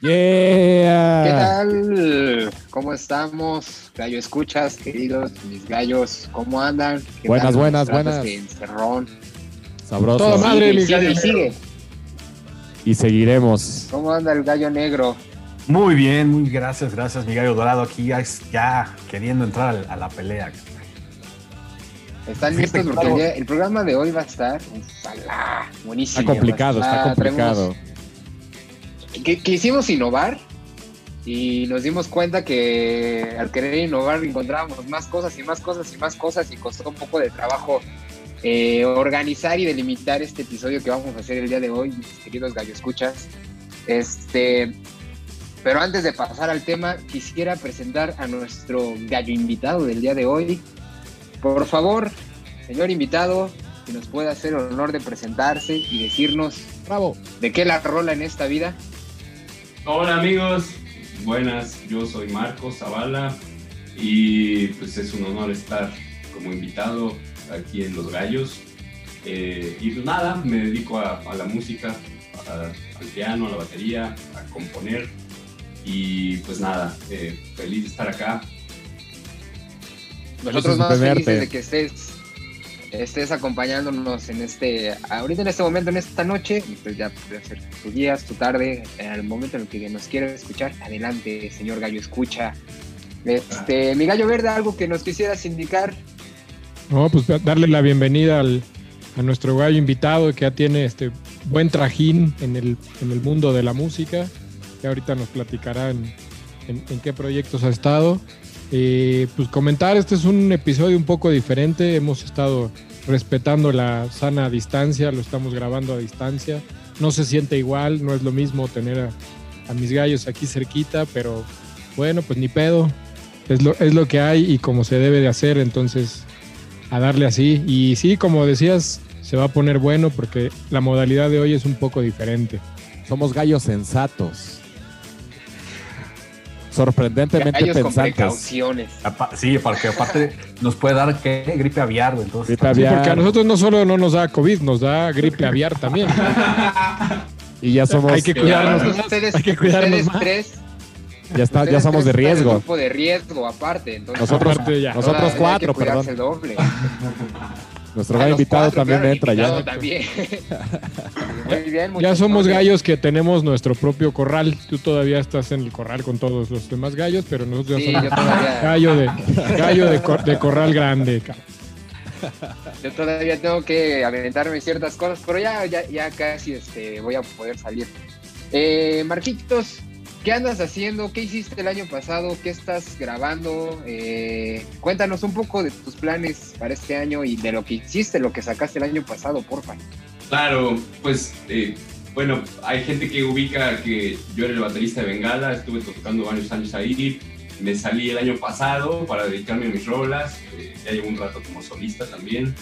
Yeah. ¿Qué tal? ¿Cómo estamos? Gallo escuchas, queridos mis gallos, ¿cómo andan? ¿Qué Buenas, tal buenas, buenas. encerrón? Sabroso. Toda madre, mi sigue, gallo sigue. Y seguiremos. ¿Cómo anda el gallo negro? Muy bien, muy gracias, gracias, mi gallo dorado aquí ya, ya queriendo entrar a la pelea. ¿Están listos? que Porque el, claro. día- el programa de hoy va a estar buenísimo. Está complicado, está complicado. traemos- que- quisimos innovar y nos dimos cuenta que al querer innovar encontrábamos más cosas y más cosas y más cosas y costó un poco de trabajo eh, organizar y delimitar este episodio que vamos a hacer el día de hoy, mis queridos gallo escuchas. Este, pero antes de pasar al tema, quisiera presentar a nuestro gallo invitado del día de hoy. Por favor, señor invitado, si nos puede hacer el honor de presentarse y decirnos Bravo. de qué la rola en esta vida. Hola amigos, buenas, yo soy Marcos Zavala y pues es un honor estar como invitado aquí en Los Gallos. Eh, y pues nada, me dedico a, a la música, a- al piano, a la batería, a componer y pues nada, eh, feliz de estar acá. Nosotros más felices de que estés, estés acompañándonos en este, ahorita en este momento, en esta noche, pues ya puede ser tu día, tu tarde, en el momento en el que nos quiera escuchar. Adelante, señor Gallo, escucha. Este, mi gallo verde, algo que nos quisieras indicar. No, pues darle la bienvenida al, a nuestro gallo invitado que ya tiene este buen trajín en el, en el mundo de la música. Que ahorita nos platicará en, en- en qué proyectos ha estado. Pues comentar, este es un episodio un poco diferente. Hemos estado respetando la sana distancia, lo estamos grabando a distancia. No se siente igual, no es lo mismo tener a, a mis gallos aquí cerquita, pero bueno, pues ni pedo. Es lo, es lo que hay y como se debe de hacer, entonces a darle así. Y sí, como decías, se va a poner bueno porque la modalidad de hoy es un poco diferente. Somos gallos sensatos. Sorprendentemente Gallos con pensantes. precauciones. Apa- Sí, porque aparte nos puede dar ¿qué? gripe aviar, entonces. Gripe Sí, aviar. porque a nosotros no solo no nos da COVID, nos da gripe aviar también. Y ya somos, Hay que cuidarnos más. ustedes, Hay que cuidarnos ustedes más. tres, ya, está, ya somos de riesgo. grupo de riesgo aparte. Entonces, Nosotros, Aparte ya. nosotros cuatro, perdón. el doble. Nuestro los invitado cuatro, también claro, entra ya. invitado también. Muy bien, Ya somos gallos que tenemos nuestro propio corral. Tú todavía estás en el corral con todos los demás gallos, pero nosotros Sí, ya somos todavía, gallo de gallo de, cor- de corral grande. yo todavía tengo que aventarme ciertas cosas, pero ya, ya, ya casi este, voy a poder salir. Eh, Marquitos, ¿qué andas haciendo? ¿Qué hiciste el año pasado? ¿Qué estás grabando? Eh, cuéntanos un poco de tus planes para este año y de lo que hiciste, lo que sacaste el año pasado, porfa. Claro, pues eh, bueno, hay gente que ubica que yo era el baterista de Bengala, estuve tocando varios años ahí, me salí el año pasado para dedicarme a mis rolas, eh, ya llevo un rato como solista también,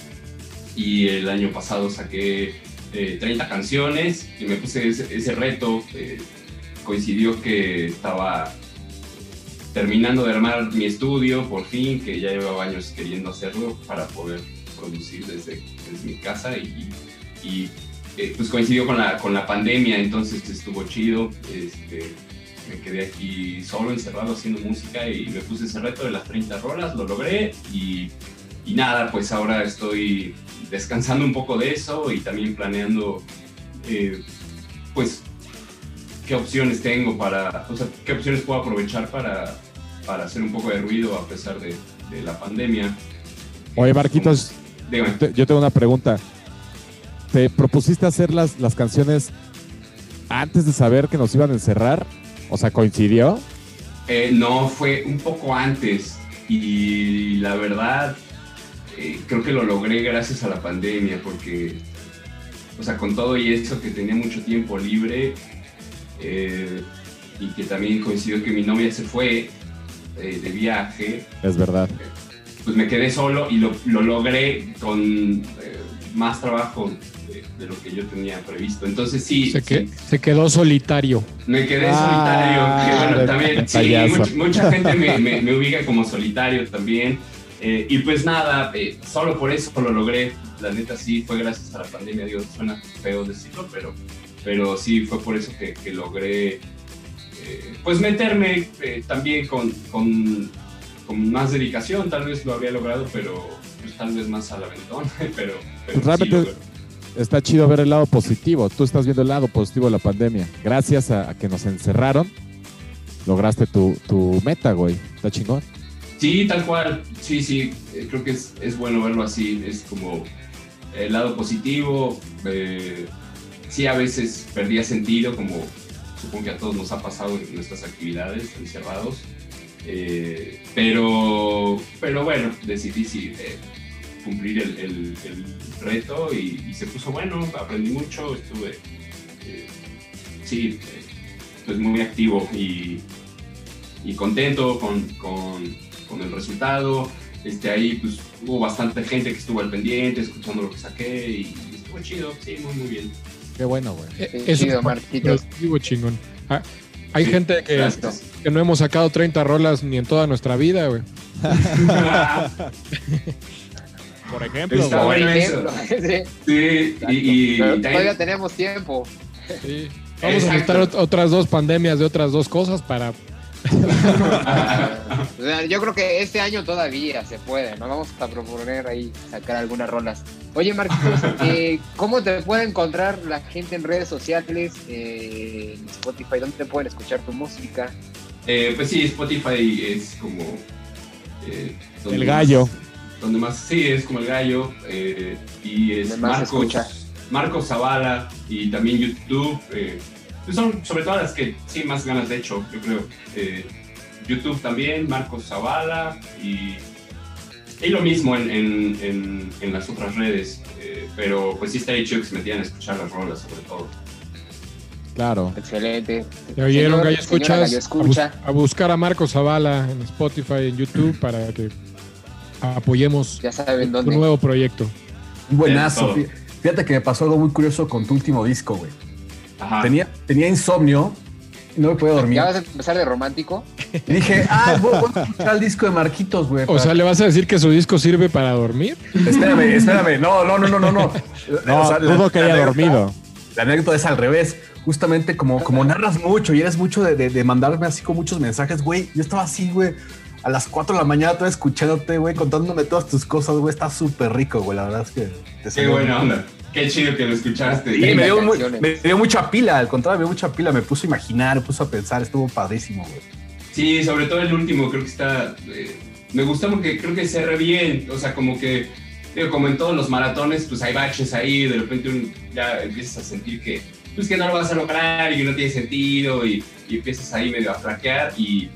y el año pasado saqué eh, 30 canciones y me puse ese, reto, coincidió que estaba terminando de armar mi estudio por fin, que ya llevaba años queriendo hacerlo para poder producir desde, desde mi casa y, eh, pues coincidió con la, con la pandemia, entonces estuvo chido. Este, me quedé aquí solo, encerrado haciendo música y me puse ese reto de las 30 rolas, lo logré y, y nada, pues ahora estoy descansando un poco de eso y también planeando, eh, pues, qué opciones tengo para, o sea, qué opciones puedo aprovechar para, para hacer un poco de ruido a pesar de, de la pandemia. Oye, Marquitos, Dígame. yo tengo una pregunta. ¿Te propusiste hacer las, las canciones antes de saber que nos iban a encerrar? O sea, ¿coincidió? Eh, no, fue un poco antes y la verdad eh, creo que lo logré gracias a la pandemia porque, o sea, con todo y eso que tenía mucho tiempo libre eh, y que también coincidió que mi novia se fue eh, de viaje, Es verdad. pues me quedé solo y lo, lo logré con eh, más trabajo de, de lo que yo tenía previsto. Entonces sí, Se, que- sí, se quedó solitario. me quedé Ah, solitario, que bueno, de también, sí, payaso. much- mucha gente me, me- me ubica como solitario también. Eh, y pues nada, eh, solo por eso lo logré. La neta sí, fue gracias a la pandemia, digo, suena feo decirlo, pero, pero sí fue por eso que, que logré eh, pues meterme eh, también con, con, con más dedicación, tal vez lo habría logrado, pero pues, tal vez más al aventón, pero, pero realmente- sí. Está chido ver el lado positivo. Tú estás viendo el lado positivo de la pandemia. Gracias a, a que nos encerraron, lograste tu, tu meta, güey. Está chingón. Sí, tal cual. Sí, sí, eh, creo que es, es bueno verlo así. Es como el lado positivo. eh, sí, a veces perdía sentido, como supongo que a todos nos ha pasado en nuestras actividades encerrados. Eh, pero, pero bueno, decidí eh, cumplir el, reto y, se puso bueno. Aprendí mucho, estuve, eh, sí, pues muy activo y, y contento con, con, con el resultado. Este, ahí pues, hubo bastante gente que estuvo al pendiente, escuchando lo que saqué y estuvo chido, sí, muy, muy bien. Qué bueno, güey. Eh, es Marquitos. positivo chingón. Ah, hay Sí, gente que, que no hemos sacado 30 rolas ni en toda nuestra vida, güey. Por ejemplo, Está güey. bueno ejemplo. Sí, sí, y, y pero también- todavía tenemos tiempo. Sí. Vamos a necesitar ot- otras dos pandemias de otras dos cosas para... O sea, yo creo que este año todavía se puede, ¿no? Vamos a proponer ahí sacar algunas rolas. Oye, Marquitos, eh, ¿cómo te puede encontrar la gente en redes sociales, eh, en Spotify? ¿Dónde te pueden escuchar tu música? Eh, pues sí, Spotify es como... eh, donde El gallo. más- donde más, sí, es como el gallo. eh, y es Marcos. Marcos Zavala y también YouTube. Pues son sobre todo las que sí más ganas de hecho, yo creo. Eh, YouTube también, Marcos Zavala y, y lo mismo en, en- en- en las otras redes. eh, pero pues sí estaría chido que se metieran a escuchar las rolas sobre todo. Claro. Excelente. ¿Ya oyeron, Gallo Escuchas? A, Escucha. bus- a buscar a Marcos Zavala en Spotify, en YouTube, para que apoyemos Ya saben tu nuevo proyecto. Buenazo. Fíjate que me pasó algo muy curioso con tu último disco, güey. Ajá. Tenía, tenía insomnio, no me podía dormir. ¿Ya vas a empezar de romántico? Y dije, ah, voy, voy a escuchar el disco de Marquitos, güey. O sea, ¿le vas a decir que su disco sirve para dormir? Espérame, espérame. No, no, no, no, no. No, No, O sea, la- dudo que la haya anécdota- dormido. La anécdota es al revés. Justamente como, como narras mucho y eres mucho de, de- de mandarme así con muchos mensajes, güey. Yo estaba así, güey, a las 4 de la mañana, todo escuchándote, güey, contándome todas tus cosas, güey. Está súper rico, güey. La verdad es que te Qué buena onda. Qué chido que lo escuchaste. Me dio, me mucha pila, al contrario, me dio mucha pila. Me puso a imaginar, me puso a pensar, estuvo padrísimo, güey. Sí, sobre todo el último, creo que está. eh, me gusta porque creo que re bien. O sea, como que. Digo, como en todos los maratones, pues hay baches ahí. De repente un- ya empiezas a sentir que. Pues que no lo vas a lograr y que no tiene sentido. Y, y empiezas ahí medio a flaquear. Y,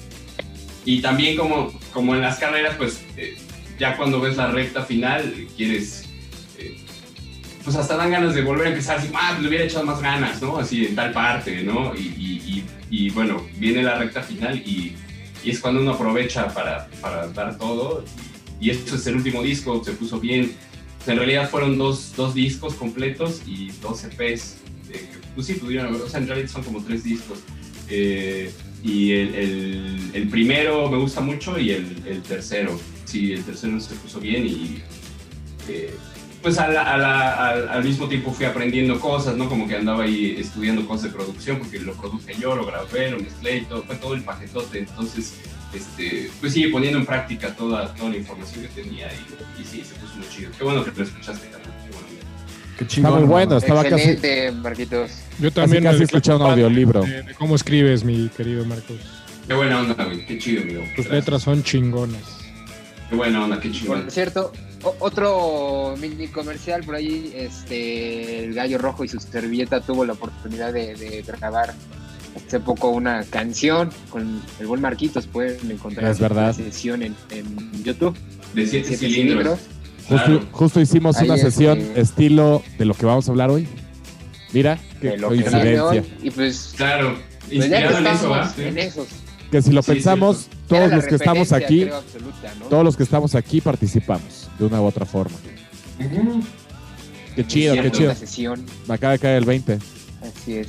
y también, como, como en las carreras, pues eh, ya cuando ves la recta final, quieres. Pues hasta dan ganas de volver a empezar así, ah, pues le hubiera echado más ganas, ¿no? Así en tal parte, ¿no? Y, y- y- bueno, viene la recta final y, es cuando uno aprovecha para, para dar todo. Y esto es el último disco, se puso bien. En realidad fueron dos, dos discos completos y dos EPs. eh, pues sí, pudieron o sea, en realidad son como tres discos. Eh, y el, el- primero me gusta mucho y el, el tercero. Sí, el tercero se puso bien y eh, pues a la- a la- al, al mismo tiempo fui aprendiendo cosas, ¿no? Como que andaba ahí estudiando cosas de producción porque lo produje yo, lo grabé, lo mezclé y todo, fue todo el paquetote. Entonces, este, pues sí, poniendo en práctica toda, toda la información que tenía y, y sí, se puso muy chido. Qué bueno que lo escuchaste también. Qué bueno. Qué Está muy bueno. Estaba casi, Marquitos. Yo casi, también casi me escuché un audiolibro. de- de ¿Cómo escribes, mi querido Marcos? Qué buena onda, güey. Qué chido, amigo. Tus Gracias. letras son chingonas. Qué buena onda, qué chingón. Por cierto, otro mini comercial por ahí, este, el Gallo Rojo y su servilleta tuvo la oportunidad de, de grabar hace poco una canción con el buen Marquitos, pueden encontrar Es verdad. sesión en, en YouTube. De siete, Siete cilindros. Justo, Claro. justo hicimos Ahí una es, sesión eh, estilo de lo que vamos a hablar hoy. Mira, qué coincidencia. Y pues, Claro. pues ya que Inspirado en eso, estamos. Sí. en esos. Que si lo Sí, pensamos, todos los que estamos aquí, creo, absoluta, ¿no? todos los que estamos aquí participamos de una u otra forma. Ujú. Qué chido, qué chido. La sesión, Me acaba de caer el 20. así es.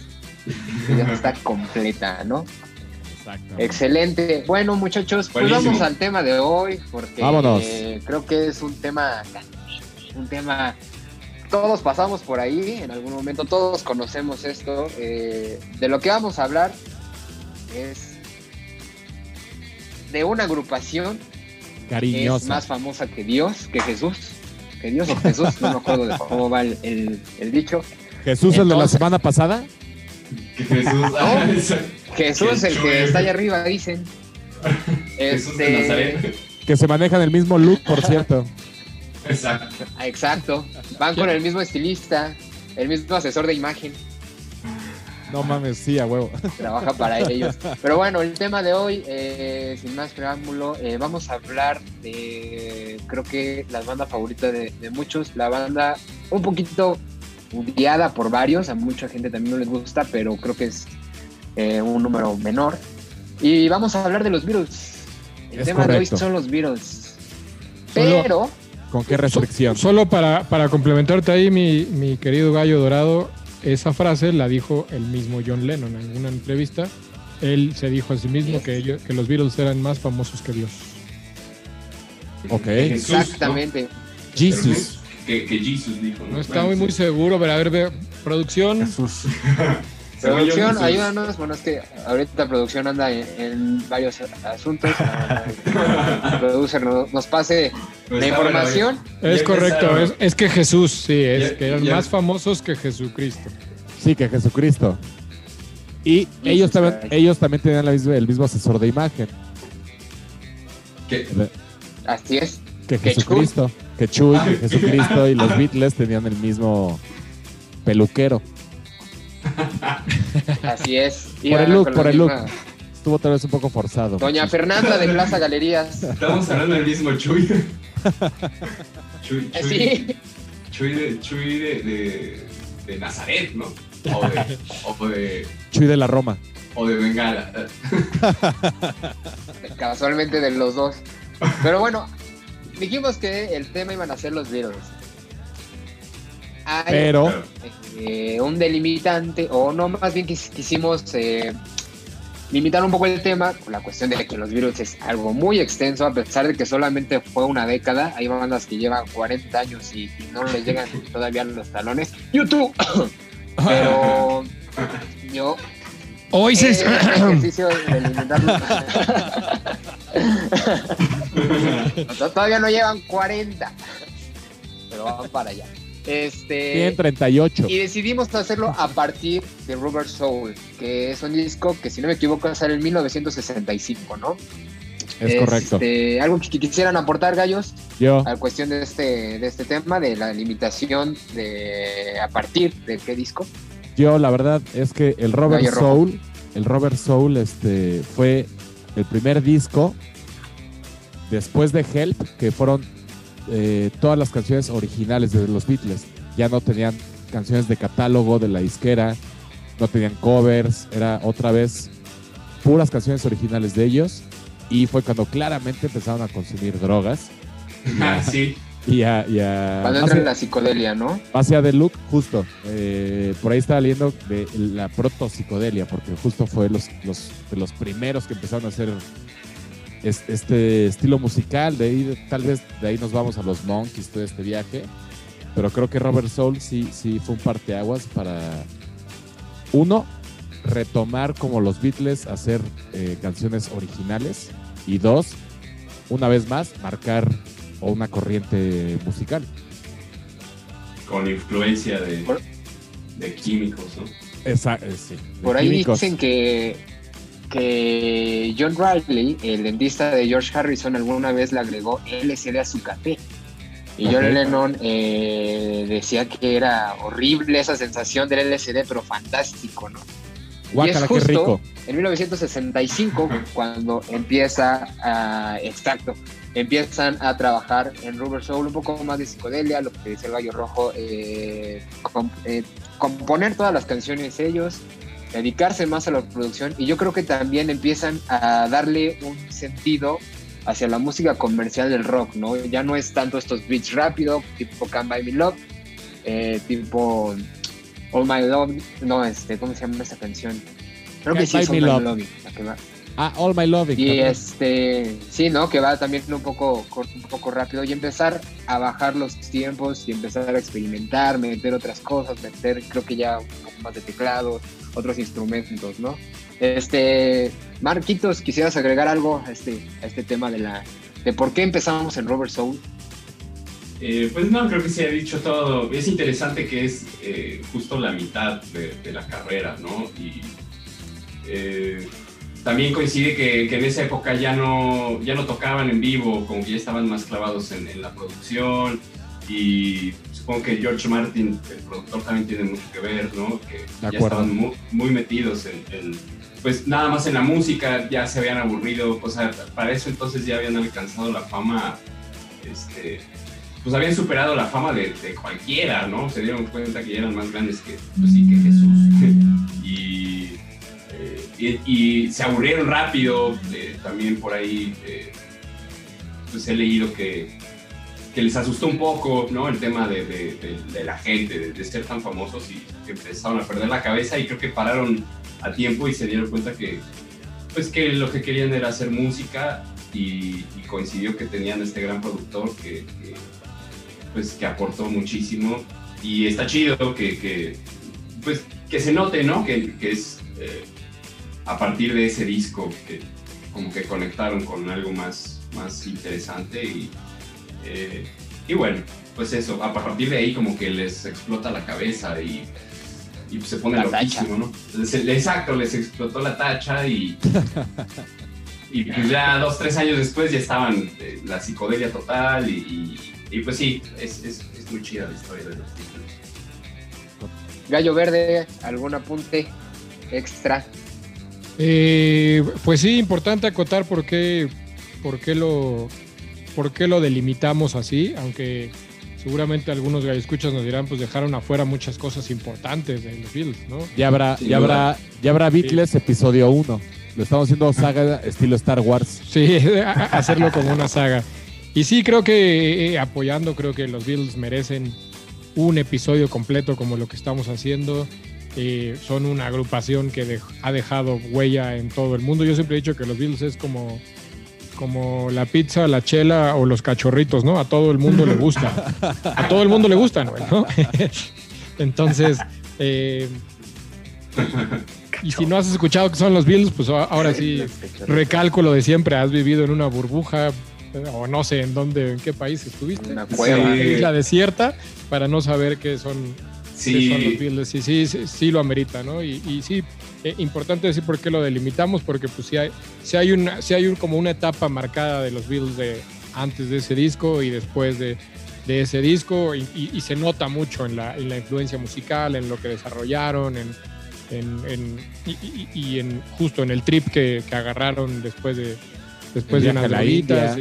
Ya está completa, ¿no? Exacto. Excelente. Bueno, muchachos, pues vamos al tema de hoy, porque Vámonos. eh, creo que es un tema, un tema, todos pasamos por ahí en algún momento, todos conocemos esto. eh, de lo que vamos a hablar es de una agrupación que es Cariñosa. más famosa que Dios, que Jesús. Que Dios o Jesús, no me acuerdo de cómo va el, el- el dicho. Jesús, el de la Entonces- semana pasada. Que Jesús. el que está allá arriba, dicen. Jesús de Este, Nazaret. Que se manejan el mismo look, por cierto. Exacto. exacto. Van con el mismo estilista, el mismo asesor de imagen. No mames, sí, a huevo. trabaja para ellos. Pero bueno, el tema de hoy, eh, sin más preámbulo, eh, vamos a hablar de, creo que la banda favorita de, de muchos, la banda un poquito odiada por varios, a mucha gente también no les gusta, pero creo que es eh, un número menor. Y vamos a hablar de los Beatles. El Es tema de hoy son los Beatles. Solo- Pero, ¿Con qué restricción? Solo para, para complementarte ahí, mi, mi querido gallo dorado, esa frase la dijo el mismo John Lennon en alguna entrevista. Él se dijo a sí mismo que, ellos- que los Beatles eran más famosos que Dios. Ok. Jesús, ¿no? exactamente. Jesus. Que, que Jesus dijo. No está muy, muy seguro, pero a ver, ve, producción. Jesús. Yo, Producción, ayúdanos. Bueno, es que ahorita producción anda en, en varios asuntos. Producer nos, nos pase Pues la bueno, información. Es correcto, es, es que Jesús, sí, es Ya- que eran ya- más famosos que Jesucristo. Sí, que Jesucristo. Y ellos también, Christ. ellos también tenían la misma- el mismo asesor de imagen Que- Así es. que Que Jesucristo. Que Chuy, que Jesucristo y los Beatles tenían el mismo peluquero. Así es. Por el look, por el look. misma- Estuvo tal vez un poco forzado. Doña Fernanda de Plaza Galerías. Estamos hablando del mismo Chuy. Chuy, Chuy, Sí. Chuy de, Chuy de, de, de Nazaret, ¿no? O de, o de, Chuy de la Roma. o de Bengala. Casualmente de los dos. Pero bueno, dijimos que el tema iban a ser los Beatles. Hay Pero eh, un delimitante, o no, más bien quis- quisimos eh, limitar un poco el tema con la cuestión de que los Beatles es algo muy extenso, a pesar de que solamente fue una década. Hay bandas que llevan 40 años y, y no les llegan todavía los talones. YouTube. Pero yo Hoy eh, este ejercicio de limitarlo. Todavía no llevan 40, pero van para allá. Este, tienen 38. y decidimos hacerlo a partir de Rubber Soul, que es un disco que, si no me equivoco, sale en 1965, ¿no? Es correcto. Este, algo que quisieran aportar, gallos, Yo, a cuestión de este, de este tema, de la limitación de a partir de qué disco. yo la verdad es que el Robert Gallo rojo. Soul, el Robert Soul este, fue el primer disco después de Help, que fueron eh, todas las canciones originales de los Beatles. Ya no tenían canciones de catálogo de la disquera, no tenían covers, era otra vez puras canciones originales de ellos. Y fue cuando claramente empezaron a consumir drogas Ah, sí. y a, y a- Cuando más entra en la psicodelia, ¿no? hacia The Look, justo. eh, por ahí estaba leyendo de la protopsicodelia, porque justo fue los, los, de los primeros que empezaron a hacer este estilo musical. De ahí, tal vez de ahí nos vamos a los Monkeys, todo este viaje. Pero creo que Robert Soul sí, sí fue un parteaguas para, uno, retomar como los Beatles, hacer eh, canciones originales. Y dos, una vez más, marcar una corriente musical. Con influencia de, de químicos, ¿no? Esa, eh, sí, Por ahí químicos. dicen que, que John Riley, el dentista de George Harrison, alguna vez le agregó LSD a su café. Y John. Lennon eh, decía que era horrible esa sensación del LSD, pero fantástico, ¿no? Guácala, y es qué justo rico. en 1965 cuando empieza a, exacto, empiezan a trabajar en Rubber Soul un poco más de psicodelia, lo que dice el Gallo Rojo, eh, eh, componer todas las canciones ellos, dedicarse más a la producción y yo creo que también empiezan a darle un sentido hacia la música comercial del rock, ¿no? Ya no es tanto estos beats rápidos, tipo Can't Buy Me Love, eh, tipo All My Love, no, este, ¿cómo se llama esta canción? Creo que sí es All My Love. Loving, la que va. Ah, All My Loving. Y también. este, sí, ¿no? Que va también un poco, un poco rápido y empezar a bajar los tiempos y empezar a experimentar, meter otras cosas, meter, creo que ya un poco más de teclado, otros instrumentos, ¿no? Este, Marquitos, quisieras agregar algo a este, a este tema de la de por qué empezamos en Robert Soul. Eh, pues no, creo que se ha dicho todo. Es interesante que es eh, justo la mitad de, la carrera, ¿no? Y eh, también coincide que, en esa época ya no, ya no tocaban en vivo, como que ya estaban más clavados en, la producción y supongo que George Martin, el productor, también tiene mucho que ver, ¿no? Que ya estaban muy, muy metidos en, en, pues nada más en la música, ya se habían aburrido, o sea, para eso entonces ya habían alcanzado la fama, este, pues habían superado la fama de, de cualquiera, ¿no? Se dieron cuenta que ya eran más grandes que, pues sí, que Jesús. y y, y, se aburrieron rápido. Eh, también por ahí eh, pues he leído que, que, les asustó un poco ¿no? el tema de, de, la gente, de, ser tan famosos y que empezaron a perder la cabeza y creo que pararon a tiempo y se dieron cuenta que, pues, que lo que querían era hacer música y, coincidió que tenían este gran productor que, pues, que aportó muchísimo y está chido que, pues, que se note ¿no? que, que es... Eh, a partir de ese disco que como que conectaron con algo más, más interesante y, eh, y bueno, pues eso, a partir de ahí como que les explota la cabeza y, y se pone la loquísimo, tacha. ¿no? Les, exacto, les explotó la tacha y, y pues ya dos, tres años después ya estaban eh, la psicodelia total y, y pues sí, es, es, es, muy chida la historia de los títulos. Gallo Verde, ¿algún apunte extra? Eh, pues sí, importante acotar por qué, por qué lo, por qué lo delimitamos así, aunque seguramente algunos escuchas nos dirán, pues dejaron afuera muchas cosas importantes de los Beatles, ¿no? Ya habrá, ya habrá, ya habrá Beatles sí. episodio 1. Lo estamos haciendo saga estilo Star Wars. Sí, hacerlo como una saga. Y sí, creo que eh, apoyando, creo que los Beatles merecen un episodio completo como lo que estamos haciendo. Eh, son una agrupación que de, ha dejado huella en todo el mundo. Yo siempre he dicho que los Beatles es como, como la pizza, la chela o los cachorritos, ¿no? A todo el mundo le gusta. A todo el mundo le gustan, ¿no? Entonces, eh, y si no has escuchado que son los Beatles, pues ahora sí, recalco lo de siempre, has vivido en una burbuja, o no sé en dónde, en qué país estuviste, una cueva, sí. isla desierta, para no saber qué son Sí. son los Beatles. Y sí, sí, sí, lo amerita, ¿no? Y, y sí, eh, importante decir por qué lo delimitamos, porque pues sí hay, sí hay, una, sí hay un, como una etapa marcada de los Beatles de antes de ese disco y después de, de ese disco, y, y, y, se nota mucho en la, en la influencia musical, en lo que desarrollaron, en, en, en y, en justo en el trip que, que agarraron después de después de unas droguitas.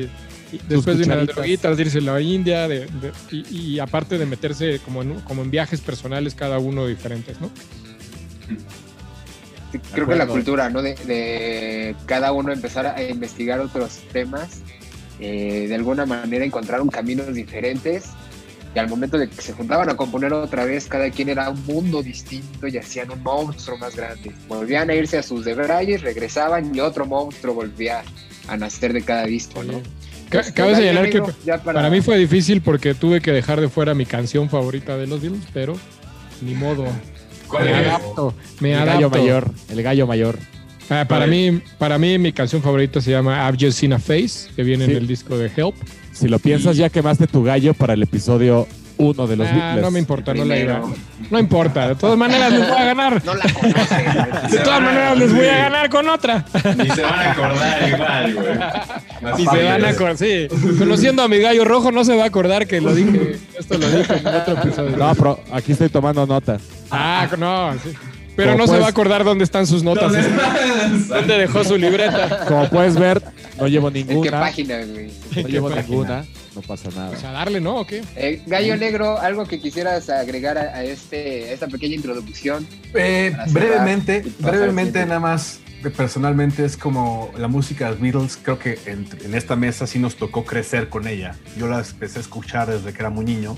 Después de unas droguitas, de irse a la India, de, de, y, y, aparte de meterse como en, como en viajes personales, cada uno diferentes, ¿no? Creo que la cultura, ¿no? De, de, cada uno empezar a investigar otros temas, eh, de alguna manera encontraron caminos diferentes y al momento de que se juntaban a componer otra vez, cada quien era un mundo distinto y hacían un monstruo más grande. Volvían a irse a sus debrayes, regresaban y otro monstruo volvía a nacer de cada disco, ¿no? Cabe señalar que para... para... mí fue difícil porque tuve que dejar de fuera mi canción favorita de los Beatles, pero ni modo. ¿Cuál me es? adapto. Me el adapto. gallo mayor. El gallo mayor. Ah, para, mí, para mí, mi canción favorita se llama I've Just Seen a Face, que viene sí. en el disco de Help. Si lo piensas, y... ya quemaste tu gallo para el episodio uno de los ah, Beatles. No me importa, no la iba. No importa, de todas maneras les voy a ganar. No la conocen. De todas maneras les voy a ganar con otra. Ni se van a acordar igual, güey. Ni se van a acordar, sí. Conociendo a mi gallo rojo, no se va a acordar que lo dije. Esto lo dije en otro episodio. No, pero aquí estoy tomando nota. Ah, no, sí. Pero no puedes... se va a acordar dónde están sus notas. ¿Dónde, ¿Dónde dejó su libreta? Como puedes ver, no llevo ninguna. ¿En qué página, güey? No llevo página? ninguna. No pasa nada. Pues a darle, ¿no? ¿O qué? Eh, Gallo Negro, ¿algo que quisieras agregar a, a este, a esta pequeña introducción? Eh, brevemente, brevemente nada más. Personalmente es como la música de Beatles, creo que en, en esta mesa sí nos tocó crecer con ella. Yo la empecé a escuchar desde que era muy niño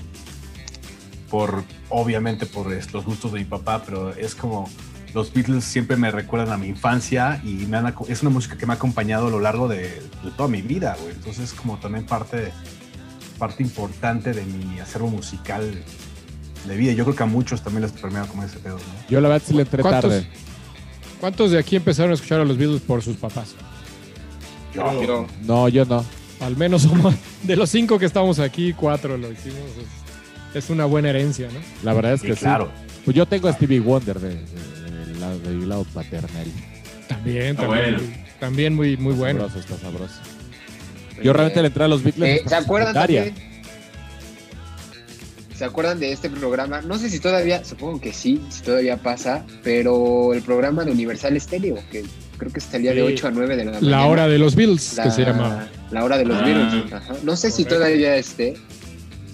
por obviamente por los gustos de mi papá, pero es como los Beatles siempre me recuerdan a mi infancia y me han, es una música que me ha acompañado a lo largo de, de toda mi vida, güey. Entonces es como también parte, parte importante de mi acervo musical de vida. Yo creo que a muchos también les permea como ese pedo, ¿no? Yo la verdad sí le entré tarde. ¿Cuántos de aquí empezaron a escuchar a los Beatles por sus papás? Pero- No, yo no. Al menos somos, de los cinco que estamos aquí, cuatro lo hicimos. Es, una buena herencia, ¿no? La verdad es Sí, que claro. sí. Pues yo tengo a Stevie Wonder de, de- del lado, del lado paternal. También, también, bueno. también muy, muy bueno. Sabroso, está sabroso. Yo realmente le entré a los Beatles. Eh, ¿Se acuerdan secundaria. también? ¿Se acuerdan de este programa? No sé si todavía, supongo que sí, si todavía pasa, pero el programa de Universal Stereo, que creo que salía de Sí. 8 a 9 de la mañana. La hora de los Beatles, La- que se llama. La hora de los Ah. Beatles. ajá. No sé si todavía esté.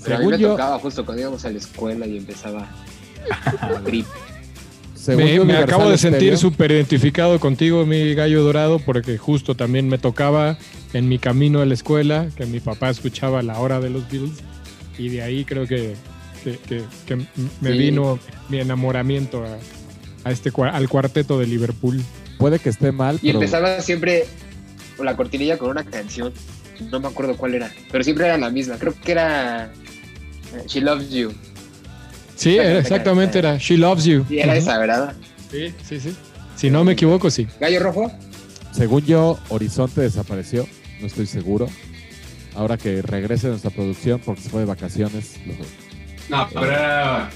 Pero a mí Según me yo- tocaba justo cuando íbamos a la escuela y empezaba la gripe. Según Me, yo, me acabo de sentir súper identificado contigo, mi gallo dorado, porque justo también me tocaba en mi camino a la escuela que mi papá escuchaba la hora de los Beatles y de ahí creo que, que, que- que me Sí. vino mi enamoramiento a, a este al cuarteto de Liverpool. Puede que esté mal, Y pero empezaba siempre con la cortinilla con una canción. No me acuerdo cuál era, pero siempre era la misma. Creo que era She Loves You. Sí, era- exactamente era She Loves You. Y era Ujú. esa, ¿verdad? Sí, sí, sí. Si no me equivoco, sí. Gallo Rojo. según yo, Horizonte desapareció. No estoy seguro. Ahora que regrese nuestra producción porque se fue de vacaciones. lo- No, pero era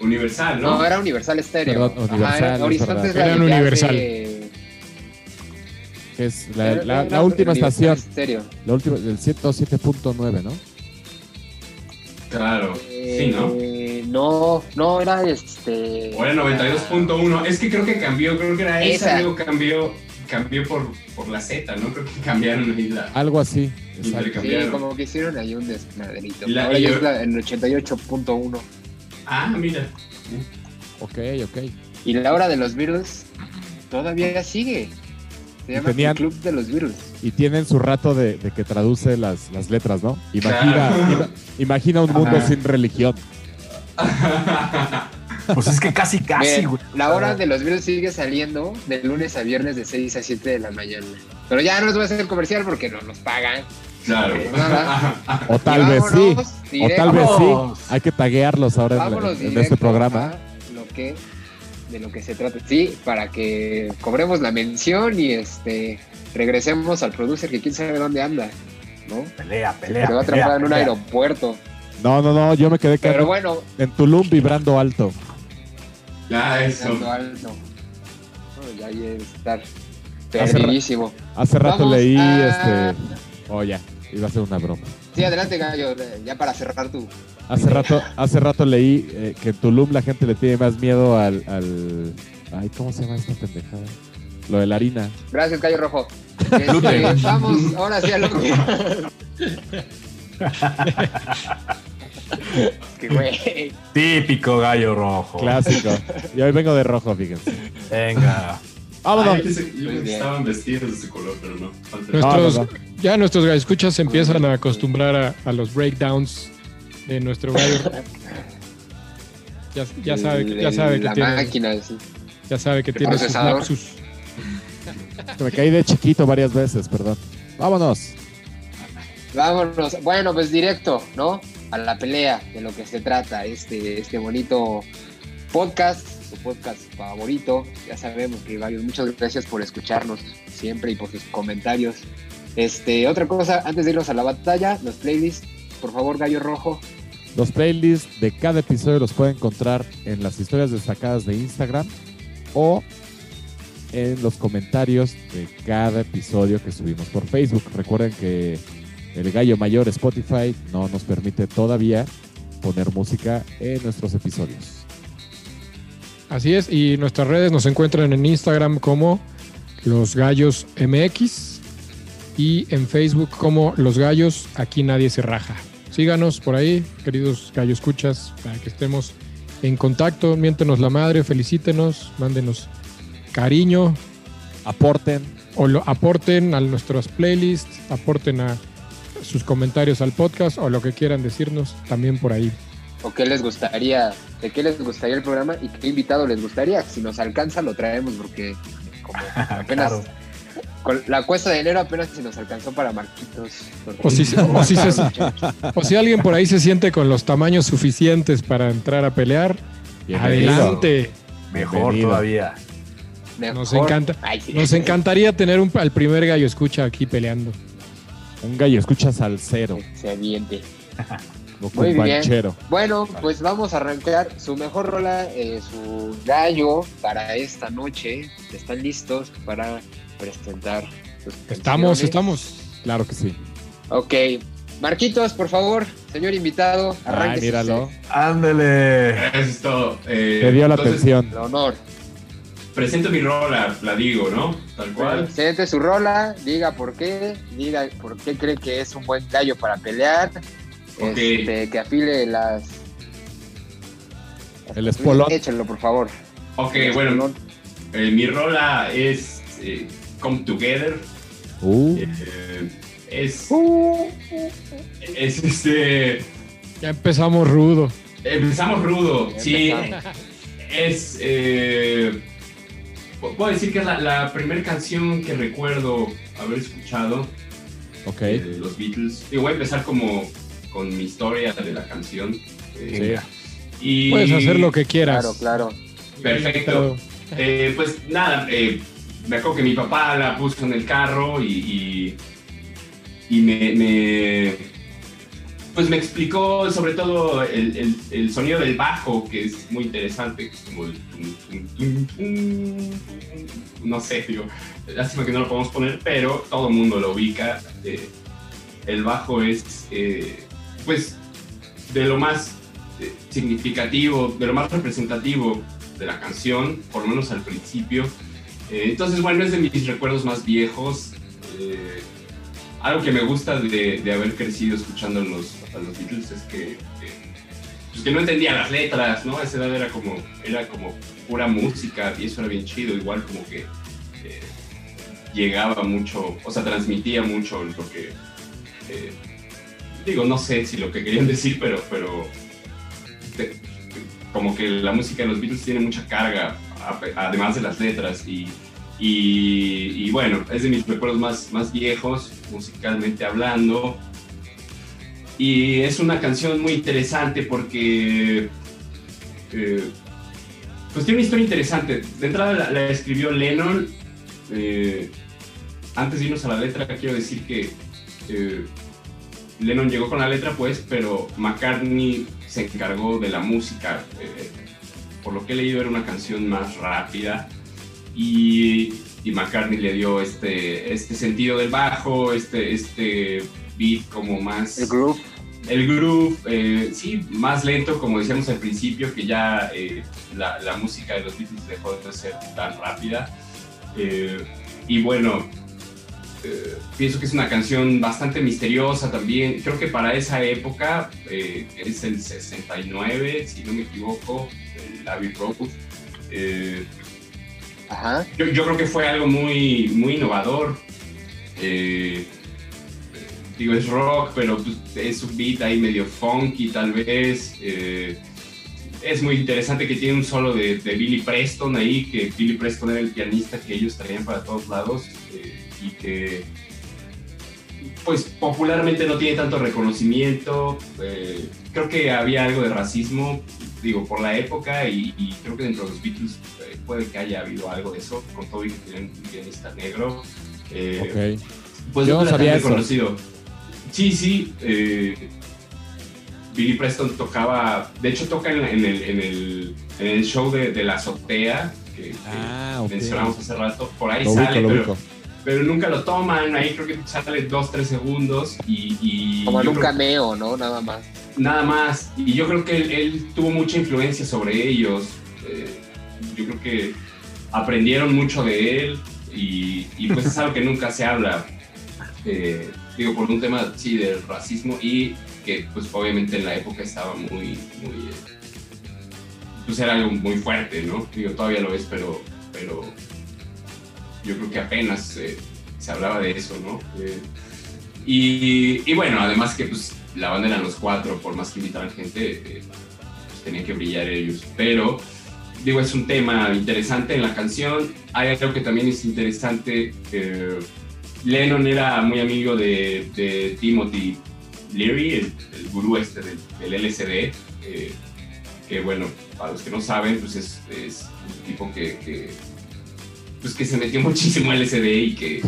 Universal, ¿no? No, era Universal Stereo. Perdón, Universal, era- Horizonte es la Era de Universal. hace- que es la, última estación. Stereo. La última, del 107.9, ¿no? Claro, sí, ¿no? Eh, no, no, era este. O era 92.1. Es que creo que cambió, creo que era esa, Esa. luego cambió, cambió por, por la Z, ¿no? Creo que cambiaron ahí la. Algo así. Sí, como que hicieron ahí un desmadrito. Y la- Ahora y yo- es la- el 88.1. Ah, mira. Ok, ok. Y la hora de los Beatles todavía sigue. Se llama tenían- el Club de los Beatles. Y tienen su rato de, de que traduce las, las letras, ¿no? Imagina, Claro. ima- imagina un mundo Ajá. sin religión. Pues es que casi, casi, güey. la hora de los Beatles sigue saliendo de lunes a viernes de 6 a 7 de la mañana. Pero ya no les voy a hacer comercial porque no nos pagan. Claro. O tal vez sí. O tal vez sí. Hay que taguearlos ahora vámonos en este programa. Lo que, de lo que se trata. Sí, para que cobremos la mención y este regresemos al producer que quién sabe dónde anda. ¿no? Pelea, pelea. Se va a atrapar en un pelea. aeropuerto. No, no, no, yo me quedé Pero bueno, en Tulum vibrando alto. Ya, eso. alto, alto. No, ya hay estar perdidísimo. Hace rato Vamos leí a- este. Oh, ya, iba a ser una broma. Sí, adelante, Gallo, ya para cerrar tu. Hace rato, hace rato leí eh, que en Tulum la gente le tiene más miedo al, al. Ay, ¿cómo se llama esta pendejada? Lo de la harina. Gracias, Gallo Rojo. Este, vamos ahora sí a lo que. que güey. Típico gallo rojo. Clásico. Y hoy vengo de rojo, fíjense. Venga. Vámonos. Ay, yo estaban vestidos de ese color, pero no. Ya nuestros escuchas se empiezan a acostumbrar a, a los breakdowns de nuestro gallo. Ya, ya sabe, que- ya sabe que la tiene, máquina, sí. ya sabe que tiene sus lapsus. Me caí de chiquito varias veces, perdón. Vámonos. Vámonos. Bueno, pues directo, ¿no? A la pelea de lo que se trata este, este bonito podcast, su podcast favorito. Ya sabemos que varios, muchas gracias por escucharnos siempre y por sus comentarios. Este, otra cosa, antes de irnos a la batalla, los playlists, por favor, Gallo Rojo. Los playlists de cada episodio los pueden encontrar en las historias destacadas de Instagram o en los comentarios de cada episodio que subimos por Facebook. Recuerden que el gallo mayor Spotify no nos permite todavía poner música en nuestros episodios. Así es, y nuestras redes nos encuentran en Instagram como Los Gallos MX y en Facebook como Los Gallos, aquí nadie se raja. Síganos por ahí, queridos gallo escuchas, para que estemos en contacto, miéntenos la madre, felicítenos, mándenos cariño Aporten. o lo aporten a nuestras playlists, aporten a sus comentarios al podcast o lo que quieran decirnos también por ahí. ¿O qué les gustaría? ¿De qué les gustaría el programa y qué invitado les gustaría? Si nos alcanza, lo traemos porque como apenas Claro. Con la cuesta de enero apenas se nos alcanzó para Marquitos. O si, o si se- o si alguien por ahí se siente con los tamaños suficientes para entrar a pelear, Bienvenido. adelante. Mejor Bienvenido. todavía. mejor. Nos encanta. Ay, sí. Nos encantaría tener un, al primer gallo escucha aquí peleando. Un gallo escucha salsero, Se aviente. o Muy bien. Bueno, pues vamos a arrancar su mejor rola, eh, su gallo para esta noche. ¿Están listos para presentar sus Estamos, estamos. Claro que sí. Ok. Marquitos, por favor, señor invitado, Ay, arranque. míralo. Ándele. Eso es todo. Eh, Te dio la entonces, atención. El honor. Presento mi rola, la digo, ¿no? Tal cual. Presente su rola, diga por qué, diga por qué cree que es un buen gallo para pelear. Ok. Este, que afile las. El espolón. Échenlo, por favor. Ok, bueno, eh, mi rola es eh, Come Together. Uh, Eh, es, Uh, es este. Ya empezamos rudo. Empezamos rudo. Sí, Empezamos. es. eh, puedo decir que es la, la primera canción que recuerdo haber escuchado ok. eh, de los Beatles. Y voy a empezar como con mi historia de la canción. eh, Sí. y, Puedes hacer lo que quieras. Claro, claro. Perfecto. Eh, pues nada, eh, me acuerdo que mi papá la puso en el carro y, y, me, pues me explicó sobre todo el, el- sonido del bajo, que es muy interesante, que es como el no sé, digo, lástima que no lo podemos poner, pero todo el mundo lo ubica. Eh, el bajo es, eh, pues, de lo más eh, significativo, de lo más representativo de la canción, por lo menos al principio. Eh, entonces, bueno, es de mis recuerdos más viejos. eh, algo que me gusta de, de haber crecido escuchando los, a los Beatles es que, que, pues que no entendía las letras, ¿no? A esa edad era como, era como pura música y eso era bien chido, igual como que eh, llegaba mucho, o sea, transmitía mucho lo que... eh, digo, no sé si lo que querían decir, pero, pero como que la música de los Beatles tiene mucha carga, además de las letras, y, y, bueno, es de mis recuerdos más, más viejos, musicalmente hablando. Y es una canción muy interesante porque eh, pues tiene una historia interesante. De entrada la, escribió Lennon. eh, antes de irnos a la letra, quiero decir que eh, Lennon llegó con la letra, pues, pero McCartney se encargó de la música. Por lo que he leído, era una canción más rápida. Y, y McCartney le dio este, este sentido del bajo, este, este beat como más... El groove. El groove, eh, sí, más lento, como decíamos al principio, que ya eh, la, la música de los Beatles dejó de ser tan rápida. Eh, y bueno, eh, pienso que es una canción bastante misteriosa también. Creo que para esa época, eh, es el 69, si no me equivoco, el Abbey Road. eh, Ajá. yo, yo creo que fue algo muy, muy innovador. Eh, digo, es rock, pero pues, es un beat ahí medio funky tal vez. Eh, es muy interesante que tiene un solo de, de Billy Preston ahí, que Billy Preston era el pianista que ellos traían para todos lados y que pues popularmente no tiene tanto reconocimiento. Creo que había algo de racismo, digo, por la época y, y creo que dentro de los Beatles eh, puede que haya habido algo de eso, con todo y que tienen un pianista negro. Eh, ok. pues Yo no sabía eso. reconocido. Sí, sí. eh, Billy Preston tocaba, de hecho toca en, en el, en, el, en el show de, de la azotea que, que Ah, mencionamos hace rato. Por ahí Lo sale, pero, pero nunca lo toman. Ahí creo que sale dos, tres segundos y, y Como en un creo- cameo, ¿no? Nada más. Nada más. Y yo creo que él, tuvo mucha influencia sobre ellos. Eh, yo creo que aprendieron mucho de él y, pues es algo que nunca se habla. Eh, digo, por un tema, sí, del racismo y que pues obviamente en la época estaba muy, muy... eh, pues era algo muy fuerte, ¿no? Digo, todavía lo es, pero, pero yo creo que apenas se hablaba de eso, ¿no? Y bueno, además que pues la banda eran los cuatro, por más que invitaran gente, eh, tenían que brillar ellos. Pero, digo, es un tema interesante en la canción. Hay algo que también es interesante. eh, Lennon era muy amigo de, Timothy Leary, el, el gurú este del, del LSD, eh, que bueno, para los que no saben, pues es, un tipo que, que, pues que se metió muchísimo LSD y que,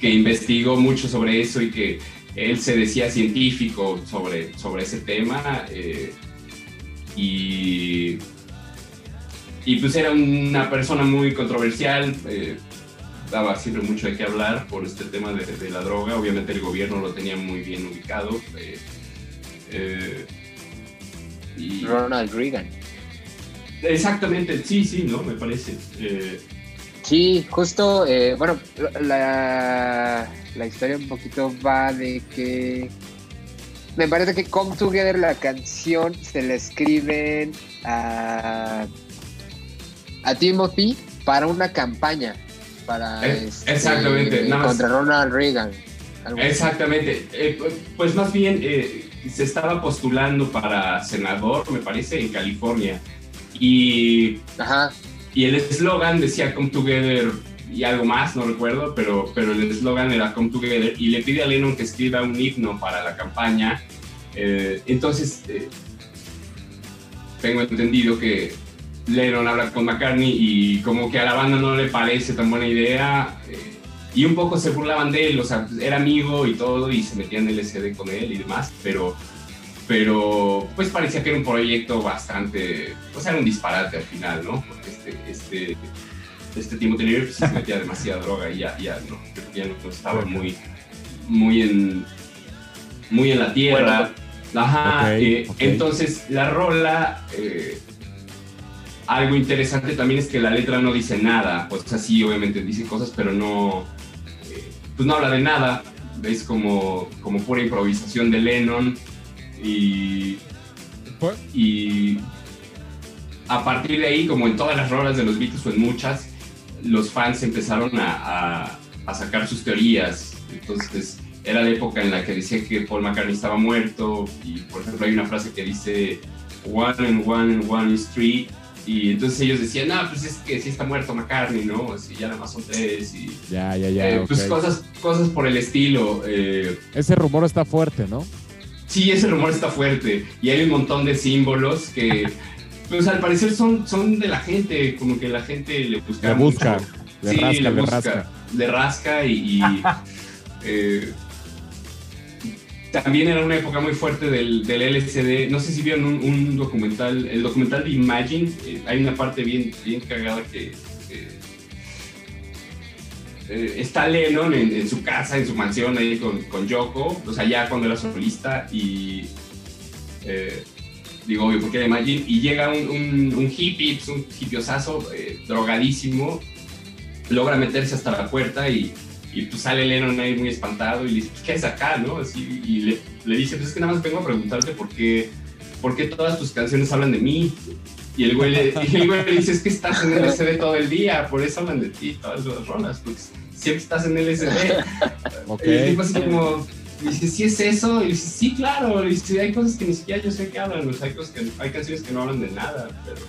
que investigó mucho sobre eso y que él se decía científico sobre, sobre ese tema eh, y, y pues era una persona muy controversial, eh, daba siempre mucho de qué hablar por este tema de, de, la droga, obviamente el gobierno lo tenía muy bien ubicado. Eh, y, Ronald Reagan. Exactamente, sí, sí, ¿no? Me parece. Sí, justo, bueno, la, la historia un poquito va de que me parece que Come Together, la canción, se le escriben a, a Timothy para una campaña para este, exactamente contra Ronald Reagan. Exactamente. Eh, pues más bien eh, se estaba postulando para senador, me parece, en California. Y, Ajá. Y el eslogan decía Come Together y algo más, no recuerdo, pero, pero el eslogan era Come Together y le pide a Lennon que escriba un himno para la campaña. Eh, entonces, eh, tengo entendido que Lennon habla con McCartney y como que a la banda no le parece tan buena idea eh, y un poco se burlaban de él, o sea, era amigo y todo y se metían en LCD con él y demás, pero, pero pues parecía que era un proyecto bastante, o sea, era un disparate al final, ¿no? Porque este, este este Timothy Leary pues, se metía demasiada droga y ya, ya, no, ya no estaba muy, muy, en, muy en la tierra. Ajá, eh, entonces la rola, eh, algo interesante también es que la letra no dice nada, o sea, sí, obviamente dice cosas, pero no, eh, pues no habla de nada, es como, como pura improvisación de Lennon y, y a partir de ahí, como en todas las rolas de los Beatles o en muchas, los fans empezaron a, a, sacar sus teorías. Entonces, era la época en la que decía que Paul McCartney estaba muerto. Y, por ejemplo, hay una frase que dice One and One and One is Three. Y entonces ellos decían, no, pues es que sí está muerto McCartney, ¿no? Si ya nada más son tres. Y, ya, ya, ya. Eh, Pues cosas, cosas por el estilo. Eh. Ese rumor está fuerte, ¿no? Sí, ese rumor está fuerte. Y hay un montón de símbolos que pues al parecer son, son de la gente, como que la gente le busca. Le busca, le sí, rasca, le, busca, rasca. Le rasca y. y eh, también era una época muy fuerte del, del LCD. No sé si vieron un, un, documental, el documental de Imagine. Eh, hay una parte bien, bien cagada que. Eh, está Lennon en, su casa, en su mansión ahí con, con Yoko, o sea, ya cuando era solista y digo, obvio, porque de Imagine, y llega un, un, hippie, pues un hippiosazo, eh, drogadísimo, logra meterse hasta la puerta y, y pues sale Lennon ahí muy espantado y le dice, pues, ¿qué es acá, no? Así, y le, dice, pues es que nada más vengo a preguntarte por qué, por qué todas tus canciones hablan de mí. Y el güey le, el güey le dice, es que estás en LSD todo el día, por eso hablan de ti, todas las rolas, pues siempre estás en LSD. Okay. Y el tipo así como y dice, ¿sí es eso? Y dice, sí, claro. Y dice, hay cosas que ni siquiera yo sé que hablan. O sea, hay, cosas que, hay canciones que no hablan de nada, pero...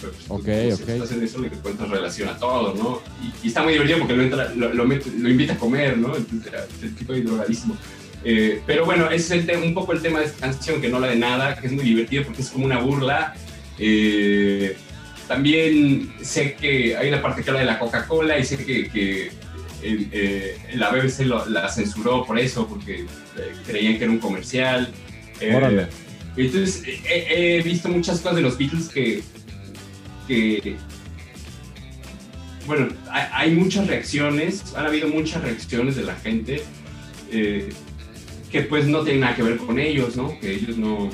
pero pues, ok, pues, ok. Estás en eso le encuentras relación a todo, ¿no? Y, y, está muy divertido porque lo, entra, lo, lo, lo, invita a comer, ¿no? El tipo de drogadísimo. Eh, pero bueno, ese es el un poco el tema de esta canción, que no habla de nada, que es muy divertido porque es como una burla. Eh, también sé que hay una parte que habla de la Coca-Cola y sé que, que eh, la BBC lo, la censuró por eso, porque eh, creían que era un comercial. Eh, entonces, he visto muchas cosas de los Beatles que, que bueno, hay, hay, muchas reacciones, han habido muchas reacciones de la gente que pues no tienen nada que ver con ellos, ¿no? Que ellos no,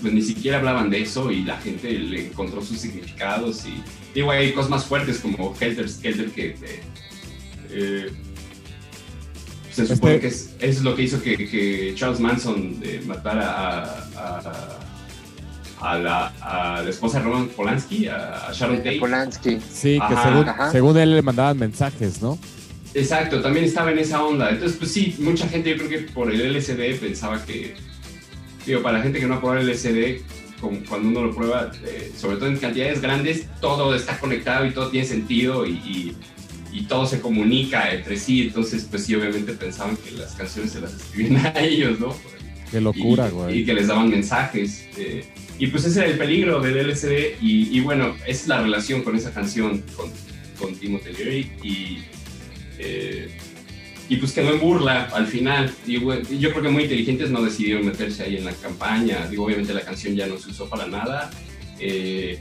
pues ni siquiera hablaban de eso y la gente le encontró sus significados y digo, hay cosas más fuertes como Helter Skelter que eh, se supone este... que es, es, lo que hizo que, que Charles Manson eh, matara a, a, a, la, a, la, esposa de Roman Polanski, a, Sharon Tate. Polanski. Sí, que según, ajá. según, él le mandaban mensajes, ¿no? Exacto, también estaba en esa onda. Entonces, pues sí, mucha gente, yo creo que por el LSD pensaba que, digo, para la gente que no ha probado el LSD, cuando uno lo prueba, eh, sobre todo en cantidades grandes, todo está conectado y todo tiene sentido y, y y todo se comunica entre sí, entonces pues sí, obviamente pensaban que las canciones se las escribían a ellos, ¿no? Qué locura, y, güey. Y que les daban mensajes. Eh, y pues ese era el peligro del LCD y, y, bueno, esa es la relación con esa canción, con, con Timothy Leary y, eh, y pues quedó en burla al final. Y bueno, yo creo que muy inteligentes no decidieron meterse ahí en la campaña. Digo, obviamente la canción ya no se usó para nada. eh,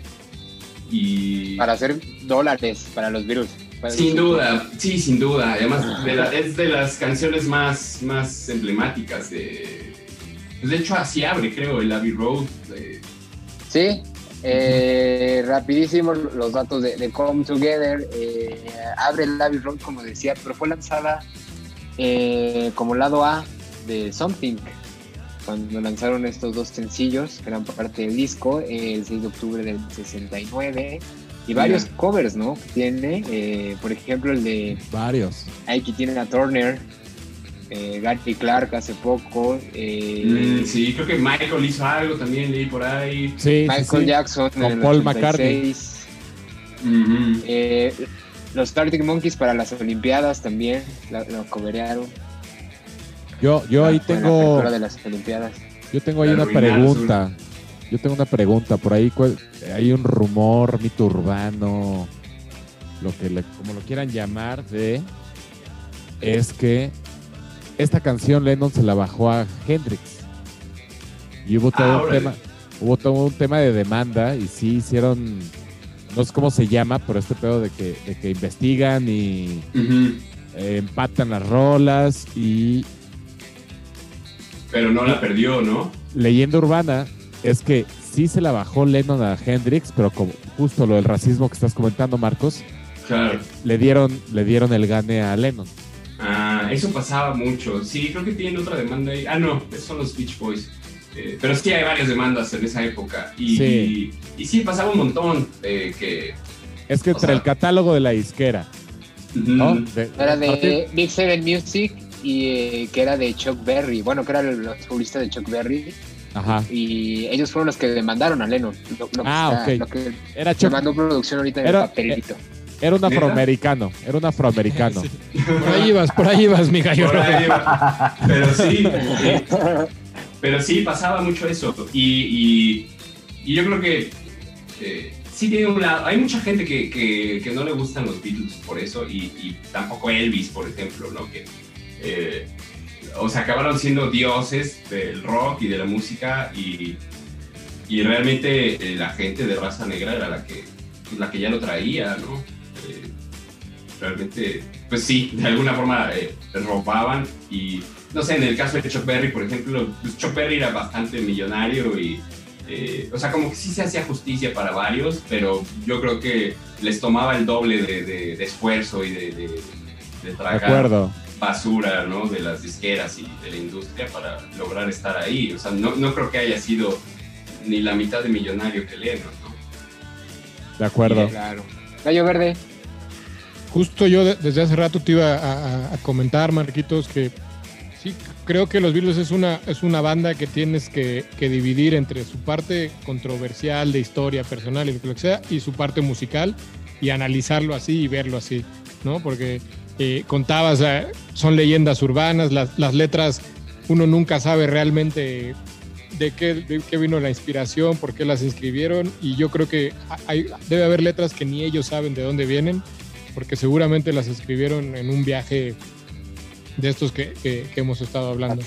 y Para hacer dólares para los virus. Sin duda, sí, sin duda. Además, de la- es de las canciones más, más emblemáticas de... pues, de hecho, así abre, creo, el Abbey Road. eh, Sí, eh, rapidísimo los datos de, de Come Together. eh, abre el Abbey Road, como decía, pero fue lanzada eh, como lado A de Something. Cuando lanzaron estos dos sencillos, que eran parte del disco, el 6 de octubre del 69. Y varios covers, ¿no? Tiene, eh, por ejemplo, el de Varios. Aquí tienen a Turner, eh, Gary Clark hace poco, eh, mm, sí, creo que Michael hizo algo también, leí por ahí. Sí, Michael sí. Jackson Con en Paul 86. Ujú. Eh, los Arctic Monkeys para las Olimpiadas también lo, lo coberearon. Yo, yo ahí para la tengo, apertura de las Olimpiadas. yo tengo ahí una pregunta. Yo tengo una pregunta. Por ahí cuál- hay un rumor, mito urbano, lo que le- como lo quieran llamar, de es que esta canción Lennon se la bajó a Hendrix. Y hubo todo Ah, un tema, hubo todo un tema de demanda y sí hicieron, no sé cómo se llama, pero este pedo de que, de que investigan y eh, empatan las rolas y Pero no la perdió, ¿no? leyenda urbana es que sí se la bajó Lennon a Hendrix, pero como justo lo del racismo que estás comentando, Marcos, Claro. le dieron, le dieron el gane a Lennon. Ah, eso pasaba mucho. Sí, creo que tienen otra demanda ahí. Ah, no, son los Beach Boys. Eh, pero sí hay varias demandas en esa época. Y Sí. y, y sí, pasaba un montón eh, que... Es que entre sea- el catálogo de la disquera, ¿no? Ujú. De- Era partir- de Big Seven Music y eh, que era de Chuck Berry. Bueno, que era el los publicistas de Chuck Berry. Ajá. Y ellos fueron los que demandaron a Lennon. Lo, lo que Ah, está- ok. Lo que Era se Chuck- mandó producción ahorita en Era- el papelito. era un ¿Neta? afroamericano, era un afroamericano. Sí. Por ahí ibas, por ahí ibas, mi gallo. Por ahí va. Pero sí, eh, pero sí pasaba mucho eso. Y, y- y yo creo que eh, sí tiene un lado. Hay mucha gente que, que- que no le gustan los Beatles por eso, y, y tampoco Elvis, por ejemplo, ¿no? Que, eh, o sea, acabaron siendo dioses del rock y de la música, y, y realmente eh, la gente de raza negra era la que, la que ya lo traía, ¿no? Eh, realmente, pues sí, de alguna forma eh, robaban y, no sé, en el caso de Chuck Berry, por ejemplo, pues Chuck Berry era bastante millonario y, eh, o sea, como que sí se hacía justicia para varios, pero yo creo que les tomaba el doble de, esfuerzo y de, de, de De tragar acuerdo. Basura, ¿no? De las disqueras y de la industria para lograr estar ahí. O sea, no, no creo que haya sido ni la mitad de millonario que Lennon, ¿no? De acuerdo. Claro. Gallo Verde. Justo yo de- desde hace rato te iba a, a- a comentar, Marquitos, que sí, creo que los Beatles es una, es una banda que tienes que, que dividir entre su parte controversial de historia personal y lo que sea, y su parte musical, y analizarlo así y verlo así, ¿no? Porque eh, contabas, eh, son leyendas urbanas, las, las letras, uno nunca sabe realmente de qué, de qué vino la inspiración, por qué las escribieron, y yo creo que hay, debe haber letras que ni ellos saben de dónde vienen, porque seguramente las escribieron en un viaje de estos que, que- que hemos estado hablando.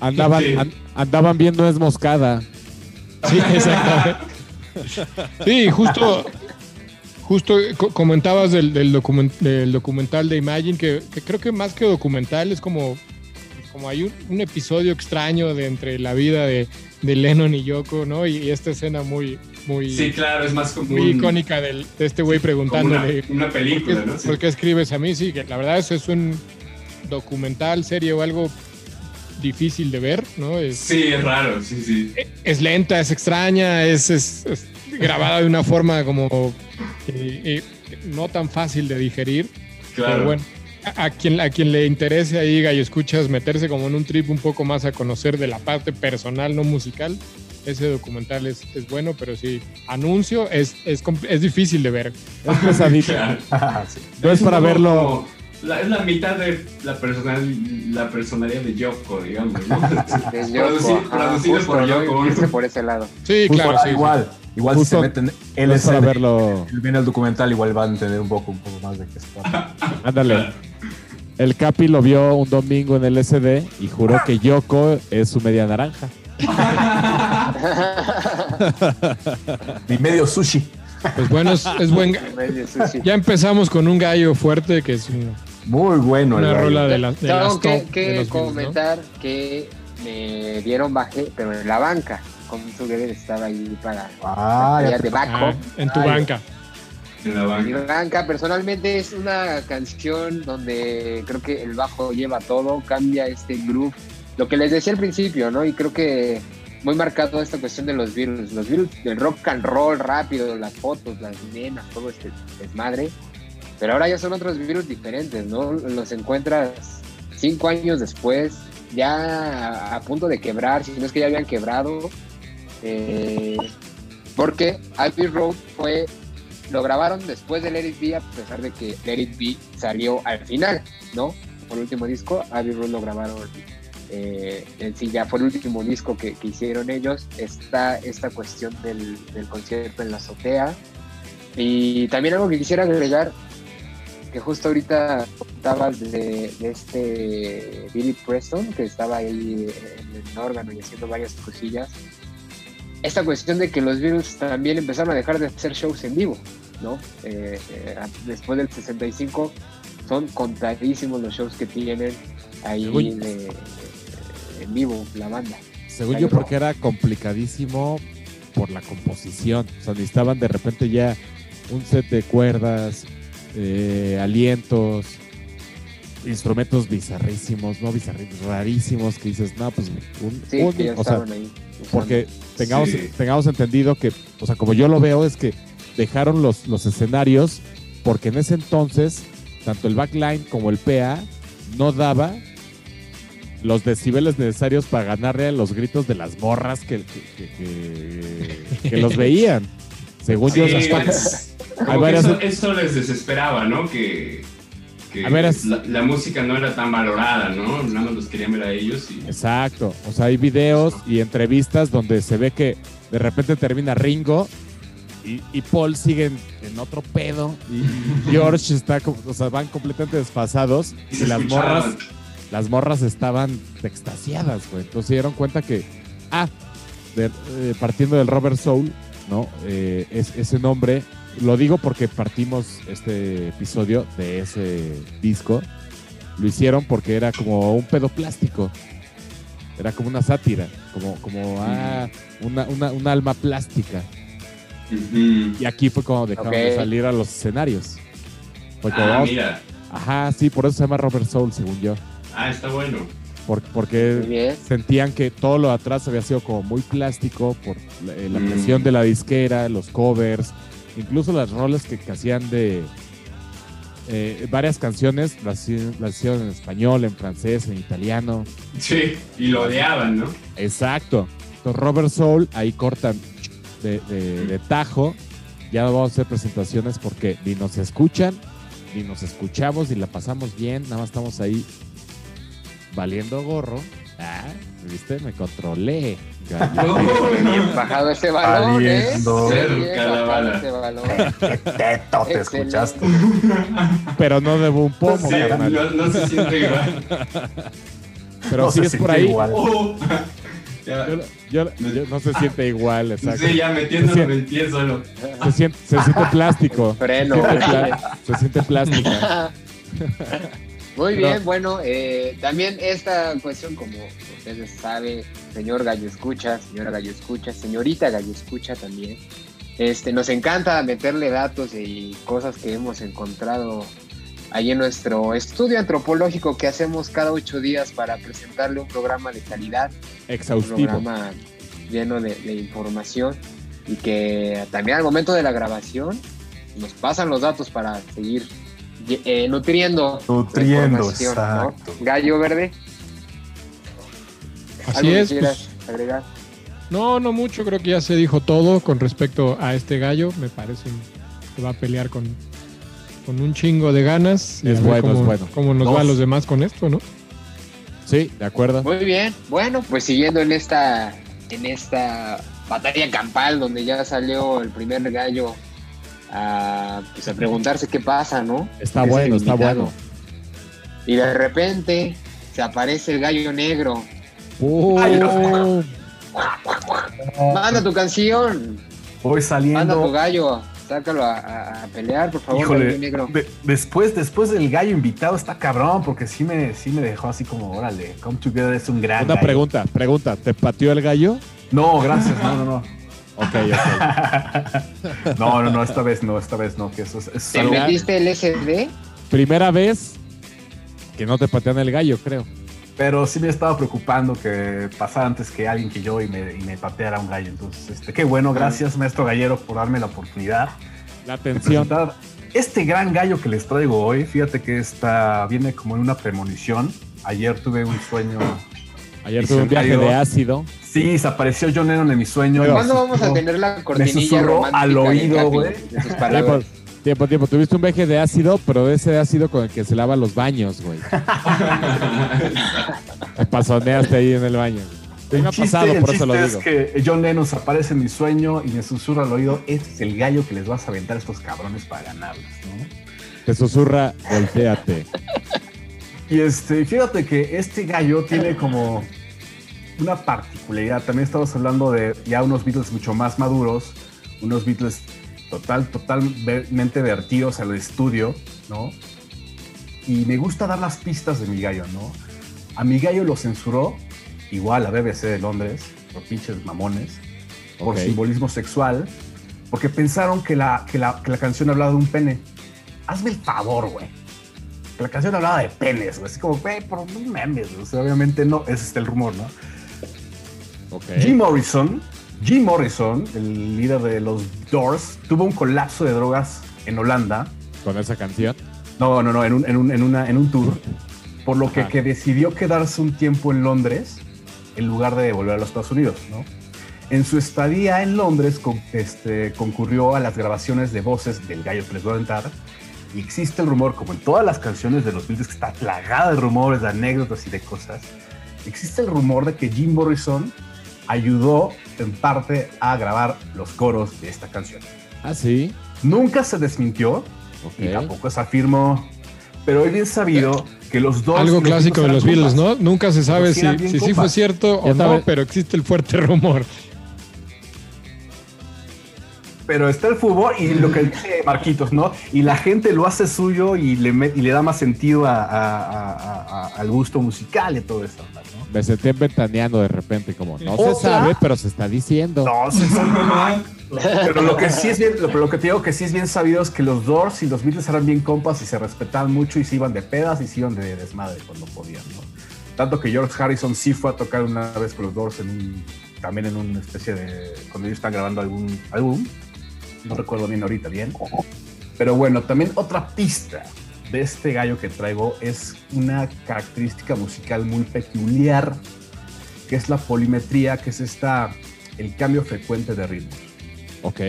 Andaban, Sí. an- andaban viendo es moscada. Sí, exactamente. Sí, justo, justo co- comentabas del, del, document- del documental de Imagine, que, que creo que más que documental es como, como hay un, un episodio extraño de entre la vida de, de Lennon y Yoko, ¿no? Y, y esta escena muy, muy, Sí, claro, es más como muy un- icónica del, de este güey una, preguntándole. una ¿Por qué, película, ¿no? Sí. por qué escribes a mí? Sí, que la verdad eso es un documental, serie o algo difícil de ver, ¿no? Es, Sí, es raro, sí, sí. es lenta, es extraña, es, es- es grabada de una forma como eh, eh, no tan fácil de digerir. Claro. Pero bueno, a, a quien, a quien le interese ahí, Gallo Escuchas, meterse como en un trip un poco más a conocer de la parte personal, no musical, ese documental es, es bueno, pero sí, anuncio, es, es, es difícil de ver. Es pesadito. Claro. Sí. No es para verlo. como la- es la mitad de la, personal, la personalidad de Yoko, digamos, ¿no? De Yoko, Produci- ajá, producido justo, por. Yoko. Irse por ese lado. Sí, Justo claro, sí, sí. Igual. Justo- si se meten No es para verlo. viene el documental, igual van a entender un poco, un poco más de qué se trata. Ándale. El Capi lo vio un domingo en el SD y juró que Yoko es su media naranja. Mi medio sushi. Pues bueno, es, es buen. Ya empezamos con un gallo fuerte que es un- Muy bueno. el una gallo. rola de, la, de Tengo las que, top que de los Beatles, ¿no? comentar que me dieron baje, pero en la banca. Con su Geller estaba ahí para Ah, ya de. Ah, en tu Ay, banca. En la Mi banca. personalmente es una canción donde creo que el bajo lleva todo, cambia este groove. Lo que les decía al principio, ¿no? Y creo que muy marcado esta cuestión de los Beatles. Los Beatles del rock and roll rápido, las fotos, las nenas, todo este desmadre. Pero ahora ya son otros Beatles diferentes, ¿no? Los encuentras cinco años después, ya a, a punto de quebrar, si no es que ya habían quebrado. Eh, porque Abbey Road fue lo grabaron después de Let It Be, a pesar de que Let It Be salió al final, ¿no? Por último disco, Abbey Road lo grabaron eh, en sí, ya fue el último disco que, que hicieron ellos. Está esta cuestión del, concierto en la azotea. Y también algo que quisiera agregar, que justo ahorita contabas de, de este Billy Preston, que estaba ahí en el órgano y haciendo varias cosillas. Esta cuestión de que los Beatles también empezaron a dejar de hacer shows en vivo, ¿no? Eh, eh, después del 65 son contadísimos los shows que tienen ahí de- en vivo la banda. Según yo, porque era complicadísimo por la composición. O sea, necesitaban de repente ya un set de cuerdas, eh, alientos, instrumentos bizarrísimos, no bizarrísimos, rarísimos, que dices, no, pues un, Sí, un- que ya o sea, ahí. Porque tengamos, Sí. tengamos entendido que, o sea, como yo lo veo, es que dejaron los, los escenarios porque en ese entonces, tanto el backline como el PA no daba los decibeles necesarios para ganarle a los gritos de las morras que, que, que- que- que los veían. Según Sí, yo, las es- Hay como que varias- eso, eso les desesperaba, ¿no? Que, que A ver, es- la, la música no era tan valorada, ¿no? Nada más los querían ver a ellos y Exacto. O sea, hay videos y entrevistas donde se ve que de repente termina Ringo y, y Paul sigue en, en otro pedo y George está, como- o sea, van completamente desfasados y y, las morras, las morras estaban extasiadas, güey. Entonces se dieron cuenta que, ah, de- eh, partiendo del Robert Soul, ¿no? Eh, es, ese nombre, lo digo porque partimos este episodio de ese disco. Lo hicieron porque era como un pedo plástico. Era como una sátira, como, como ah, una, una, un alma plástica. Y aquí fue cuando dejaron de salir a los escenarios. Fue como, Ah, mira. ajá, sí, por eso se llama Robert Soul, según yo. Ah, está bueno. Porque bien. sentían que todo lo de atrás había sido como muy plástico por la, eh, Mm. presión de la disquera, los covers, incluso las roles que, que hacían de eh, varias canciones, las, hicieron- las hicieron en español, en francés, en italiano. Sí, y lo odiaban, ¿no? Exacto. Entonces Robert Soul ahí cortan de, de- de tajo. Ya no vamos a hacer presentaciones porque ni nos escuchan, ni nos escuchamos, ni la pasamos bien. Nada más estamos ahí valiendo gorro. Ah, ¿viste? Me controlé. gallo. Bien bajado ese balón, ¿eh? Valiendo. Bien Cerca la bajado bala. ese balón. Teto, te escuchaste. Pero no de un pomo, Sí, carnal. no, no se siente igual. Pero No se es por ahí. igual. Oh. Ya, Yo, yo- yo- no se siente igual, exacto. sí, ya metiéndolo en el pie solo. Se siente, se siente plástico. Freno. Se siente, pla- se siente plástica. Muy bien, bueno, eh, también esta cuestión, como ustedes saben, señor Gallo Escucha, señora Gallo Escucha, señorita Gallo Escucha también, este, nos encanta meterle datos y cosas que hemos encontrado ahí en nuestro estudio antropológico que hacemos cada ocho días para presentarle un programa de calidad, un Exhaustivo. programa lleno de, de información y que también al momento de la grabación nos pasan los datos para seguir eh, nutriendo Nutriendo, ¿no? Gallo verde, Así algo que es. quieras pues, agregar. no, no mucho. Creo que ya se dijo todo con respecto a este gallo. Me parece que va a pelear con, con un chingo de ganas. Es bueno, cómo, es bueno. cómo nos va a los demás con esto, ¿no? Sí, de acuerdo. Muy bien, bueno, pues siguiendo en esta en esta batalla campal donde ya salió el primer gallo a, pues, a preguntarse qué pasa, ¿no? Está Es bueno, está bueno. Y de repente se aparece el gallo negro. No. Manda tu canción, Voy manda tu saliendo. gallo, sácalo a, a- a pelear, por favor, Híjole, gallo negro. de- después, después del gallo invitado está cabrón, porque sí me, sí me dejó así como, órale, Come Together es un gran Una gallo. pregunta, pregunta. ¿Te pateó el gallo? No, gracias, no, no, no. Ok, ok. No, no, no, esta vez no, esta vez no, que eso es, es ¿Te algo- metiste el SD? Primera vez que no te patean el gallo, creo. Pero sí me estaba preocupando que pasara antes que alguien que yo y me, y me pateara un gallo. Entonces, este, qué bueno, gracias, maestro gallero, por darme la oportunidad La atención. presentar este gran gallo que les traigo hoy. Fíjate que está, viene como en una premonición. Ayer tuve un sueño. Ayer tuve un viaje de ácido. Sí, desapareció John Lennon en mi sueño. ¿Cuándo vamos a tener la cortinilla susurró romántica al oído, güey. Tiempo, tiempo, tiempo. Tuviste un viaje de ácido, pero de ese ácido con el que se lava los baños, güey. Te pasoneaste ahí en el baño. Sí El me ha chiste, pasado, el por eso lo chiste digo. es que John Lennon se aparece en mi sueño y me susurra al oído, este es el gallo que les vas a aventar a estos cabrones para ganarlos, ¿no? Te susurra, volteate. Y este, fíjate que este gallo tiene como una particularidad. También estamos hablando de ya unos Beatles mucho más maduros, unos Beatles total, totalmente vertidos al estudio, ¿no? Y me gusta dar las pistas de mi gallo, ¿no? A mi gallo lo censuró, igual a BBC de Londres, por pinches mamones, por simbolismo sexual, porque pensaron que la, que, la, que la canción hablaba de un pene. Hazme el favor, güey. La canción hablaba de penes, güey. Así como, güey, por no memes, güey. O sea, obviamente no, ese es el rumor, ¿no? Jim Morrison, Jim Morrison, el líder de los Doors, tuvo un colapso de drogas en Holanda. Con esa canción. No, no, no, en un, en un, en una, en un tour. Por lo que, que decidió quedarse un tiempo en Londres en lugar de volver a los Estados Unidos, ¿no? En su estadía en Londres con- este, concurrió a las grabaciones de voces del gallo que Y existe el rumor, como en todas las canciones de los Beatles, que está plagada de rumores, de anécdotas y de cosas. Existe el rumor de que Jim Morrison ayudó en parte a grabar los coros de esta canción. Ah, sí. Nunca se desmintió, Ok. y tampoco se afirmó, pero es bien sabido que los dos... Algo los clásico de los Beatles. ¿no? Nunca se sabe sí si, si sí fue cierto o Ya no, sabes. pero existe el fuerte rumor. Pero está el fútbol y lo que dice Marquitos, ¿no? Y la gente lo hace suyo y le, met- y le da más sentido a- a- a- a- al gusto musical y todo eso, ¿no? Me senté ventaneando de repente, como no se sabe, pero se está diciendo. No, sí, sí, Pero lo que sí es bien, lo, pero lo que te digo que sí es bien sabido es que los Doors y los Beatles eran bien compas y se respetaban mucho y se iban de pedas y se iban de desmadre cuando podían, ¿no? Tanto que George Harrison sí fue a tocar una vez con los Doors en un, también en una especie de, cuando ellos están grabando algún álbum, no recuerdo bien ahorita bien. Pero bueno, también otra pista de este gallo que traigo es una característica musical muy peculiar, que es la polimetría, que es esta, el cambio frecuente de ritmo. Ok.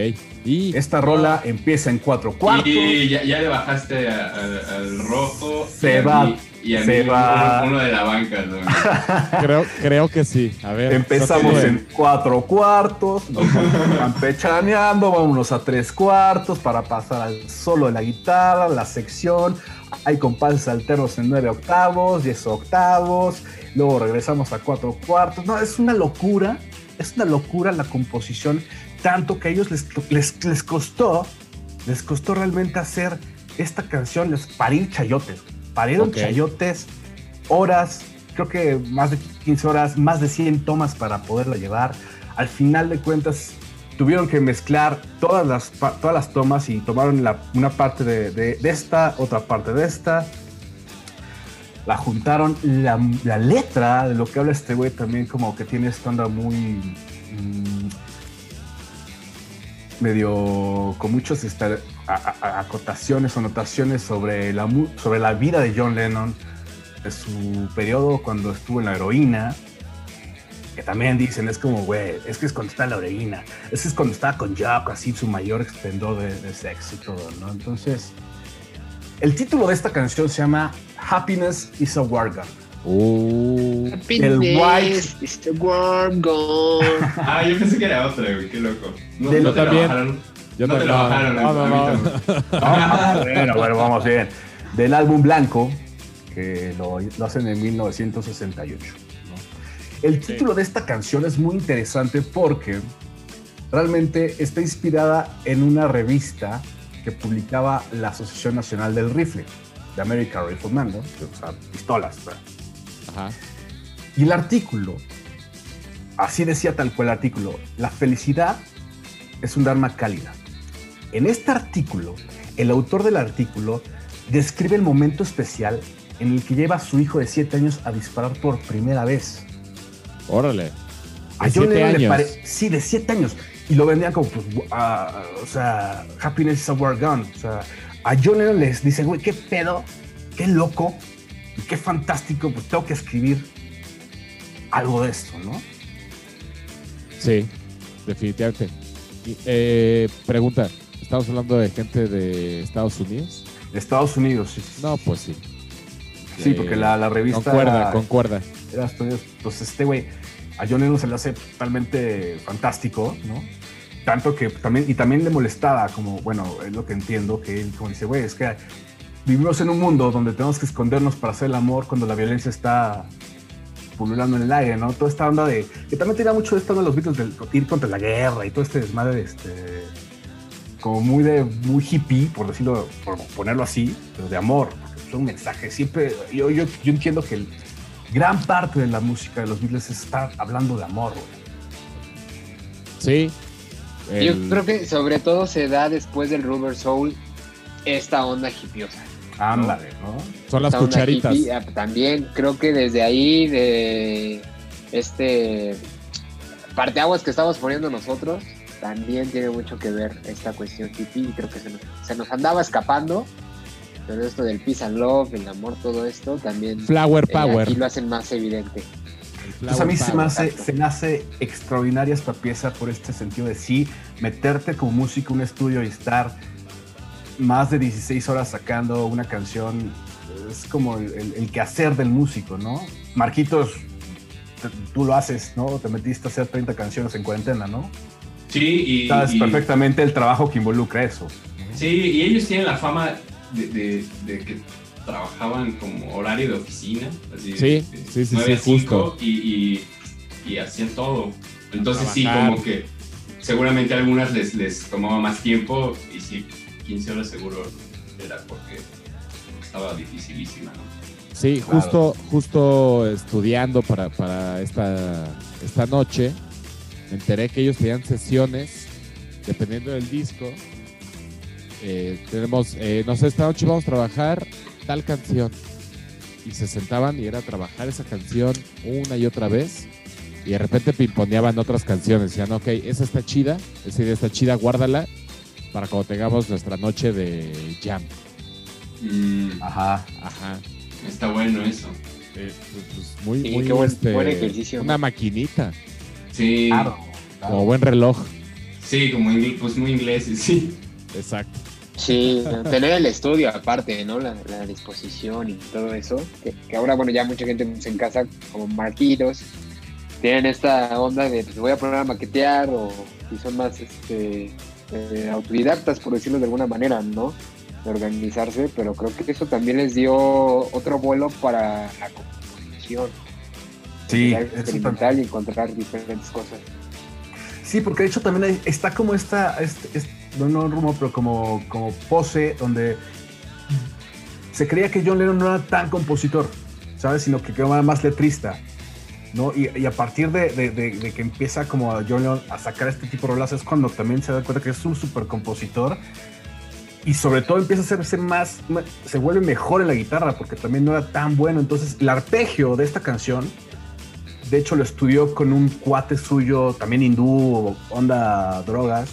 Y Esta rola empieza en cuatro cuartos. Y ya, ya le bajaste al rojo. Se va, mí- Y a se mí va. Uno, uno de la banca. ¿no? creo, creo que sí. A ver. Empezamos en cuatro cuartos, nos vamos campechaneando, vámonos a tres cuartos para pasar al solo de la guitarra, la sección. Hay compases alternos en nueve octavos, diez octavos, luego regresamos a cuatro cuartos. No, es una locura, es una locura la composición, tanto que a ellos les, les, les costó, les costó realmente hacer esta canción, les parir chayotes, parieron chayotes, horas, creo que más de 15 horas, más de 100 tomas para poderla llevar. Al final de cuentas, tuvieron que mezclar todas las, todas las tomas y tomaron la- una parte de, de- de esta, otra parte de esta. La juntaron, la, la letra de lo que habla este güey también como que tiene esta onda muy... mm, medio con muchas acotaciones o notaciones sobre la, sobre la vida de John Lennon, de su periodo cuando estuvo en la heroína, que también dicen, es como, güey, es que es cuando está en la heroína, es que es cuando estaba con Jack, así su mayor esplendor de, sexo y todo, ¿no? Entonces, el título de esta canción se llama Happiness is a War. Uh, El White. is the worm gone. Ah, yo pensé que era otra, güey, qué loco. No, Del- no te también. bajaron. yo No te la bajaron, no, no, no. Bueno, bueno, vamos bien. Del álbum Blanco, que lo, lo hacen en 1968. ¿no? El título de esta canción es muy interesante porque realmente está inspirada en una revista que publicaba la Asociación Nacional del Rifle, de American Rifleman, ¿no? o sea, pistolas. ¿verdad? Ajá. Y el artículo, así decía tal cual el artículo, la felicidad es un arma cálida. En este artículo, el autor del artículo describe el momento especial en el que lleva a su hijo de 7 años a disparar por primera vez. Órale. A ¿De John siete Lennon le pare- Sí, de 7 años. Y lo vendían como, pues, o sea, happiness is a war gun. O sea, a John Lennon les dice, güey, qué pedo, qué loco, y qué fantástico, pues tengo que escribir algo de esto, ¿no? Sí, definitivamente. Y, eh, pregunta, ¿estamos hablando de gente de Estados Unidos? De Estados Unidos, sí. No, pues sí. Sí, Eh, porque la, la revista Concuerda, era, concuerda. era. Entonces, este güey, a John Lennon se le hace totalmente fantástico, ¿no? Tanto que también, y también le molestaba, como, bueno, es lo que entiendo, que él como dice, güey, es que vivimos en un mundo donde tenemos que escondernos para hacer el amor cuando la violencia está pululando en el aire, ¿no? Toda esta onda de, que también tenía mucho esto de los Beatles del ir contra la guerra y todo este desmadre, este, como muy de, muy hippie, por decirlo, por ponerlo así, pero de amor, es un mensaje, siempre, yo, yo, yo entiendo que el, gran parte de la música de los Beatles está hablando de amor, güey. Sí. Yo creo que sobre todo se da después del Rubber Soul esta onda hippiosa. Ándale, ¿no? son las cucharitas. hippie, ah, también creo que desde ahí, de este parteaguas que estamos poniendo nosotros, también tiene mucho que ver esta cuestión hippie y creo que se nos, se nos andaba escapando. Pero esto del peace and love, el amor, todo esto también Flower eh, Power. aquí lo hacen más evidente. Entonces a mí se me, hace, exacto. se me hace extraordinaria esta pieza por este sentido de sí, meterte como músico en un estudio y estar más de 16 horas sacando una canción, es como el, el- el quehacer del músico, ¿no? Marquitos, te- tú lo haces, ¿no? Te metiste a hacer 30 canciones en cuarentena, ¿no? Sí, y, Sabes y- perfectamente el trabajo que involucra eso. sí, y ellos tienen la fama de, de- de que trabajaban como horario de oficina. Así, Sí, de- sí, sí, nueve sí, a justo. Y, y, y hacían todo. Entonces sí, como que seguramente a algunas les, les tomaba más tiempo y sí, 15 horas seguro era porque, estaba dificilísima, ¿no? Sí, Claro. justo, justo estudiando para, para esta, esta noche, me enteré que ellos tenían sesiones, dependiendo del disco. eh, tenemos, eh, no sé, esta noche vamos a trabajar tal canción. Y se sentaban y era trabajar esa canción una y otra vez. Y de repente pimponeaban otras canciones. Decían, ok, esa está chida, esa idea está chida, guárdala para cuando tengamos nuestra noche de jam. Mm, Ajá. Ajá. está bueno eso. Eh, pues, pues, muy, Sí, muy qué buen- este, buen ejercicio, Una maquinita, Sí, Claro. claro. como buen reloj. sí, como ingl- pues muy inglés, sí. Exacto. Sí, tener el estudio aparte, ¿no? La, la disposición y todo eso. Que, que ahora, bueno, ya mucha gente en casa, como marquitos, tienen esta onda de pues, voy a poner a maquetear o si son más este, eh, autodidactas, por decirlo de alguna manera, ¿no? De organizarse, pero creo que eso también les dio otro vuelo para la composición. Sí, experimentar y encontrar diferentes cosas. Sí, porque de hecho también hay- está como esta, este- este- no, no rumor, pero como, como pose donde se creía que John Lennon no era tan compositor, ¿sabes? Sino que era más letrista, ¿no? Y, a partir de, que empieza como a John Lennon a sacar este tipo de rolas es cuando también se da cuenta que es un super compositor y sobre todo empieza a hacerse más, se vuelve mejor en la guitarra porque también no era tan bueno. Entonces el arpegio de esta canción de hecho, lo estudió con un cuate suyo, también hindú, onda drogas,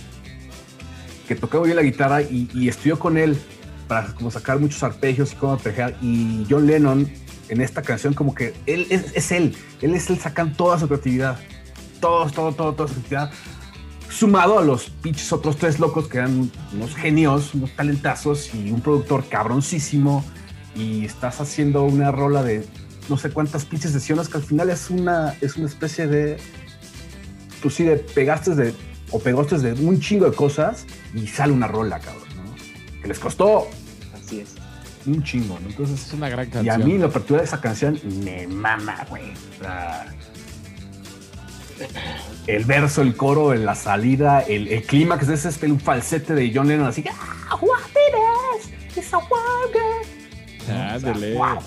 que tocaba bien la guitarra y, estudió con él para como sacar muchos arpegios y cómo arpegiar. Y John Lennon, en esta canción, como que él es, él, él es él, sacan toda su creatividad, todo, todo, todo, toda su creatividad, sumado a los pinches otros tres locos que eran unos genios, unos talentazos y un productor cabroncísimo. Y estás haciendo una rola de no sé cuántas pinches sesiones, que al final es una, es una especie de, pues sí, de pegaste de, o pegaste de un chingo de cosas y sale una rola, cabrón, ¿no? Que les costó Así es. Un chingo, ¿no? Entonces, Es una gran y canción. a mí la apertura de esa canción me mama, güey. O sea, el verso, el coro, la salida, el, el clímax de ese este, un falsete de John Lennon así. "Ah, what it is, it's a wonder". Ándale. Wow.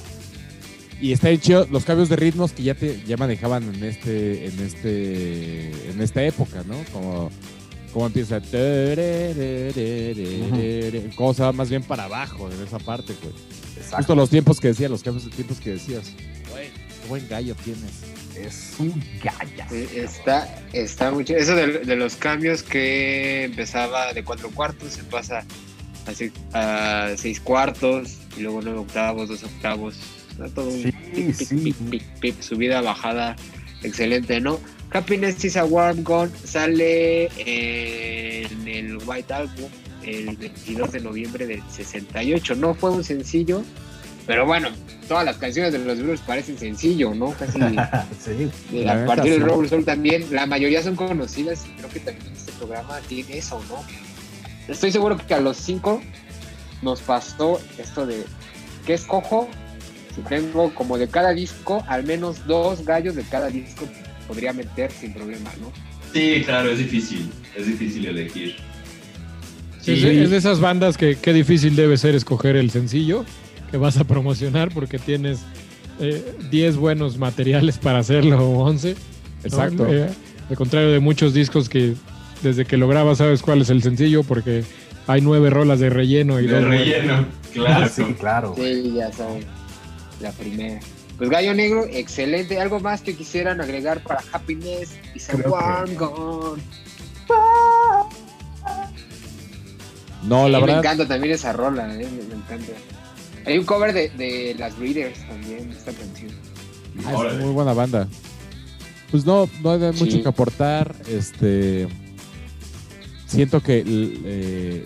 Y está bien chido los cambios de ritmos que ya te ya manejaban en este en este en esta época, ¿no? Como como empieza va más bien para abajo en esa parte, güey. Exacto. Justo los tiempos que decías, los cambios de tiempos que decías. Güey, qué buen gallo tienes. Es un galla. Sí, Está, está mucho. Eso de, de los cambios que empezaba de cuatro cuartos, se pasa a, se- a seis cuartos, y luego nueve octavos, dos octavos. Está todo un Sí, pip, sí. pip, pip, pip, subida, bajada, excelente, ¿no? Happiness is a Warm Gun sale en el White Album el 22 de noviembre del 68. No fue un sencillo, pero bueno, todas las canciones de los Blues parecen sencillo, ¿no? Casi. Sí. A partir del. Roll Soul también, la mayoría son conocidas y creo que también este programa tiene eso, ¿no? Estoy seguro que a los cinco nos pasó esto de ¿qué escojo? Si tengo como de cada disco, al menos dos gallos de cada disco podría meter sin problema, ¿no? Sí, claro, es difícil. Es difícil elegir. Es, de, es de esas bandas que qué difícil debe ser escoger el sencillo que vas a promocionar porque tienes eh, 10 buenos materiales para hacerlo o 11. ¿no? Exacto. Eh, al contrario de muchos discos que desde que lo grabas sabes cuál es el sencillo porque hay nueve rolas de relleno y De dos relleno, claro. Sí, claro. Sí, ya saben. La primera. Pues Gallo Negro, excelente. ¿Algo más que quisieran agregar para Happiness? Y que- Warm Gone. No, la Sí, Me verdad, encanta también esa rola, eh, me, me encanta. Hay un cover de, de las Breeders también, esta canción. ah, es muy buena banda. Pues no, no hay mucho Sí. que aportar. Este siento que eh,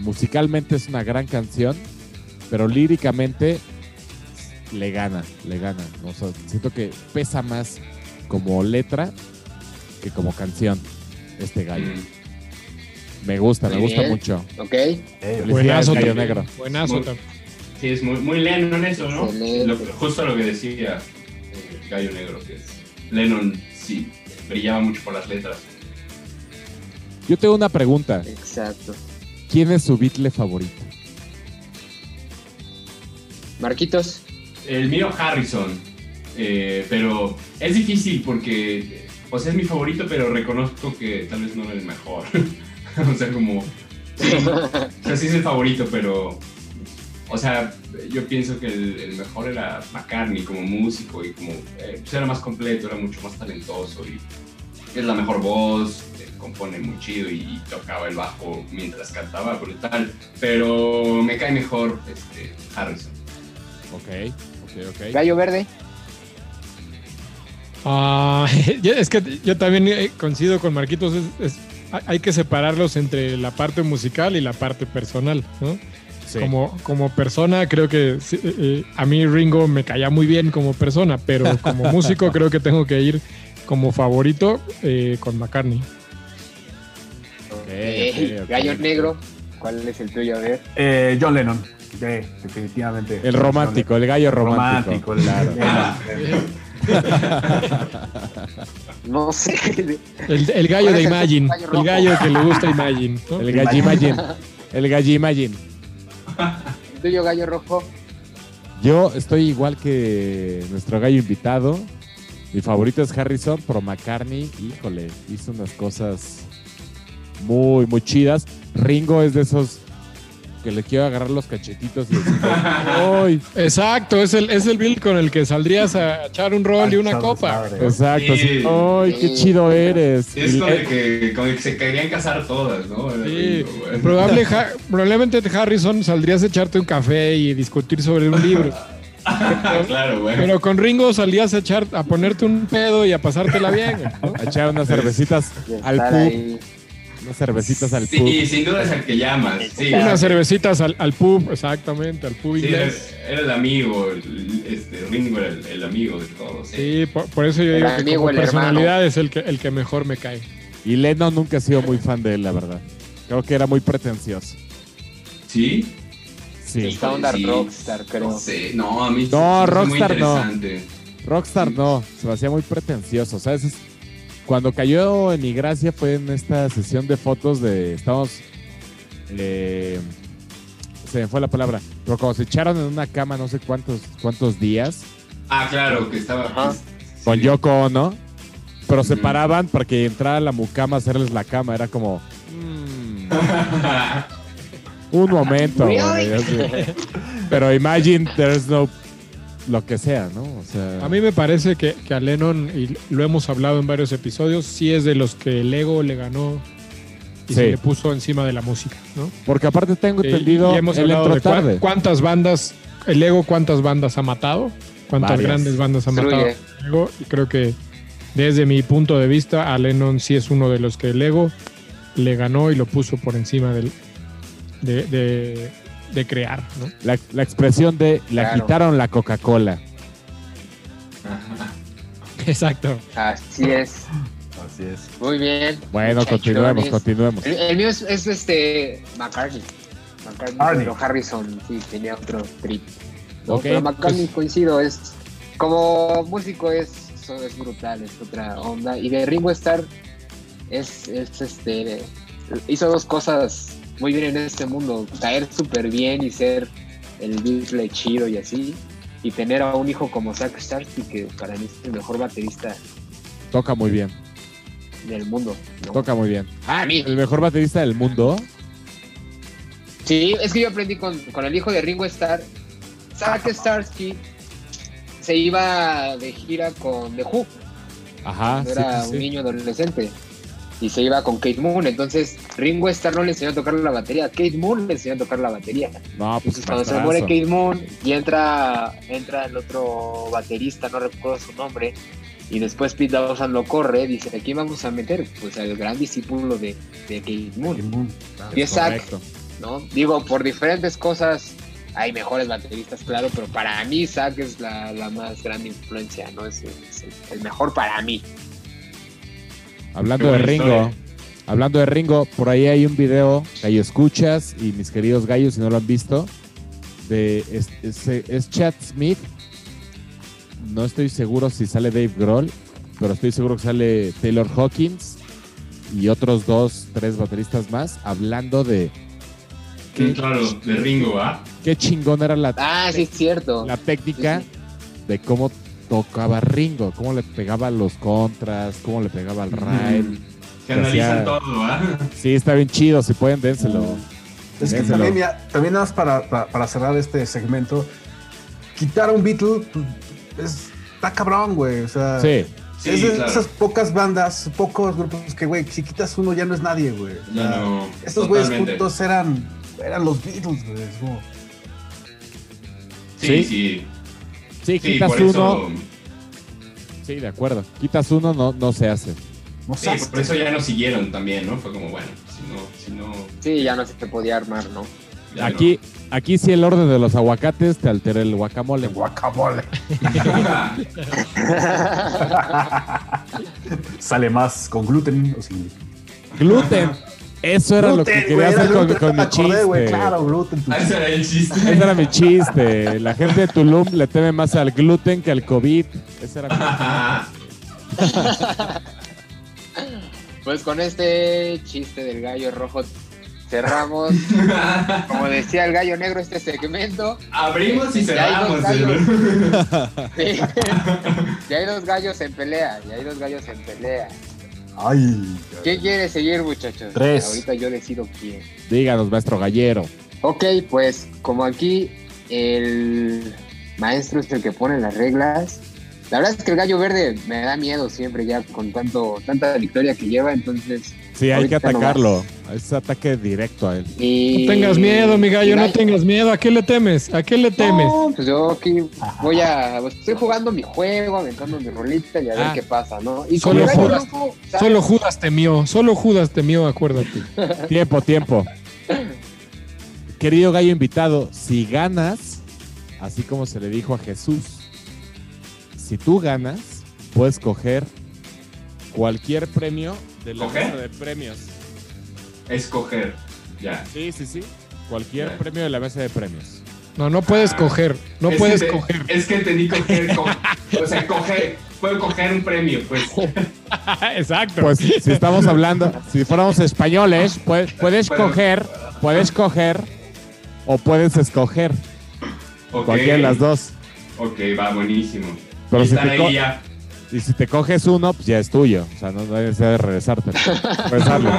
musicalmente es una gran canción, pero líricamente le gana, le gana. O sea, siento que pesa más como letra que como canción este gallo. Me gusta, me gusta bien. mucho. ¿Ok? Eh, Buenazo Gallo también. Negro. Buenazo Muy- también. Sí, es muy, muy Lennon eso, ¿no? Lo- justo lo que decía eh, Gallo Negro, que es Lennon sí brillaba mucho por las letras. Yo tengo una pregunta. Exacto. ¿Quién es su Beatle favorito? Marquitos. El mío Harrison, eh, pero es difícil porque, o sea, es mi favorito, pero reconozco que tal vez no es el mejor. o sea, como, sí, o sea, sí es el favorito, pero, o sea, yo pienso que el, mejor era McCartney como músico y como, eh, pues era más completo, era mucho más talentoso y es la mejor voz, eh, compone muy chido y, tocaba el bajo mientras cantaba, brutal, pero me cae mejor este, Harrison. Ok, ok, ok. Gallo Verde. Ah, ya- es que yo también eh, coincido con Marquitos. es- es- hay- que separarlos entre la parte musical y la parte personal, ¿no? Sí. Como, como persona, creo que eh, eh, a mí Ringo me caía muy bien como persona, pero como músico creo que tengo que ir como favorito eh, con McCartney. Ok, Eh, ok, ok. Gallo Negro. ¿Cuál es el tuyo? A ver. eh, John Lennon. Sí, definitivamente. El romántico, el gallo romántico. Romántico, claro. No sé. El, el gallo ¿Cuál de el Imagine, gallo el gallo que le gusta Imagine. ¿no? El gallimagin. El gallimagin. El tuyo, Gallo Rojo. Yo estoy igual que nuestro gallo invitado. Mi favorito es Harrison, pero McCartney, híjole, hizo unas cosas muy, muy chidas. Ringo es de esos que le quiero agarrar los cachetitos y decirle, ¡ay! Exacto, es el, es el Bill con el que saldrías a echar un rol y una copa. Exacto, así, Sí. ¡ay, qué Sí. chido eres! Es Y- con el, que, con el que se querían casar todas, ¿no? Sí, probable, Ja- probablemente Harrison saldrías a echarte un café y discutir sobre un libro. claro, güey. Pero con Ringo salías a echar, a ponerte un pedo y a pasártela bien. ¿no? a echar unas cervecitas al pub. ahí. Unas cervecitas al Sí, pub. sin duda es el que llamas. Sí, Unas cervecitas al, al pub, exactamente, al pub Sí, era, inglés. era el amigo, el- este, Ringo era el, el amigo de todos. Sí, por, por eso yo El digo que amigo, como el personalidad es el que, el que mejor me cae. Y Lennon nunca ha sido muy fan de él, la verdad. Creo que era muy pretencioso. ¿Sí? Sí. Esta onda Sí. rockstar, creo. No sé, no, a mí No, Rockstar no. muy interesante. Rockstar no, se me hacía muy pretencioso. ¿Sabes? Cuando cayó en mi gracia fue en esta sesión de fotos de. Estamos. eh, se me fue la palabra. Pero cuando se echaron en una cama no sé cuántos, cuántos días. Ah, claro, que estaba. Ajá. Con Yoko Ono. Pero se paraban para que entrara la mucama a hacerles la cama. Era como. mm, un momento. güey. Pero imagine there's no. Lo que sea, ¿no? O sea. A mí me parece que, que a Lennon, y lo hemos hablado en varios episodios, sí es de los que el ego le ganó y Sí. se le puso encima de la música, ¿no? Porque aparte tengo Eh, entendido. y hemos él hablado de tarde. cuántas bandas, el ego cuántas bandas ha matado, cuántas Varias. grandes bandas ha matado el ego, y creo que desde mi punto de vista, a Lennon sí es uno de los que el ego le ganó y lo puso por encima del, de, de- de crear, ¿no? La, la expresión de la Claro. quitaron la Coca-Cola. Exacto. Así es. Así es. Muy bien. Bueno, continuemos, continuemos. El, el mío es, es, este McCartney. McCartney, Arnie. pero Harrison sí tenía otro trip. ¿no? Pero McCartney pues- coincido, es como músico es, es brutal, es otra onda. Y de Ringo Starr es, es este hizo dos cosas muy bien en este mundo, caer súper bien y ser el Beatle chido y así. Y tener a un hijo como Zack Starsky, que para mí es el mejor baterista Toca muy bien, del mundo. ¿no? toca muy bien. A mí. El mejor baterista del mundo. Sí, es que yo aprendí con, con el hijo de Ringo Starr. Zack Starsky se iba de gira con The Who, Ajá, sí, era sí, un sí. niño adolescente. Y se iba con Kate Moon. Entonces Ringo Starr no le enseñó a tocar la batería. Kate Moon le enseñó a tocar la batería. No, pues Entonces cuando se muere Kate Moon y entra, entra el otro baterista, no recuerdo su nombre. Y después Pete Dawson lo corre, dice, aquí vamos a meter pues al gran discípulo de, de Kate Moon. Y es Zack, Correcto. ¿no? Digo, por diferentes cosas hay mejores bateristas, claro, pero para mí Zack es la, la más grande influencia, ¿no? Es, es el, el mejor para mí. Hablando Qué de Ringo, historia. hablando de Ringo, por ahí hay un video, gallo escuchas y mis queridos gallos, si no lo han visto, de es, es- es Chad Smith. No estoy seguro si sale Dave Grohl, pero estoy seguro que sale Taylor Hawkins y otros dos, tres bateristas más, hablando de Sí, claro, de Ringo, ¿ah? qué chingón era la, Ah, sí, es cierto. la técnica Sí, de cómo tocaba Ringo, cómo le pegaba los contras, cómo le pegaba el ride. Que analizan Hacía- todo, ¿ah? Sí, está bien chido, si pueden, dénselo. Es que Dénselo. también, también nada más para, para, para cerrar este segmento, quitar a un Beatle pues, es- está cabrón, güey. O sea, Sí, Sí, es de claro. esas pocas bandas, pocos grupos que, güey, si quitas uno ya no es nadie, güey. O Ya sea, no. Estos güeyes juntos eran, eran los Beatles, güey. Sí. sí. Sí, quitas uno. eso, Sí, de acuerdo. Quitas uno, no, no se hace. No sí, por eso ya no siguieron también, ¿no? Fue como, bueno, si no, si no. Sí, ya no se te podía armar, ¿no? ya Aquí, aquí sí el orden de los aguacates te altera el guacamole. Guacamole. no. Sale más con gluten o sin Gluten. Eso era lo que quería hacer con, mi acordé, chiste. Claro, gluten. tu- ese era el chiste. Ese era mi chiste. La gente de Tulum le teme más al gluten que al COVID. Ese era mi- Pues con este chiste del gallo rojo cerramos, como decía el gallo negro, este segmento. Abrimos y Ya hay cerramos. gallos. Sí. Ya hay dos gallos en pelea, ya hay dos gallos en pelea. Ay. ¿Quién quiere seguir, muchachos? Tres. Ahorita yo decido quién. Díganos, maestro gallero. Ok, pues como aquí el maestro es el que pone las reglas. La verdad es que el gallo verde me da miedo siempre ya con tanto tanta victoria que lleva, entonces Sí, hay que nomás. atacarlo. Es ataque directo a él. Y, No tengas miedo, mi gallo, no tengas miedo. ¿A qué le temes? ¿A qué le temes? No, pues yo aquí voy a. pues, Estoy jugando mi juego, aventando mi rolita y a ver Ah. qué pasa, ¿no? Y Solo con el gallo jugas- rojo, ¿sabes? Solo Judas temió, solo Judas temió, acuérdate. Tiempo, tiempo. Querido gallo invitado, si ganas, así como se le dijo a Jesús, si tú ganas, puedes coger cualquier premio de la ¿Coger? mesa de premios. Escoger. Ya. Sí, sí, sí. Cualquier Ya. premio de la mesa de premios. No, no puedes Ah. coger, no Es puedes te- coger. Es que entendí coger. co- o sea, coger. Puedo coger un premio, pues. Exacto. Pues si estamos hablando, si fuéramos españoles, puedes, puedes Bueno. coger, puedes coger o puedes escoger. Ok. Cualquiera de las dos. Ok, va, buenísimo. Pero si están te co- ahí ya. Y si te coges uno, pues ya es tuyo. O sea, no debes de regresarte. Regresarlo.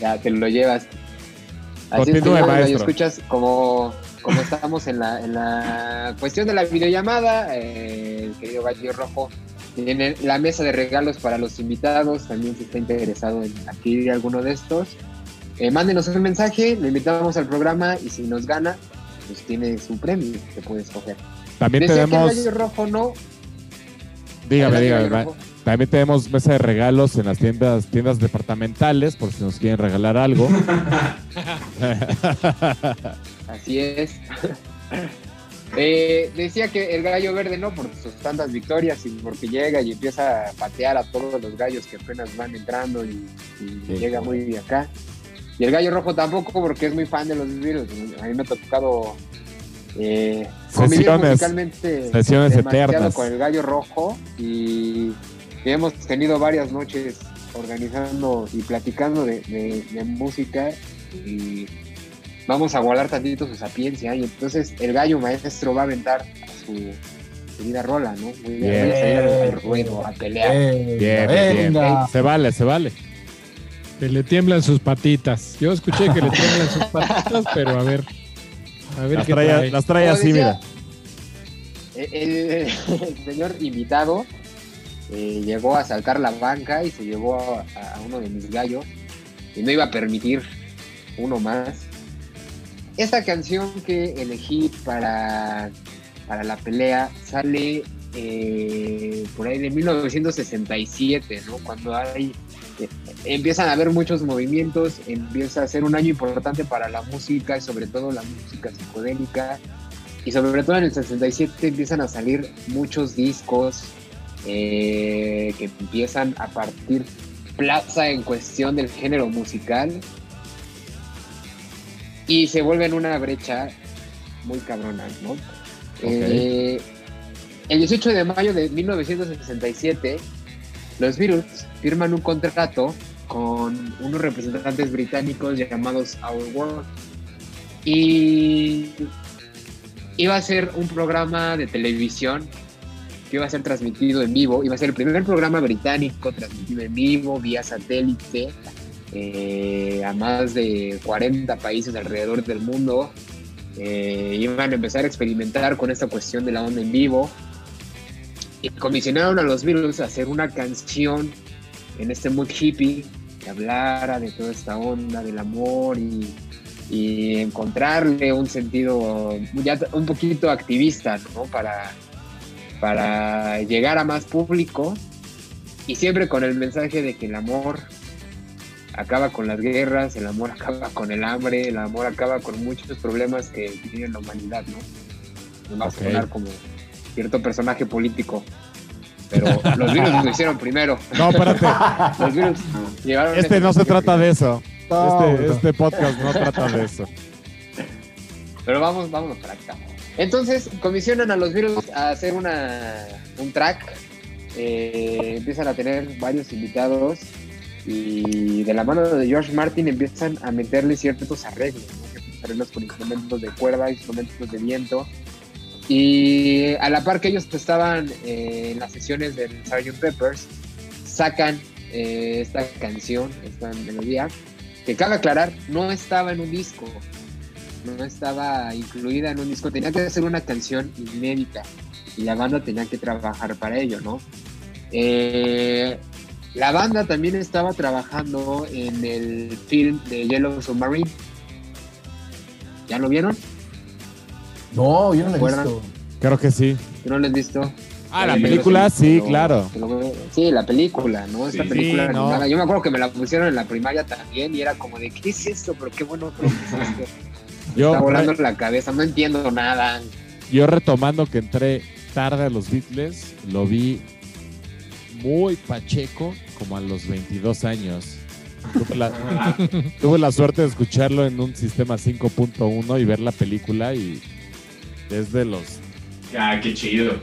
Ya te lo llevas. Así es, que, maestro. escuchas como, como estamos en la, en la cuestión de la videollamada, eh, el querido Gallo Rojo tiene la mesa de regalos para los invitados, también si está interesado en adquirir alguno de estos. Eh, mándenos un mensaje, lo invitamos al programa y si nos gana, pues tiene su premio que puede escoger. También Decía que el tenemos, Gallo Rojo no. Dígame, dígame, también tenemos mesa de regalos en las tiendas, tiendas departamentales, por si nos quieren regalar algo. Así es. Eh, decía que el gallo verde no por sus tantas victorias y porque llega y empieza a patear a todos los gallos que apenas van entrando y, y Sí. llega muy acá. Y el gallo rojo tampoco porque es muy fan de los virus. A mí me ha tocado eh, Sesiones. musicalmente Sesiones demasiado eternas. con el gallo rojo y hemos tenido varias noches organizando y platicando de, de- de música y vamos a guardar tantito su sapiencia y entonces el gallo maestro va a aventar a su querida rola, ¿no? Muy bien, Bien. voy a salir al, al ruedo, a pelear. Bien, bien, bien. Venga. Se vale, se vale. Que le tiemblan sus patitas. Yo escuché que le tiemblan sus patitas, pero a ver. A ver Las qué trae, trae. las trae Como así, decía, mira. El, el señor invitado eh, llegó a saltar la banca y se llevó a, a uno de mis gallos y no iba a permitir uno más. Esta canción que elegí para, para la pelea sale eh, por ahí de 1967, ¿no? Cuando hay empiezan a haber muchos movimientos, empieza a ser un año importante para la música y sobre todo la música psicodélica. Y sobre todo en el 67 empiezan a salir muchos discos eh, que empiezan a partir plaza en cuestión del género musical y se vuelven una brecha muy cabrona, ¿no? Eh, el 18 de mayo de 1967, los Beatles firman un contrato con unos representantes británicos llamados Our World. Y iba a ser un programa de televisión que iba a ser transmitido en vivo, iba a ser el primer programa británico transmitido en vivo vía satélite eh, a más de 40 países alrededor del mundo. Eh, iban a empezar a experimentar con esta cuestión de la onda en vivo. Y comisionaron a los Beatles a hacer una canción en este mood hippie que hablara de toda esta onda del amor y, y encontrarle un sentido ya un poquito activista, ¿no? Para, para llegar a más público y siempre con el mensaje de que el amor acaba con las guerras, el amor acaba con el hambre, el amor acaba con muchos problemas que tiene la humanidad, ¿no? Me va a sonar como cierto personaje político, pero los virus lo hicieron primero. No, espérate. Los virus llevaron Este no se trata de eso. No, Este, no. este podcast no trata de eso. Pero vamos, vamos para acá. Entonces comisionan a los virus a hacer una, un track. eh, empiezan a tener varios invitados y de la mano de George Martin empiezan a meterle ciertos arreglos, arreglos con instrumentos de cuerda, instrumentos de viento. Y a la par que ellos estaban eh, en las sesiones del Sgt. Peppers, sacan eh, esta canción, esta melodía, que cabe aclarar, no estaba en un disco, no estaba incluida en un disco, tenía que ser una canción inédita y la banda tenía que trabajar para ello, ¿no? Eh, La banda también estaba trabajando en el film de Yellow Submarine. ¿Ya lo vieron? No, yo no lo he visto. Creo que sí. ¿Tú no lo has visto? Ah, la película, sí, claro. Sí, la película, ¿no? Esta Sí, película sí, no. Yo me acuerdo que me la pusieron en la primaria también y era como de, ¿qué es esto? Pero qué bueno, pero ¿qué es esto? Yo, está volando la cabeza, no entiendo nada. yo retomando que entré tarde a los Beatles, lo vi muy pacheco, como a los 22 años. Tuve la, tuve la suerte de escucharlo en un sistema 5.1 y ver la película y desde los... Ah, qué chido.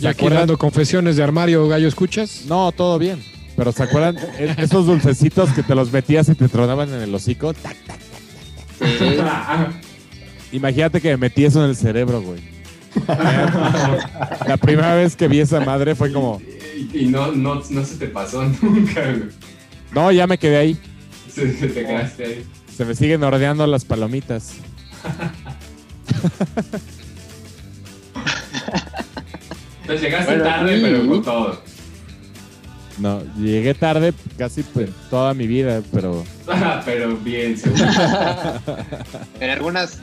Ya aquí acuerdan? dando confesiones de armario, gallo, ¿escuchas? No, todo bien. Pero ¿se acuerdan esos dulcecitos que te los metías y te tronaban en el hocico? Tac, tac. Sí. Imagínate que me metí eso en el cerebro, güey. La primera vez que vi esa madre fue como, Y, y no, no, no se te pasó nunca, güey. no, ya me quedé ahí. Se, se te quedaste ahí. Se me siguen ordeando las palomitas. Entonces llegaste Bueno, tarde, y- pero con todo. No, llegué tarde casi pues, toda mi vida, pero pero bien, seguro. En algunas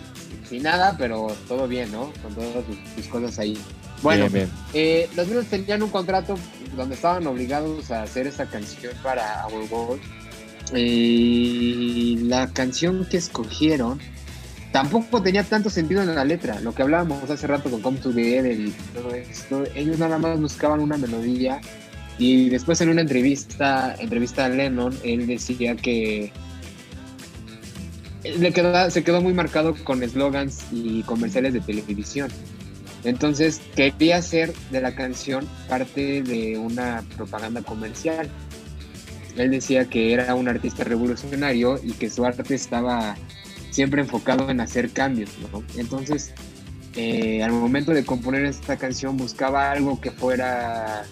sin nada, pero todo bien, ¿no? Con todas sus, sus cosas ahí. Bueno, bien, bien. eh, los Beatles tenían un contrato donde estaban obligados a hacer esa canción para Our World. Y la canción que escogieron tampoco tenía tanto sentido en la letra. Lo que hablábamos hace rato con Come Together y todo esto, ellos nada más buscaban una melodía. Y después en una entrevista, entrevista a Lennon, él decía que se quedó muy marcado con eslogans y comerciales de televisión. Entonces quería hacer de la canción parte de una propaganda comercial. Él decía que era un artista revolucionario y que su arte estaba siempre enfocado en hacer cambios. ¿no? Entonces, eh, al momento de componer esta canción buscaba algo que fuera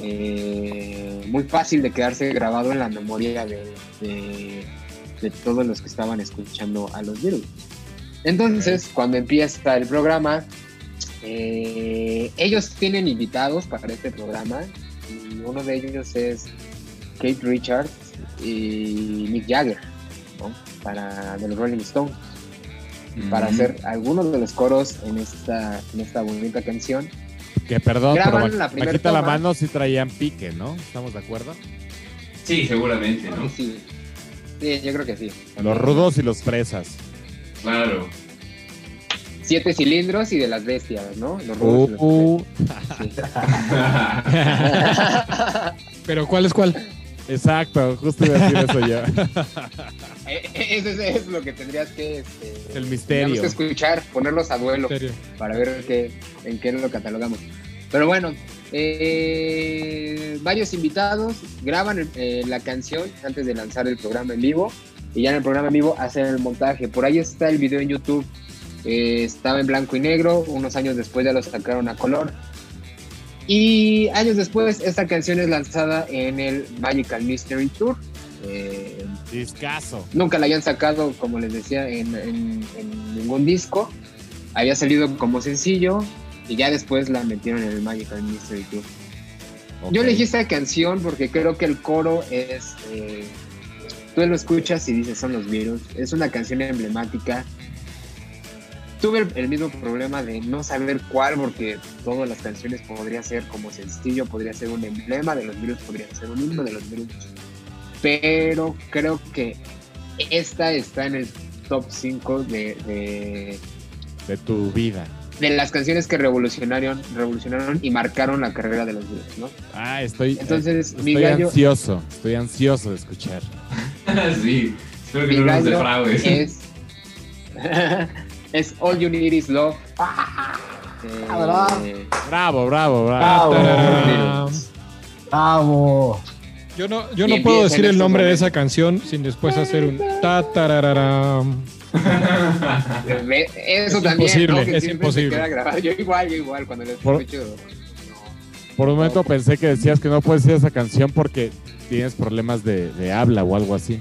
eh, muy fácil de quedarse grabado en la memoria de, de- de todos los que estaban escuchando a los Beatles. Entonces, cuando empieza el programa, eh, ellos tienen invitados para este programa y uno de ellos es Kate Richards y Mick Jagger, ¿no? Para de los Rolling Stones, para Mm. hacer algunos de los coros en esta, en esta bonita canción. Que perdón, Graban la bajita la mano sí traían pique, ¿no? ¿Estamos de acuerdo? Sí, seguramente, ¿no? Sí, sí, yo creo que sí. Los rudos y los fresas. Claro. Siete cilindros y de las bestias, ¿no? Los rudos y los Uh, fresas, Pero ¿cuál es cuál? exacto, justo iba a decir eso yo. sí. Eh, Eso es, es lo que tendrías que... este, El misterio. tendríamos que escuchar, ponerlos a duelo. Para ver qué, en qué lo catalogamos. Pero bueno, eh, varios invitados graban eh, la canción antes de lanzar el programa en vivo y ya en el programa en vivo hacen el montaje. Por ahí está el video en YouTube. Eh, estaba en blanco y negro, unos años después ya lo sacaron a color. Y años después esta canción es lanzada en el Magical Mystery Tour. Eh, Discaso. nunca la habían sacado, como les decía, en, en- en ningún disco. Había salido como sencillo y ya después la metieron en el Magical Mystery Tour. Yo Ok. elegí esta canción porque creo que el coro es. eh, tú lo escuchas y dices son los Beatles. Es una canción emblemática. Tuve el, el mismo problema de no saber cuál, porque todas las canciones podría ser como sencillo, podría ser un emblema de los Beatles, podría ser un himno de los Beatles. Pero creo que esta está en el top 5 de, de, De tu vida. de las canciones que revolucionaron, revolucionaron y marcaron la carrera de los Beatles, ¿no? Ah, estoy, Entonces, estoy mi gallo- ansioso. Estoy ansioso de escuchar. sí. Espero que Mi no nos defraudes. es, es All You Need Is Love. Eh, ¿verdad? Bravo, bravo, bravo. Bravo. Bravo. Yo no, yo no puedo decir el estos nombre de esa canción sin después hacer un ta tarararam. Eso Es también, imposible, ¿no? Que es siempre imposible. se queda grabado. Yo igual, yo igual, cuando lo Por- escucho. Por un momento pensé que decías que no puedes decir esa canción porque tienes problemas de, de habla o algo así.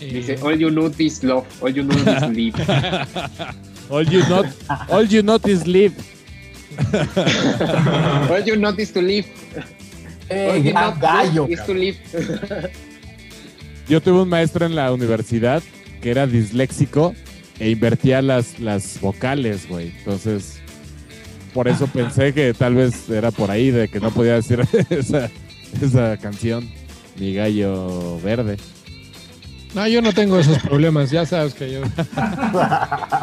Dice, All You Need Is Love, All You Need Is Live. All you not, all you not is live. all You Need Is To Live. Eh, Oye, no, gallo. Yo tuve un maestro en la universidad que era disléxico e invertía las, las vocales, güey. Entonces, por eso pensé que tal vez era por ahí de que no podía decir esa, esa canción, Mi gallo verde. No, yo no tengo esos problemas, ya sabes que yo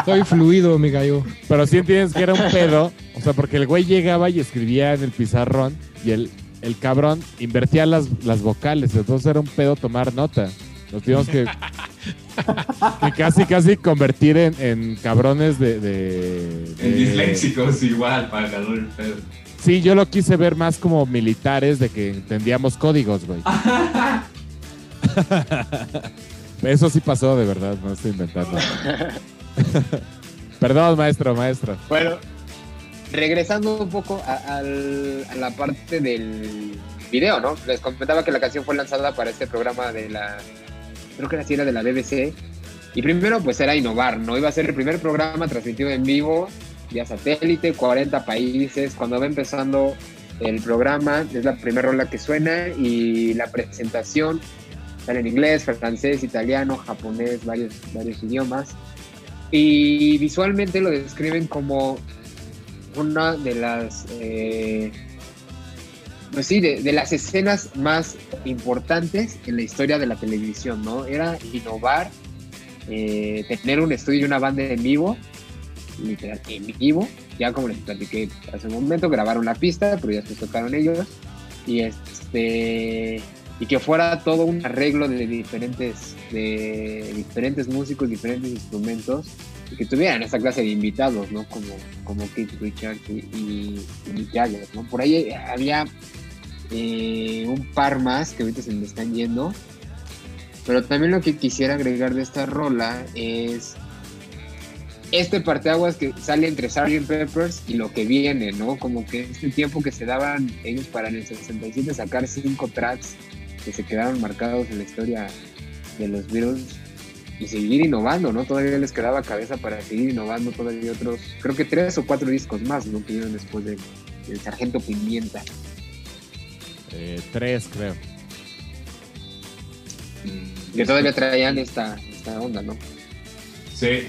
soy fluido, mi gallo. Pero sí entiendes que era un pedo, o sea, porque el güey llegaba y escribía en el pizarrón y el, el cabrón invertía las, las vocales, entonces era un pedo tomar nota. Nos tuvimos que, que casi, casi convertir en, en cabrones de... de- En disléxicos igual, para agarrar el pedo. Sí, yo lo quise ver más como militares de que entendíamos códigos, güey. Eso sí pasó de verdad, no estoy inventando. Perdón, maestro, maestro. Bueno, regresando un poco a, la parte del video, ¿no? Les comentaba que la canción fue lanzada para este programa de la, creo que era era de la BBC. Y primero, pues era innovar, ¿no? Iba a ser el primer programa transmitido en vivo, vía satélite, 40 países. Cuando va empezando el programa, es la primera rola que suena y la presentación sale en inglés, francés, italiano, japonés, varios, varios idiomas. Y visualmente lo describen como una de las eh, pues sí, de, las escenas más importantes en la historia de la televisión, ¿no? Era innovar, eh, tener un estudio y una banda en vivo, literal, en vivo, ya como les platiqué hace un momento, grabaron la pista, pero ya se tocaron ellos, y este y que fuera todo un arreglo de diferentes, de diferentes músicos, diferentes instrumentos, que tuvieran esa clase de invitados, ¿no? Como, como Keith Richards y, y, Jagger, ¿no? Por ahí había eh, un par más que ahorita se me están yendo, pero también lo que quisiera agregar de esta rola es este parteaguas que sale entre Sgt. Peppers y lo que viene, ¿no? Como que este tiempo que se daban ellos para en el 67 sacar cinco tracks que se quedaron marcados en la historia de los Beatles y seguir innovando, ¿no? Todavía les quedaba cabeza para seguir innovando todavía otros, creo que tres o cuatro discos más, ¿no? Que dieron después de El Sargento Pimienta. Eh, tres, creo. Que todavía traían esta, esta onda, ¿no? Sí.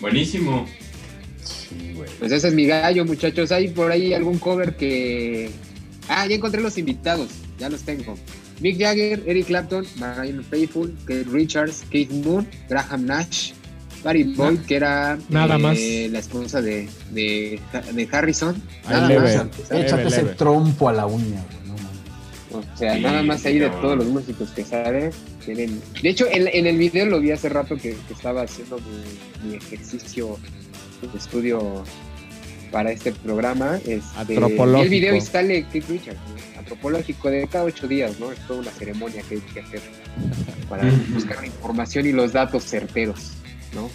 Buenísimo. Sí, güey. Pues ese es mi gallo, muchachos. ¿Hay por ahí algún cover que... Ah, ya encontré los invitados, ya los tengo. Mick Jagger, Eric Clapton, Marianne Faithfull, Keith Richards, Keith Moon, Graham Nash, Barry Boyd, que era Nada eh, más. la esposa de, de, de Harrison. Nada leve. más. Leve, Échate ese leve. trompo a la uña, güey. No. O sea, Sí, nada más ahí de todos los músicos que salen. Tienen... De hecho, en, en el video lo vi hace rato que, que estaba haciendo mi, mi ejercicio de estudio para este programa. Este, Antropológico. y el video y sale Keith Richards, ¿no? antropológico de cada ocho días, ¿no? Es toda una ceremonia que hay que hacer para buscar la información y los datos certeros, ¿no?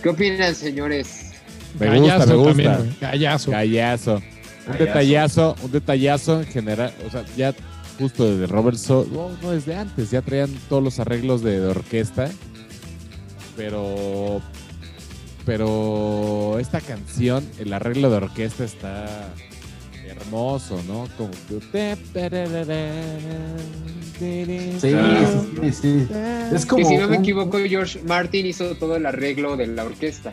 ¿Qué opinan, señores? Me gusta, me gusta. también. Gallazo. Gallazo. Un Gallazo. detallazo, un detallazo en general. O sea, ya justo desde Robert So, no, no desde antes, ya traían todos los arreglos de, de orquesta. Pero. Pero esta canción, el arreglo de orquesta está hermoso, ¿no? Como que. Sí, sí, sí. Es como. que si no me equivoco, George Martin hizo todo el arreglo de la orquesta.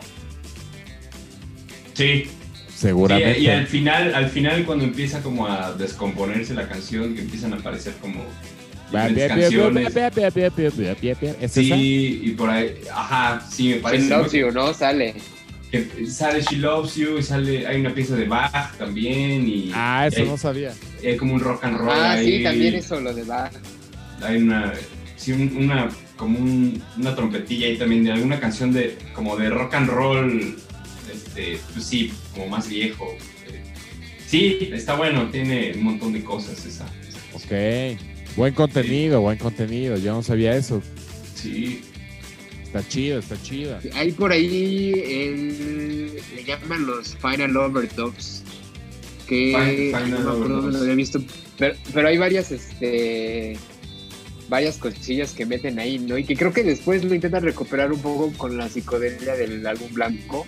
Sí. Sí, Seguramente. y al final, al final cuando empieza como a descomponerse la canción, que empiezan a aparecer como ¿Es esa? Sí, y por ahí, ajá, sí, me She parece. Loves You, ¿no? Sale. que sale She Loves You, y sale, hay una pieza de Bach también, y Ah, eso hay, no sabía. hay como un rock and roll Ah, ahí. sí, también eso, lo de Bach. Hay una, sí, un- una, como un- una trompetilla ahí también de alguna canción de, como de rock and roll, este, pues sí, como más viejo. Eh, Sí, está bueno, tiene un montón de cosas esa. esa. Ok. Buen contenido, buen contenido. Yo no sabía eso. Sí, Está chido, está chido. Hay por ahí, el- le llaman los Final Overdubs. Que Fin- Final no me acuerdo lo había visto. Pero, pero hay varias, este. Varias cosillas que meten ahí, ¿no? Y que creo que después lo intentan recuperar un poco con la psicodelia del álbum blanco,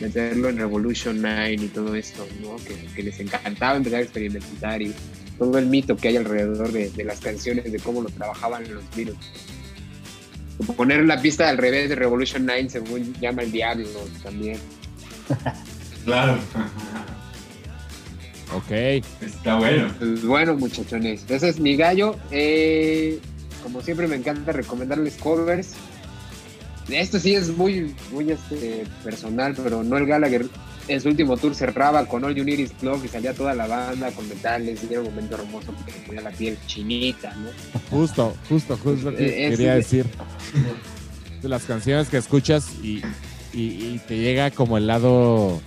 meterlo en Revolution 9 y todo esto, ¿no? Que, que les encantaba empezar a experimentar y todo el mito que hay alrededor de, de las canciones, de cómo lo trabajaban los Beatles. Poner la pista al revés de Revolution 9, según llama el diablo también. Claro. Ok. Está bueno. Pues bueno, muchachones, ese es mi gallo. Eh, como siempre, me encanta recomendarles covers. Esto sí es muy, muy este, personal, pero Noel Gallagher en su último tour cerraba con All You Need Is Love y salía toda la banda con metales y era un momento hermoso porque te ponía la piel chinita, ¿no? Justo, justo, justo lo que Eh, es- quería decir. De las canciones que escuchas y, y- y te llega como el lado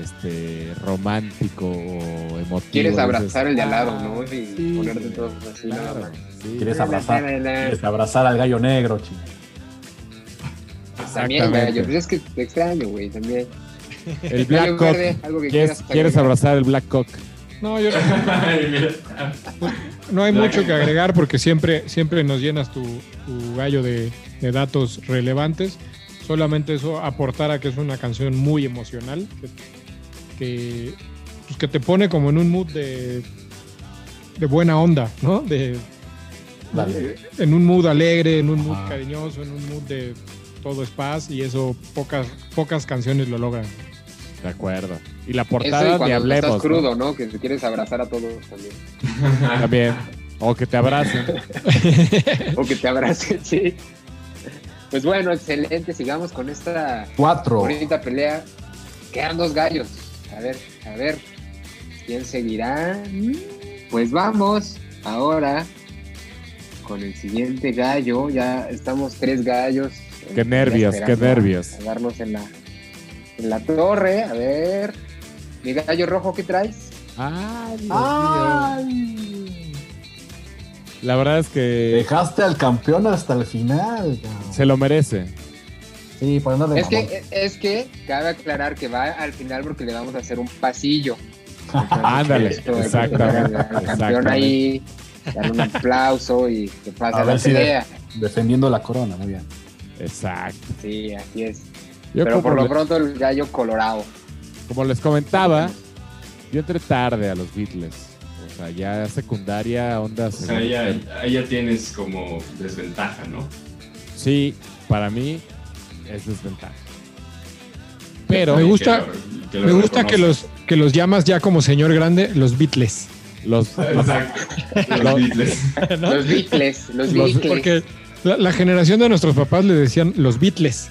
este romántico o emotivo. Quieres abrazar el de al lado, "Ah, ¿no? Y sí, ponerte todo así, nada claro, sí. ¿Quieres abrazar? Quieres abrazar al gallo negro, chico. También, gallo. Pues es que te extraño, güey, también. El Black Cock. verde, algo que ¿Quieres, quieras quieres abrazar el Black Cock? No, yo no, no hay mucho que agregar porque siempre, siempre nos llenas tu, tu gallo de, de datos relevantes. Solamente eso aportar a que es una canción muy emocional, que, que, pues, que te pone como en un mood de, de buena onda, ¿no? De, Dale. en un mood alegre, en un mood cariñoso, en un mood de todo es paz y eso pocas, pocas canciones lo logran. De acuerdo. Y la Eso y portada ni cuando hablemos. estás ¿no? crudo, ¿no? Que te quieres abrazar a todos también. También. O que te abracen. O que te abracen, sí. Pues bueno, excelente. Sigamos con esta Cuatro. bonita pelea. Quedan dos gallos. A ver, a ver. ¿Quién seguirá? Pues vamos ahora con el siguiente gallo. Ya estamos tres gallos. Qué nervios, qué nervios. A darnos en la, la torre. A ver. Mi gallo rojo, ¿qué traes? Ay, Dios mío. ¡Ay! La verdad es que Dejaste al campeón hasta el final. cabrón. se lo merece. Sí, por de Es mamón. que, es que cabe aclarar que va al final porque le vamos a hacer un pasillo. Ándale, exactamente, al campeón ahí, darle un aplauso y que pase A la ver si de- pelea. Defendiendo la corona, muy bien. Exacto. Sí, así es. Yo Pero por lo pronto el gallo colorado. como les comentaba, yo entré tarde a los Beatles. O sea, ya secundaria, onda O sea, ahí ya, tienes como desventaja, ¿no? Sí, para mí es desventaja. Pero Me gusta- Que lo- que lo Me gusta que los, que los llamas ya como señor grande los Beatles. los, los- Exacto. Los- Los Beatles. ¿no? Los Beatles, los Los- Beatles. Porque la, la generación de nuestros papás le decían los Beatles.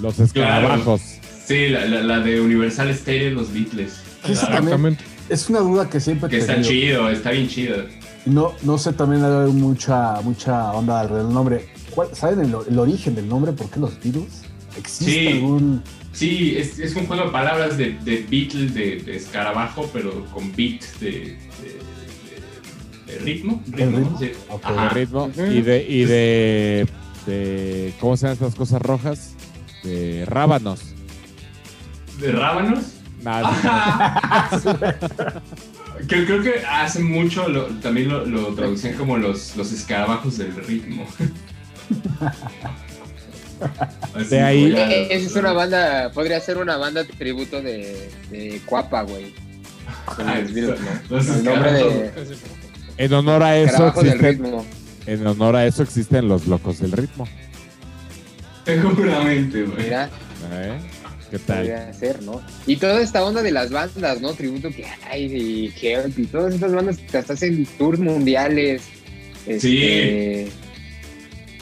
Los escarabajos. Sí, la, la, la de Universal Stereo, los Beatles. Exactamente. es una duda que siempre Que está tenido. chido, está bien chido. No, no sé, también hay mucha, mucha onda alrededor del nombre. ¿Cuál- ¿Saben el, el origen del nombre? ¿Por qué los Beatles? ¿Existe Sí. algún...? Sí, es, es un juego de palabras de, de Beatle, de, de escarabajo, pero con beat de, de, de- de ritmo. ¿El ritmo? sí. Ok. de Ajá. ritmo y de y de, de cómo se llaman estas cosas rojas de rábanos ¿De rábanos? Nada, creo, creo que hace mucho lo- también lo, lo traducían como los, los escarabajos del ritmo. Así, De ahí- Esa es una banda, podría ser una banda de tributo de, de Cuapa, güey. Ah, El nombre de escarabajos. en honor a eso existen, en honor a eso existen los locos del ritmo Seguramente, güey. Mira, ¿Eh? qué tal ser, ¿no? Y toda esta onda de las bandas, ¿no? Tributo que hay y Help y todas estas bandas que hasta hacen tours mundiales. Este,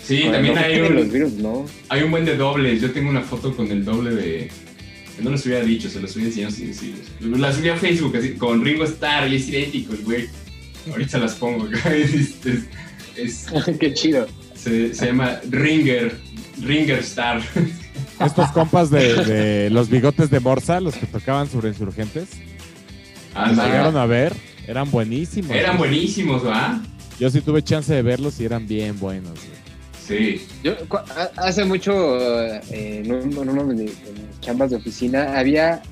Sí, con el también hay de un, los Beatles, ¿no? hay un buen de dobles. Yo tengo una foto con el doble de. No los hubiera dicho, se los hubiera enseñado sin decirles. La subí a Facebook así, con Ringo Starr y es idéntico güey. Ahorita las pongo acá. Es, es- es- Qué chido. se, se llama Ringer. Ringer Star. estos compas de, de los bigotes de Morsa los que tocaban sobre insurgentes Ah, los llegaron a ver eran buenísimos Eran buenísimos, ¿va? yo sí tuve chance de verlos y eran bien buenos güey. Sí. Yo hace mucho, eh, en, un- en uno de mis de mis chambas de oficina, había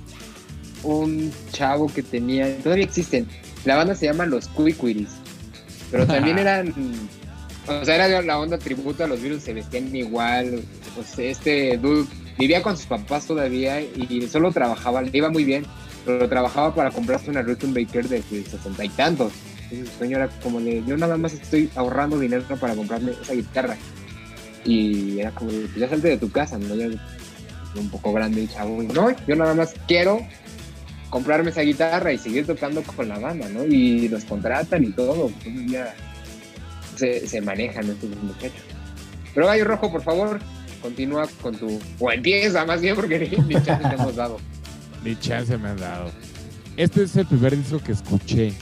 un chavo que tenía, todavía existen, la banda se llama Los Cuicuiris, pero también eran, o sea, era la onda tributo a los virus, se vestían igual, pues este dude vivía con sus papás todavía y solo trabajaba, le iba muy bien, pero trabajaba para comprarse una Baker de sesenta y tantos. Entonces el sueño era como de, yo nada más estoy ahorrando dinero para comprarme esa guitarra. Y era como, pues ya salte de tu casa, ¿no? Ya un poco grande y chavo. No, yo nada más quiero comprarme esa guitarra y seguir tocando con la banda, ¿no? Y los contratan y todo. Entonces ya se, manejan estos muchachos. Pero Gallo Rojo, por favor, continúa con tu... O empieza más bien porque ni, chance te hemos dado. Ni chance me han dado. Este es el primer disco que escuché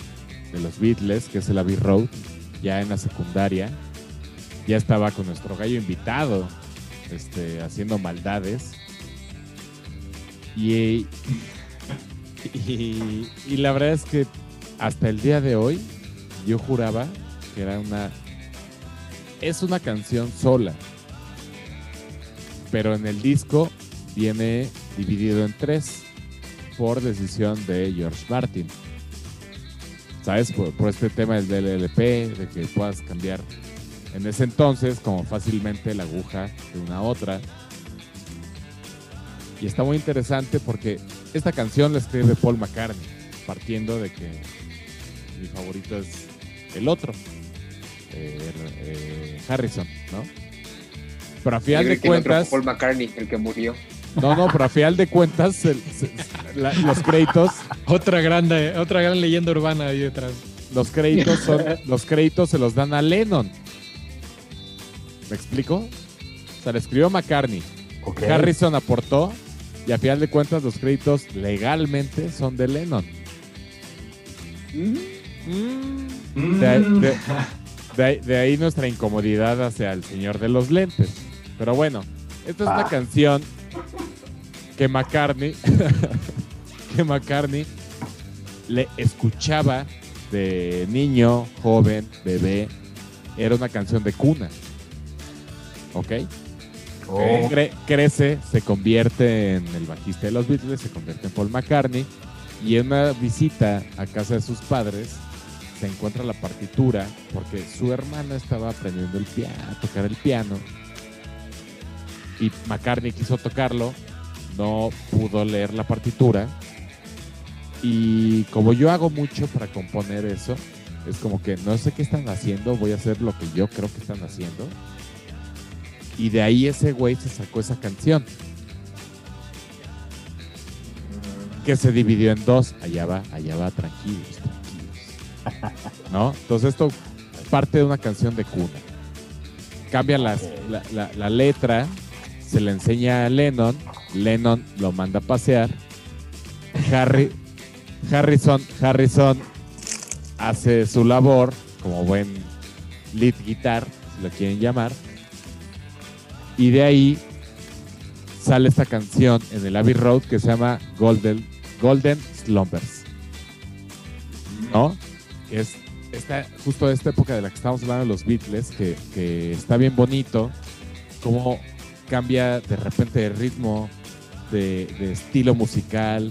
de los Beatles, que es el Abbey Road, ya en la secundaria. Ya estaba con nuestro gallo invitado, este, haciendo maldades. Y, y la verdad es que hasta el día de hoy yo juraba que era una... Es una canción sola. Pero en el disco viene dividido en tres por decisión de George Martin. ¿Sabes? Por, este tema del LLP, de que puedas cambiar en ese entonces como fácilmente la aguja de una a otra. Y está muy interesante porque esta canción la escribe Paul McCartney, partiendo de que mi favorito es el otro, eh, eh, Harrison, ¿no? Pero a final de cuentas, Paul McCartney, el que murió. no, no, pero a final de cuentas, el- se- la- los créditos, Otra grande, otra gran leyenda urbana ahí detrás. los créditos son, los créditos se los dan a Lennon. ¿Me explico? O sea, le escribió McCartney. Harrison aportó y a final de cuentas los créditos legalmente son de Lennon. Mm. De, de- de ahí- de ahí nuestra incomodidad hacia el señor de los lentes. Pero bueno, esta es una Ah. canción que McCartney, que McCartney le escuchaba de niño, joven, bebé. Era una canción de cuna. ¿Ok? Oh. Cre- crece, se convierte en el bajista de los Beatles, se convierte en Paul McCartney y en una visita a casa de sus padres se encuentra la partitura porque su hermana estaba aprendiendo el piano, a tocar el piano y McCartney quiso tocarlo, no pudo leer la partitura y como yo hago mucho para componer eso, es como que no sé qué están haciendo, voy a hacer lo que yo creo que están haciendo. Y de ahí ese güey se sacó esa canción. Que se dividió en dos. Allá va, allá va, tranquilos. ¿No? Entonces esto parte de una canción de cuna. Cambia las- la, la- la letra, se le enseña a Lennon, Lennon lo manda a pasear. Harry, Harrison, Harrison hace su labor como buen lead guitar, si lo quieren llamar. Y de ahí sale esta canción en el Abbey Road que se llama Golden, Golden Slumbers. ¿No? Es esta, justo esta época de la que estamos hablando los Beatles, que, que está bien bonito, cómo cambia de repente de ritmo, de, estilo musical,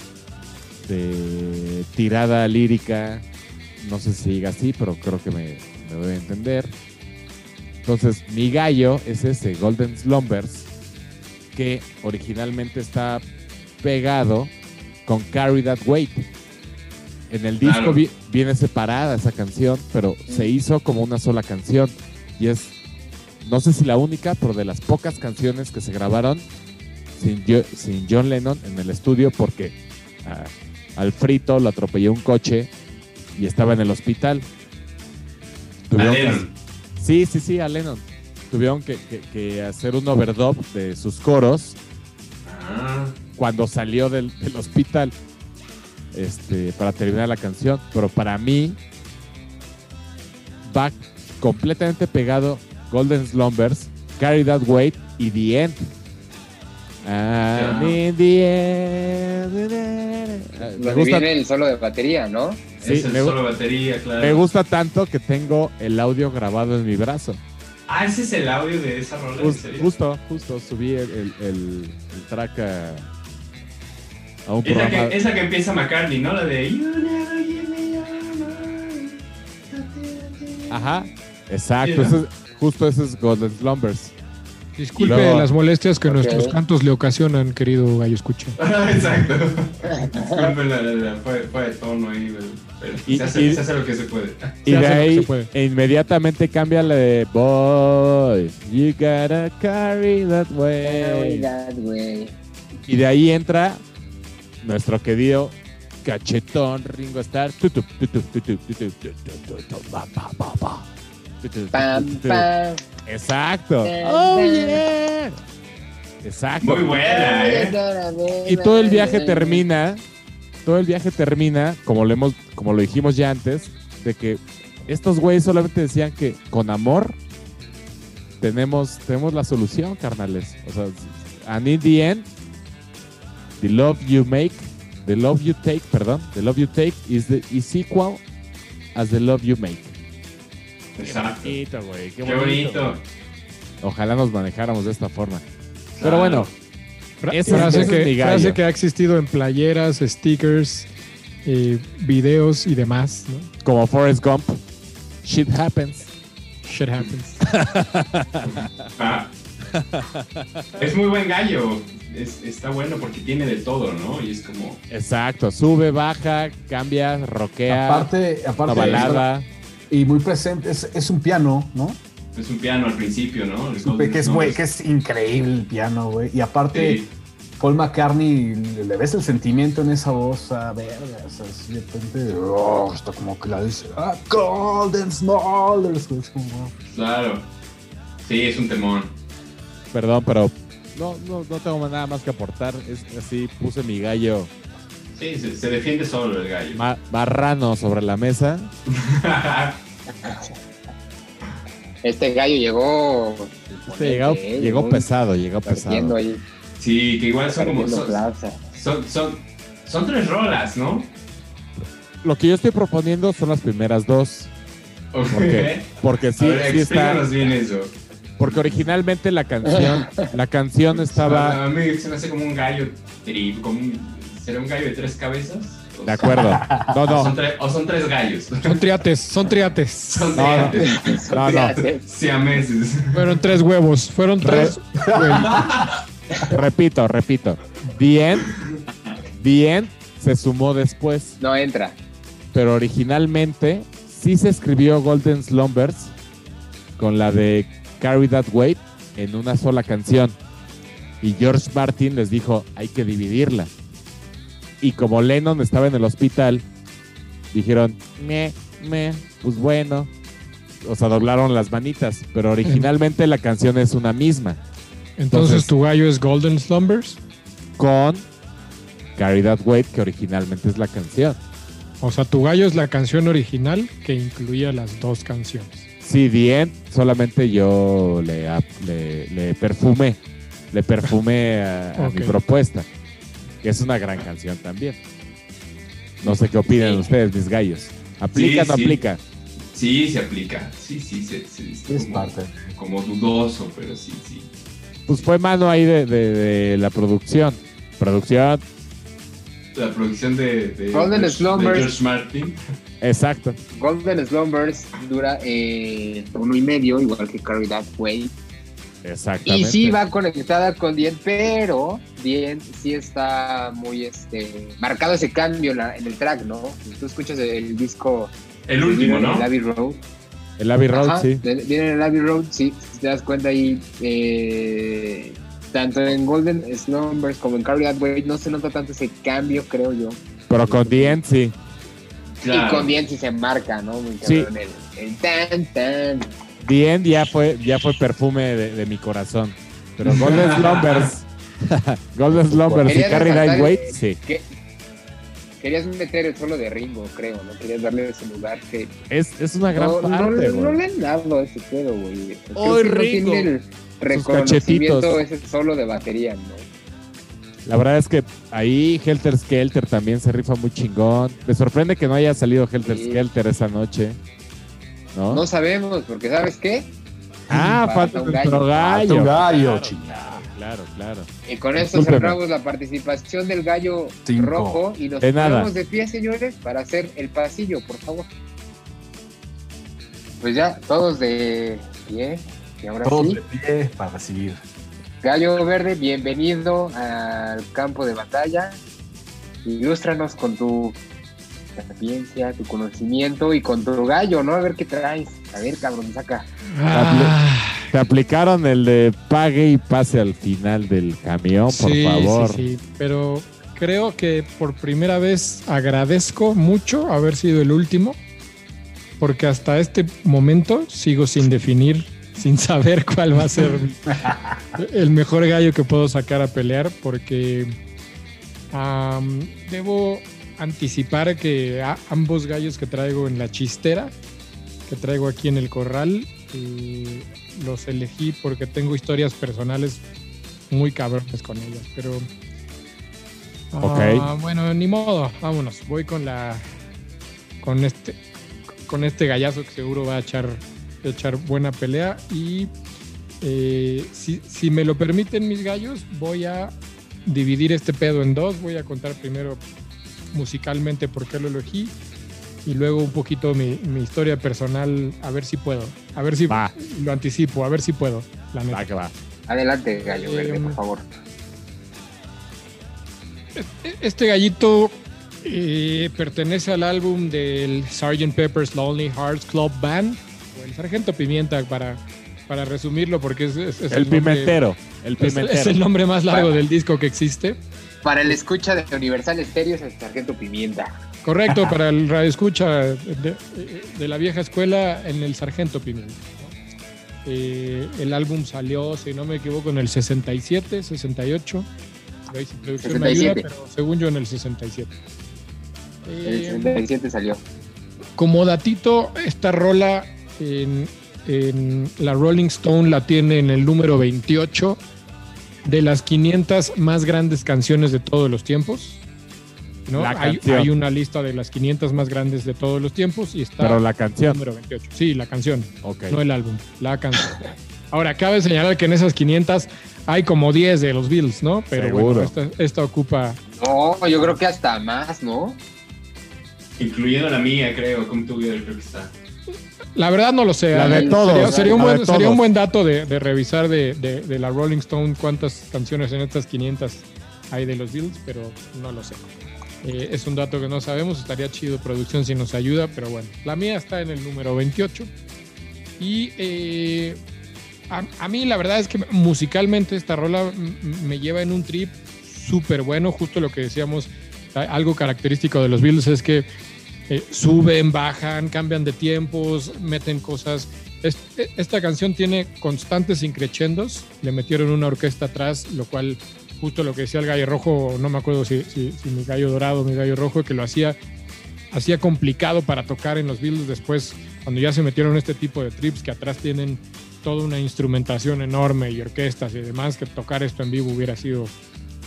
de tirada lírica. No sé si diga así, pero creo que me, me doy a entender. Entonces, mi gallo es ese, Golden Slumbers, que originalmente está pegado con Carry That Weight. En el disco Claro. vi- viene separada esa canción, pero se hizo como una sola canción. Y es, no sé si la única, pero de las pocas canciones que se grabaron sin, John Lennon en el estudio, porque ah, al frito lo atropelló un coche y estaba en el hospital. A que-. Sí, sí, sí, a Lennon. Tuvieron que, que- que hacer un overdub de sus coros Ah, cuando salió del, del hospital este, para terminar la canción. Pero para mí va completamente pegado Golden Slumbers, Carry That Weight y The End. And in the end, Ah, me gusta, viene el solo de batería, ¿no? Sí, es el solo batería, claro. me gusta tanto que tengo el audio grabado en mi brazo. Ah, ese es el audio de esa rola, ¿en Jus- serio? justo, justo subí el, el, el- el track a, a un Es la, programa. que, empieza McCartney, ¿no? La de You never give me your mind. Ajá, exacto. Sí, ¿no? ese es- justo ese es Golden Slumbers. Disculpe luego- las molestias que nuestros cantos le ocasionan, querido gallo escucha. Exacto. Disculpen, la, la, la- fue, fue de tono ahí, pero, pero Y- se, hace, y- se hace lo que se puede. Y Se de ahí e inmediatamente cambia la de Boy, you gotta carry that way. Navidad, güey. Y de ahí entra nuestro querido cachetón Ringo Starr. Exacto. Oh, yeah. Exacto. Muy buena, ¿eh? Y todo el viaje termina, todo el viaje termina, como lo hemos, como lo dijimos ya antes, de que estos güeyes solamente decían que con amor tenemos, tenemos la solución, carnales. O sea, and in the end, the love you make, the love you take, perdón, the love you take is the is equal as the love you make. Exacto. bonito, güey. Qué, Qué bonito. Ojalá nos manejáramos de esta forma. Claro. Pero bueno, es mi gallo. frase que ha existido en playeras, stickers, eh, videos y demás. ¿no? como Forrest Gump, shit happens. Shit happens. Ah. Es muy buen gallo. Es- está bueno porque tiene de todo, ¿no? Y es como. Exacto, sube, baja, cambia, roquea, Aparte, aparte balada. y muy presente, es, es un piano, ¿no? Es un piano al principio, ¿no? Supe que es, que es increíble el piano, güey. Y aparte, Sí. Paul McCartney, le, le ves el sentimiento en esa voz, a verga, o sea, así de repente, oh, está como que la dice, ah, Golden Smulders, güey, es como, wow. Claro. Sí, es un temón. Perdón, pero no, no, no tengo nada más que aportar. Es así, puse mi gallo Sí, se, se defiende solo el gallo. ma- marrano sobre la mesa. Este gallo llegó. Este llegó, ¿eh? llegó pesado, llegó pesado. ahí, sí, que igual son como. Son, plaza. son, son, son tres rolas, ¿no? Lo que yo estoy proponiendo son las primeras dos. Ok. Porque, porque sí, ver, sí está. explícanos bien eso. Porque originalmente la canción, la canción estaba. A mí se me hace como un gallo tri, como un, ¿Será un gallo de tres cabezas? De acuerdo. No, O son, no. o son tres gallos. Son triates, son triates. Son No, no. tres No, no. siameses. Fueron tres huevos. Fueron tres. Repito, repito. Bien, bien se sumó después. No entra. pero originalmente sí se escribió Golden Slumbers con la de Carry That Weight en una sola canción. Y George Martin les dijo, hay que dividirla. Y como Lennon estaba en el hospital, dijeron, me, me, pues bueno. O sea, doblaron las manitas, pero originalmente la canción es una misma, Entonces Entonces- tu gallo es Golden Slumbers. con Carry That Weight, que originalmente es la canción. O sea, tu gallo es la canción original que incluía las dos canciones. Sí, The End, solamente yo le, le, le perfumé, le perfumé a, mi propuesta, que es una gran canción también. No sé qué opinan Sí. ustedes, mis gallos. ¿Aplica o Sí, no sí. aplica? Sí, se aplica. Sí, sí, se, se- está Es como, parte. como dudoso, pero sí, sí. Pues fue mano ahí de, de- de la producción. Producción, La producción de, de, Golden de- Slumbers. de George Martin. Exacto. Golden Slumbers dura eh, uno y medio, igual que Carry That Way. Exactamente. Y sí va conectada con Dien, pero Dien sí está muy este marcado ese cambio en, la- en el track, ¿no? Tú escuchas el disco El último, ¿no? el Abbey Road. El Abbey Road, Ajá, sí. Viene en el Abbey Road, sí. Si te das cuenta ahí, eh, tanto en Golden Slumbers como en Carry That Way, no se nota tanto ese cambio, creo yo. Pero con The End, sí. Claro. Y con Dien sí se marca, ¿no? Muy Sí. El, el tan, tan. The End ya fue, ya fue perfume de, de mi corazón. Pero Golden Slumbers, Golden Slumbers y Quería Carry That resaltar Weight, sí. que querías meter el solo de Ringo, creo, ¿no? Querías darle ese lugar que Es, es una gran no, no, parte, no güey. le han dado a ese pedo, güey. ¡Ay, que no Ringo! tiene el reconocimiento ese solo de batería, ¿no? La verdad es que ahí Helter Skelter también se rifa muy chingón. Me sorprende que no haya salido Helter Sí. Skelter esa noche. ¿No? No sabemos, porque ¿sabes qué? ah, falta falta un nuestro gallo. un gallo, Claro, chingada. Claro, claro. Y con esto cerramos la participación del gallo Cinco. rojo y nos De nada. ponemos de pie, señores, para hacer el pasillo, por favor. Pues ya, todos de pie. Y ahora Todos sí, de pie para recibir. Gallo Verde, bienvenido al campo de batalla. Ilústranos con tu sapiencia, tu conocimiento y con tu gallo, ¿no? A ver qué traes. A ver, cabrón, saca. Ah, Te aplicaron el de pague y pase al final del camión, por sí, favor. Sí, sí, pero creo que por primera vez agradezco mucho haber sido el último, porque hasta este momento sigo sin definir, sin saber cuál va a ser el mejor gallo que puedo sacar a pelear, porque debo anticipar que a- ambos gallos que traigo en la chistera, que traigo aquí en el corral, eh, los elegí porque tengo historias personales muy cabrones con ellas, pero... Ah, bueno, ni modo, vámonos. Voy con la... Con este, con este gallazo que seguro va a echar, echar buena pelea y eh, si, si me lo permiten mis gallos, voy a dividir este pedo en dos. Voy a contar primero musicalmente por qué lo elegí y luego un poquito mi, mi historia personal, a ver si puedo. A ver si Va. lo anticipo, a ver si puedo, la neta. Va que va. Adelante, Gallo Verde, Em, por favor. Este gallito eh, pertenece al álbum del Sgt. Pepper's Lonely Hearts Club Band, Sargento Pimienta para, para resumirlo, porque es, es- es El nombre- pimentero. El es- pimentero. es el nombre más largo del disco que existe. Para el escucha de Universal Stereo es el Sargento Pimienta. Correcto, para el radio escucha de, de la vieja escuela en el Sargento Pimienta. Eh, el álbum salió, si no me equivoco, en el 67, 68. Por ahí si producción me ayuda, 67. pero según yo en el 67. El Eh, 67 salió. como datito, esta rola en, en la Rolling Stone la tiene en el número 28 de las 500 más grandes canciones de todos los tiempos. ¿no? La Hay, canción. hay una lista de las 500 más grandes de todos los tiempos y está Pero la el canción. número 28. Sí, la canción, Ok. no el álbum, la canción. Ahora, cabe señalar que en esas 500 hay como 10 de los Bills, ¿no? Pero Seguro. bueno, esta, esta ocupa No, yo creo que hasta más, ¿no? Incluyendo la mía, creo, como tu vida creo que está. La verdad no lo sé. La de todos, Sería, sería un, la buen, de sería un todos. buen dato de, de revisar de, de- de la Rolling Stone cuántas canciones en estas 500 hay de los Beatles, pero no lo sé. Eh, es un dato que no sabemos. Estaría chido producción si nos ayuda, pero bueno. La mía está en el número 28. Y eh, a, a mí la verdad es que musicalmente esta rola me lleva en un trip súper bueno. Justo lo que decíamos, algo característico de los Beatles es que eh, suben, bajan, cambian de tiempos, meten cosas. Es- e- esta canción tiene constantes increchendos. Le metieron una orquesta atrás, lo cual, justo lo que decía el gallo rojo, no me acuerdo si, si- si mi gallo dorado o mi gallo rojo, que lo hacía, hacía complicado para tocar en los Beatles después, cuando ya se metieron este tipo de trips que atrás tienen toda una instrumentación enorme y orquestas y demás, que tocar esto en vivo hubiera sido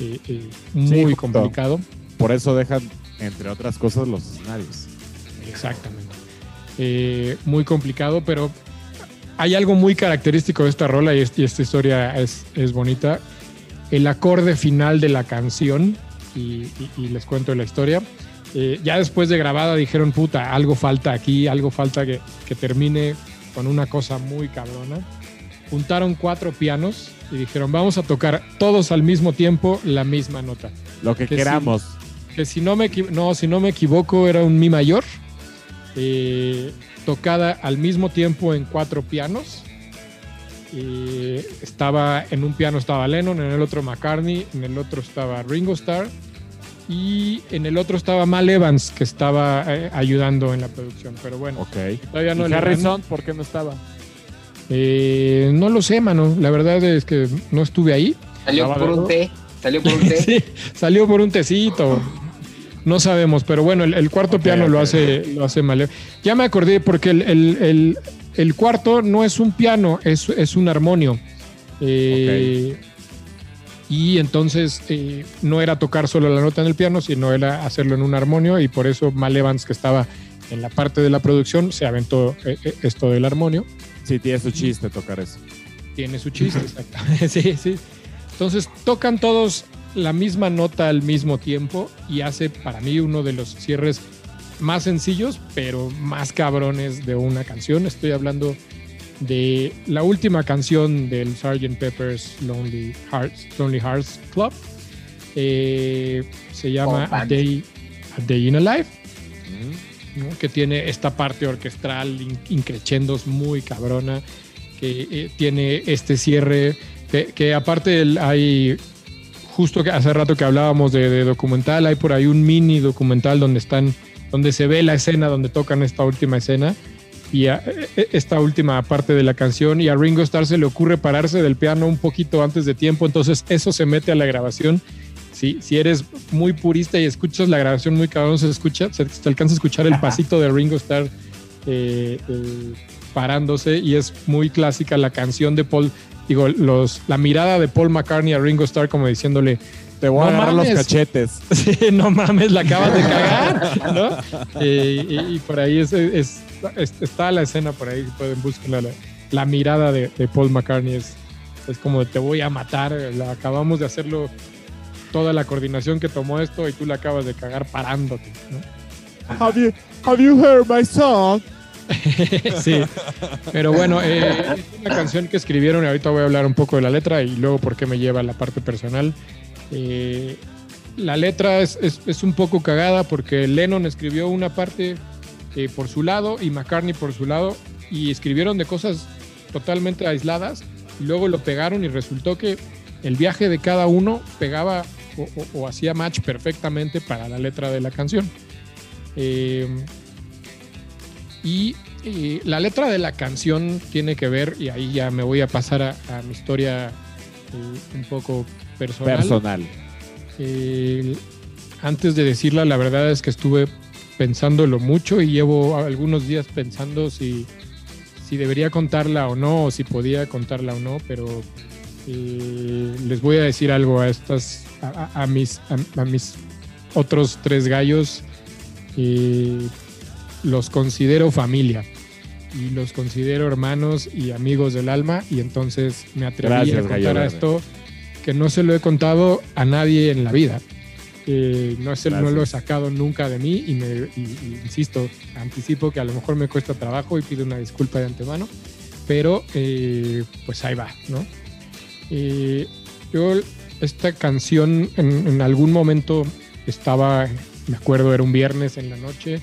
eh, eh, muy justo. complicado. Por eso dejan, entre otras cosas, los escenarios. Exactamente. Eh, muy complicado, pero hay algo muy característico de esta rola y, es- y esta historia es, es bonita. El acorde final de la canción, y, y- y les cuento la historia. eh, ya después de grabada dijeron, puta, algo falta aquí, algo falta que, que termine con una cosa muy cabrona. Juntaron cuatro pianos y dijeron, vamos a tocar todos al mismo tiempo la misma nota Lo que Que queramos. que si no me, no, si no me equivoco era un mi mayor, eh, tocada al mismo tiempo en cuatro pianos. Eh, estaba en un piano estaba Lennon, en el otro McCartney, en el otro estaba Ringo Starr y en el otro estaba Mal Evans que estaba eh, ayudando en la producción. Pero bueno, Ok. todavía no ¿Y le Harrison, ¿por qué no estaba? Eh, no lo sé, mano. La verdad es que no estuve ahí. Salió ¿Estaba por un té. Salió por un té. Sí, salió por un tecito. No sabemos, pero bueno, el, el cuarto piano lo hace, lo hace mal. Ya me acordé porque el, el- el- el cuarto no es un piano, es, es un armonio. Eh, Y entonces eh, no era tocar solo la nota en el piano, sino era hacerlo en un armonio y por eso Mal Evans, que estaba en la parte de la producción, se aventó eh, eh, esto del armonio Sí, tiene su chiste tocar eso. tiene su chiste, exactamente. Sí, sí. Entonces tocan todos la misma nota al mismo tiempo y hace para mí uno de los cierres más sencillos, pero más cabrones de una canción. Estoy hablando de la última canción del Sgt. Pepper's Lonely Hearts, Lonely Hearts Club. Eh, se llama Oh, a Day, a Day in a Life, Mm. ¿no? que tiene esta parte orquestral in- increchendos muy cabrona, que eh, tiene este cierre, que, que aparte el- hay, justo que hace rato que hablábamos de, de documental, hay por ahí un mini documental donde están, donde se ve la escena, donde tocan esta última escena y a- e- esta última parte de la canción y a Ringo Starr se le ocurre pararse del piano un poquito antes de tiempo, entonces eso se mete a la grabación. Si, si eres muy purista y escuchas la grabación muy cabrón, se escucha, se, se alcanza a escuchar el pasito de Ringo Starr eh, eh, parándose y es muy clásica la canción de Paul, digo, los, la mirada de Paul McCartney a Ringo Starr como diciéndole, Te voy No a agarrar los cachetes. Sí, no mames, la acabas de cagar, ¿no? Eh, y, y por ahí es, es- es- está la escena, por ahí pueden buscarla. La, la mirada de, de Paul McCartney es, es como te voy a matar. La, acabamos de hacerlo, toda la coordinación que tomó esto y tú la acabas de cagar parándote, ¿no? Have you, have you heard my song? sí, pero bueno, eh, es una canción que escribieron y ahorita voy a hablar un poco de la letra y luego por qué me lleva a la parte personal. Eh, la letra es, es- es un poco cagada porque Lennon escribió una parte eh, por su lado y McCartney por su lado y escribieron de cosas totalmente aisladas y luego lo pegaron y resultó que el viaje de cada uno pegaba o, o- o hacía match perfectamente para la letra de la canción. Eh, y eh, la letra de la canción tiene que ver, y ahí ya me voy a pasar a, a mi historia eh, un poco personal. Personal. Eh, antes de decirla, la verdad es que estuve pensándolo mucho y llevo algunos días pensando si, si debería contarla o no, o si podía contarla o no, pero eh, les voy a decir algo a estas, a, a- a mis, a, a mis otros tres gallos. eh, los considero familia y los considero hermanos y amigos del alma y entonces me atreví Gracias, a Gallo contar a Verde. esto que no se lo he contado a nadie en la vida. Eh, no, se, no lo he sacado nunca de mí y, me, y- y insisto, anticipo que a lo mejor me cuesta trabajo y pido una disculpa de antemano, pero eh, pues ahí va, ¿no? Eh, yo esta canción en, en algún momento estaba, me acuerdo, era un viernes en la noche,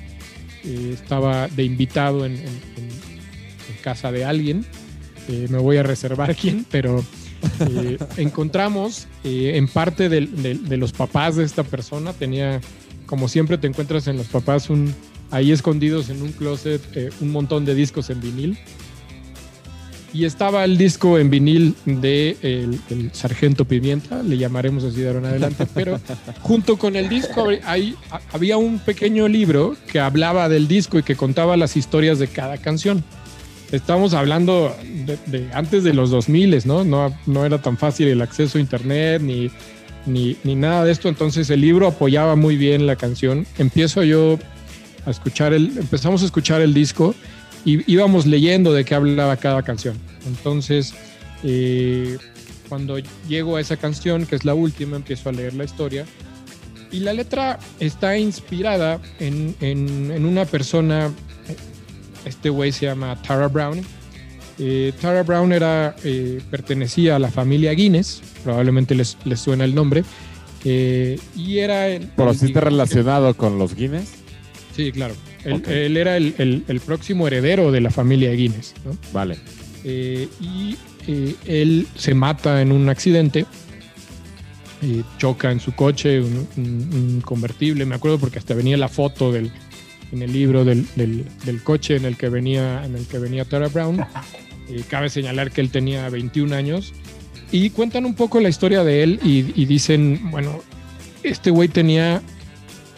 eh, estaba de invitado en, en- en- en casa de alguien, eh, me voy a reservar quién, pero eh, encontramos eh, en parte del- de los papás de esta persona, tenía, como siempre te encuentras en los papás, un, ahí escondidos en un closet, un montón de discos en vinil. Y estaba el disco en vinil de el, el Sargento Pimienta, le llamaremos así de ahora en adelante, pero junto con el disco hay, había un pequeño libro que hablaba del disco y que contaba las historias de cada canción. Estamos hablando de, de antes de los 2000, ¿no? ¿no? No era tan fácil el acceso a internet ni, ni, ni nada de esto, entonces el libro apoyaba muy bien la canción. Empiezo yo a escuchar el, empezamos a escuchar el disco y íbamos leyendo de qué hablaba cada canción. Entonces, eh, cuando llego a esa canción, que es la última, empiezo a leer la historia. Y la letra está inspirada en, en- en una persona, este güey se llama Tara Brown. Eh, Tara Brown era, eh, pertenecía a la familia Guinness, probablemente les, les suena el nombre. eh, y era... el- Pero el- sí está relacionado con los Guinness. Sí, claro. Él, era el, el- el próximo heredero de la familia Guinness. ¿no? Vale. Eh, y eh, él se mata en un accidente, eh, choca en su coche, un, un- un convertible, me acuerdo porque hasta venía la foto del, en el libro del, del- del coche en el que venía, en el que venía Tara Brown. Eh, cabe señalar que él tenía 21 años y cuentan un poco la historia de él y, y dicen, bueno, este güey tenía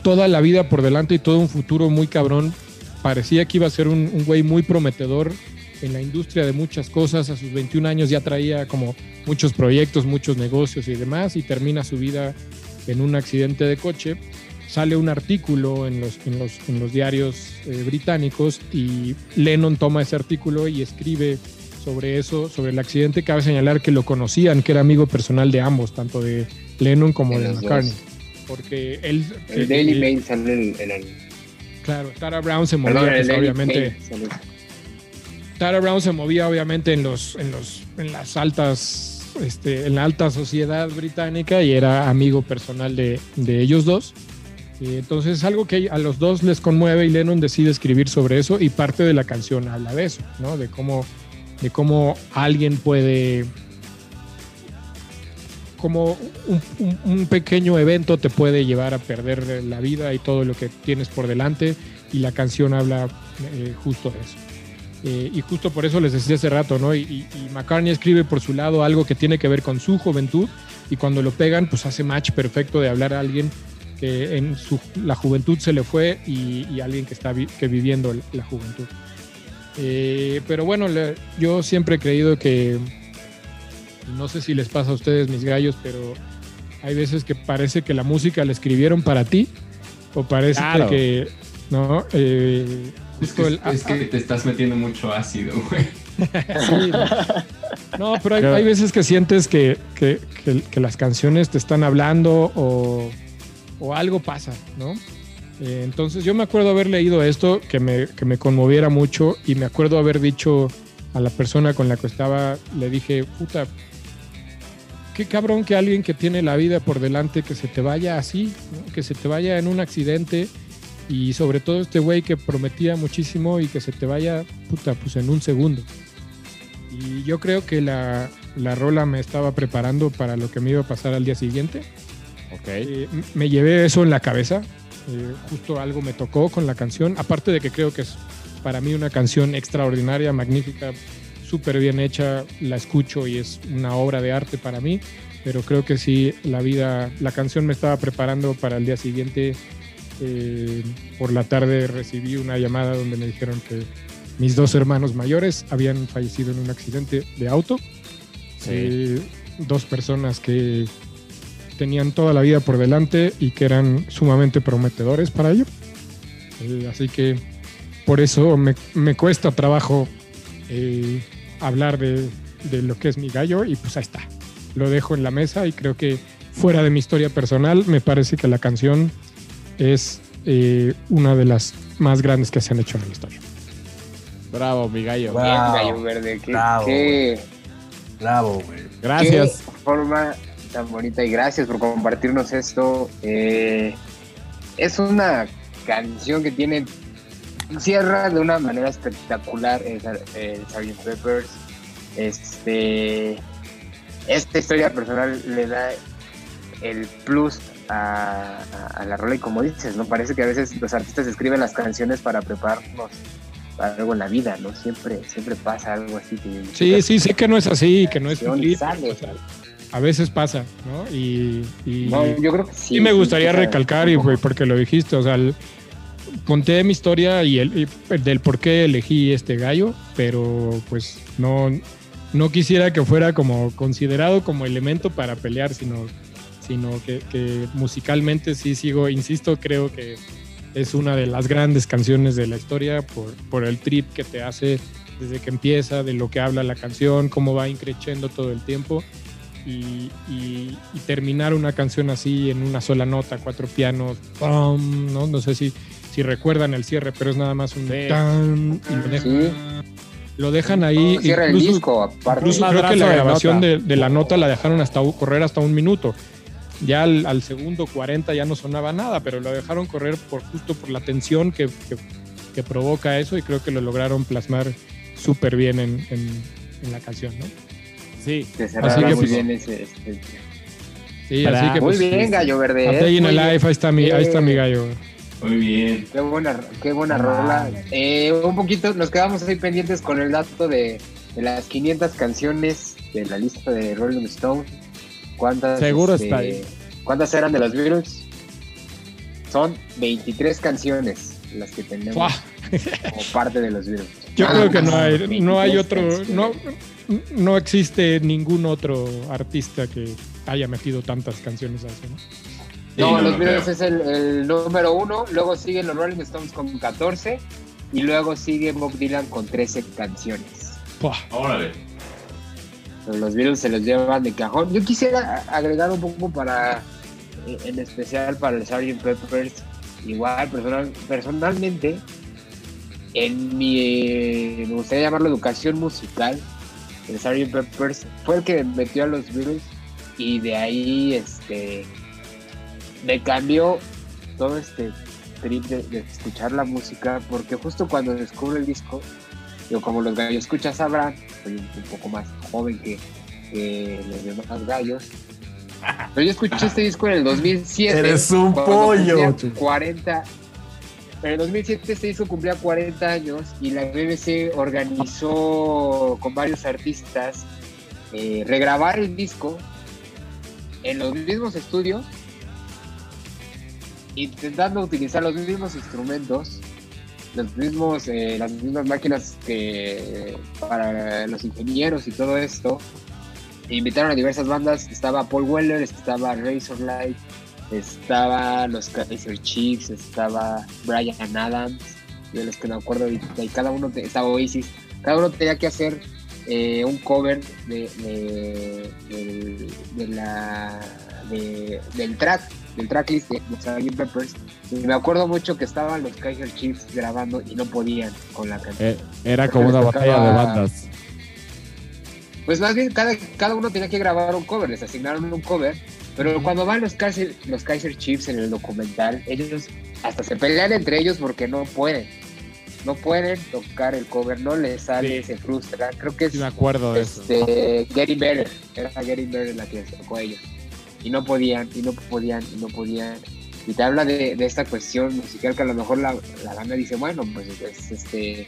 toda la vida por delante y todo un futuro muy cabrón. Parecía que iba a ser un, un güey muy prometedor en la industria de muchas cosas. A sus 21 años ya traía como muchos proyectos, muchos negocios y demás, y termina su vida en un accidente de coche. Sale un artículo en los, en los, en los diarios eh, británicos y Lennon toma ese artículo y escribe sobre eso, sobre el accidente. Cabe señalar que lo conocían, que era amigo personal de ambos, tanto de Lennon como De dos. Porque él... El Daily eh, Mail sale en el, en el- Claro, Tara Brown se perdón, el pues, obviamente. Tara Brown se movía obviamente en los, en los, en las altas, este, en la alta sociedad británica y era amigo personal de, de ellos dos. Y entonces es algo que a los dos les conmueve y Lennon decide escribir sobre eso y parte de la canción habla de eso, ¿no? De cómo, de cómo alguien puede, como un, un- un pequeño evento te puede llevar a perder la vida y todo lo que tienes por delante y la canción habla eh, justo de eso. Eh, y justo por eso les decía hace rato, ¿no? Y, y- y McCartney escribe por su lado algo que tiene que ver con su juventud y cuando lo pegan, pues hace match perfecto de hablar a alguien que en su, la juventud se le fue y, y alguien que está vi- que viviendo la juventud. Eh, pero bueno, le- yo siempre he creído que, no sé si les pasa a ustedes mis gallos, pero hay veces que parece que la música la escribieron para ti o parece Claro. que, ¿no? Eh, Es justo que, el- es que te estás metiendo mucho ácido, güey. Sí, no, pero hay, Claro. hay veces que sientes que, que- que- que las canciones te están hablando o, o algo pasa, ¿no? Eh, entonces yo me acuerdo haber leído esto que me, que me conmoviera mucho y me acuerdo haber dicho a la persona con la que estaba, le dije, puta, qué cabrón que alguien que tiene la vida por delante que se te vaya así, ¿no? que se te vaya en un accidente y sobre todo este güey que prometía muchísimo y que se te vaya, puta, pues en un segundo. Y yo creo que la, la rola me estaba preparando para lo que me iba a pasar al día siguiente. Ok. Eh, me llevé eso en la cabeza. eh, justo algo me tocó con la canción. Aparte de que creo que es para mí una canción extraordinaria, magnífica, súper bien hecha. La escucho y es una obra de arte para mí. Pero creo que sí, la vida, la canción me estaba preparando para el día siguiente. Eh, por la tarde recibí una llamada donde me dijeron que mis dos hermanos mayores habían fallecido en un accidente de auto. Sí. Eh, dos personas que tenían toda la vida por delante y que eran sumamente prometedores para ello. Eh, así que por eso me, me cuesta trabajo eh, hablar de, de lo que es mi gallo y pues ahí está. Lo dejo en la mesa y creo que fuera de mi historia personal me parece que la canción es eh, una de las más grandes que se han hecho en la historia. Bravo, mi gallo. Wow. Bien, Gallo Verde. Qué, Bravo, qué- Bravo, güey. Gracias. Qué forma tan bonita y gracias por compartirnos esto. Eh, es una canción que tiene cierra de una manera espectacular el, Sar- el Sgt. Peppers. Este, esta historia personal le da el plus a, a- a la rola y como dices, ¿no? Parece que a veces los artistas escriben las canciones para prepararnos para algo en la vida, ¿no? Siempre, siempre pasa algo así. Que, Sí, sí, sé que no es así, que no es clip, sale. a veces pasa, ¿no? Y, y- No, yo creo que sí. y me gustaría recalcar, y porque lo dijiste, o sea, el- conté mi historia y el, del por qué elegí este gallo, pero pues no, no quisiera que fuera como considerado como elemento para pelear, sino, sino que, musicalmente sí sigo, insisto, creo que es una de las grandes canciones de la historia por, por el trip que te hace desde que empieza, de lo que habla la canción, cómo va increciendo todo el tiempo. Y, y- y terminar una canción así en una sola nota, cuatro pianos, ¡pum! ¿no? no sé si, si recuerdan el cierre, pero es nada más un Sí. tan, y lo dejan, Sí. lo dejan ahí. Cierra el incluso- disco, aparte. Incluso creo que la grabación de, de la nota la dejaron hasta correr hasta un minuto. Ya al, al segundo 40 ya no sonaba nada, pero lo dejaron correr por justo por la tensión que, que- que provoca eso y creo que lo lograron plasmar súper bien en, en- en la canción, ¿no? Sí. Se cerraba Así que, muy pues, bien ese, este- Sí, Para- así que Muy pues, bien, Gallo Verde. ¿eh? Day in a Muy bien. Life, ahí está mi, ahí está mi gallo. Muy bien. Qué buena, qué buena rola. Eh, un poquito, nos quedamos ahí pendientes con el dato de, de las 500 canciones de la lista de Rolling Stone. ¿Cuántas, Seguro este, está ahí. ¿Cuántas eran de los Beatles? Son 23 canciones las que tenemos ¡Fua! como parte de los Beatles. Yo creo que no hay, 23 no hay otro, no, no existe ningún otro artista que haya metido tantas canciones a eso, ¿no? Sí, No, no los lo Beatles creo. es el, el número uno, luego siguen los Rolling Stones con 14 y luego sigue Bob Dylan con 13 canciones. ¡Fua! Órale. Pero Los Beatles se los llevan de cajón. Yo quisiera agregar un poco para, eh, en especial para el Sgt. Peppers, igual personal, personalmente, en mi, me gustaría llamarlo educación musical, el Sgt. Peppers fue el que me metió a los Beatles y de ahí este me cambió todo este trip de, de escuchar la música porque justo cuando descubro el disco yo como los gallos escuchas sabrán soy un, un poco más joven que, que los demás gallos pero yo escuché este disco en el 2007 Eres un pollo. cumplía 40 en el 2007 este disco cumplía 40 años y la BBC organizó con varios artistas eh, regrabar el disco en los mismos estudios, intentando utilizar los mismos instrumentos, los mismos, eh, las mismas máquinas que para los ingenieros y todo esto. E invitaron a diversas bandas, estaba Paul Weller, estaba Razorlight, estaba los Kaiser Chiefs, estaba Brian Adams, de los que me acuerdo y cada uno te- estaba Oasis, cada uno tenía que hacer eh, un cover de, de, del- de la de- del track, del tracklist de, de Sgt. Peppers. Y me acuerdo mucho que estaban los Kaiser Chiefs grabando y no podían con la canción. Eh, era como una batalla de bandas. Pues más bien cada, cada uno tenía que grabar un cover, les asignaron un cover, pero cuando van los Kaiser, los Kaiser Chiefs en el documental, ellos hasta se pelean entre ellos porque no pueden. No pueden tocar el cover, no les sale, Sí. se frustran. Creo que es Sí me acuerdo de eso. este, Getting Better, era Getting Better la que tocó a ellos. Y no podían, y no podían, y no podían. Y te habla de, esta cuestión musical que a lo mejor la, la banda dice, bueno, pues es, este,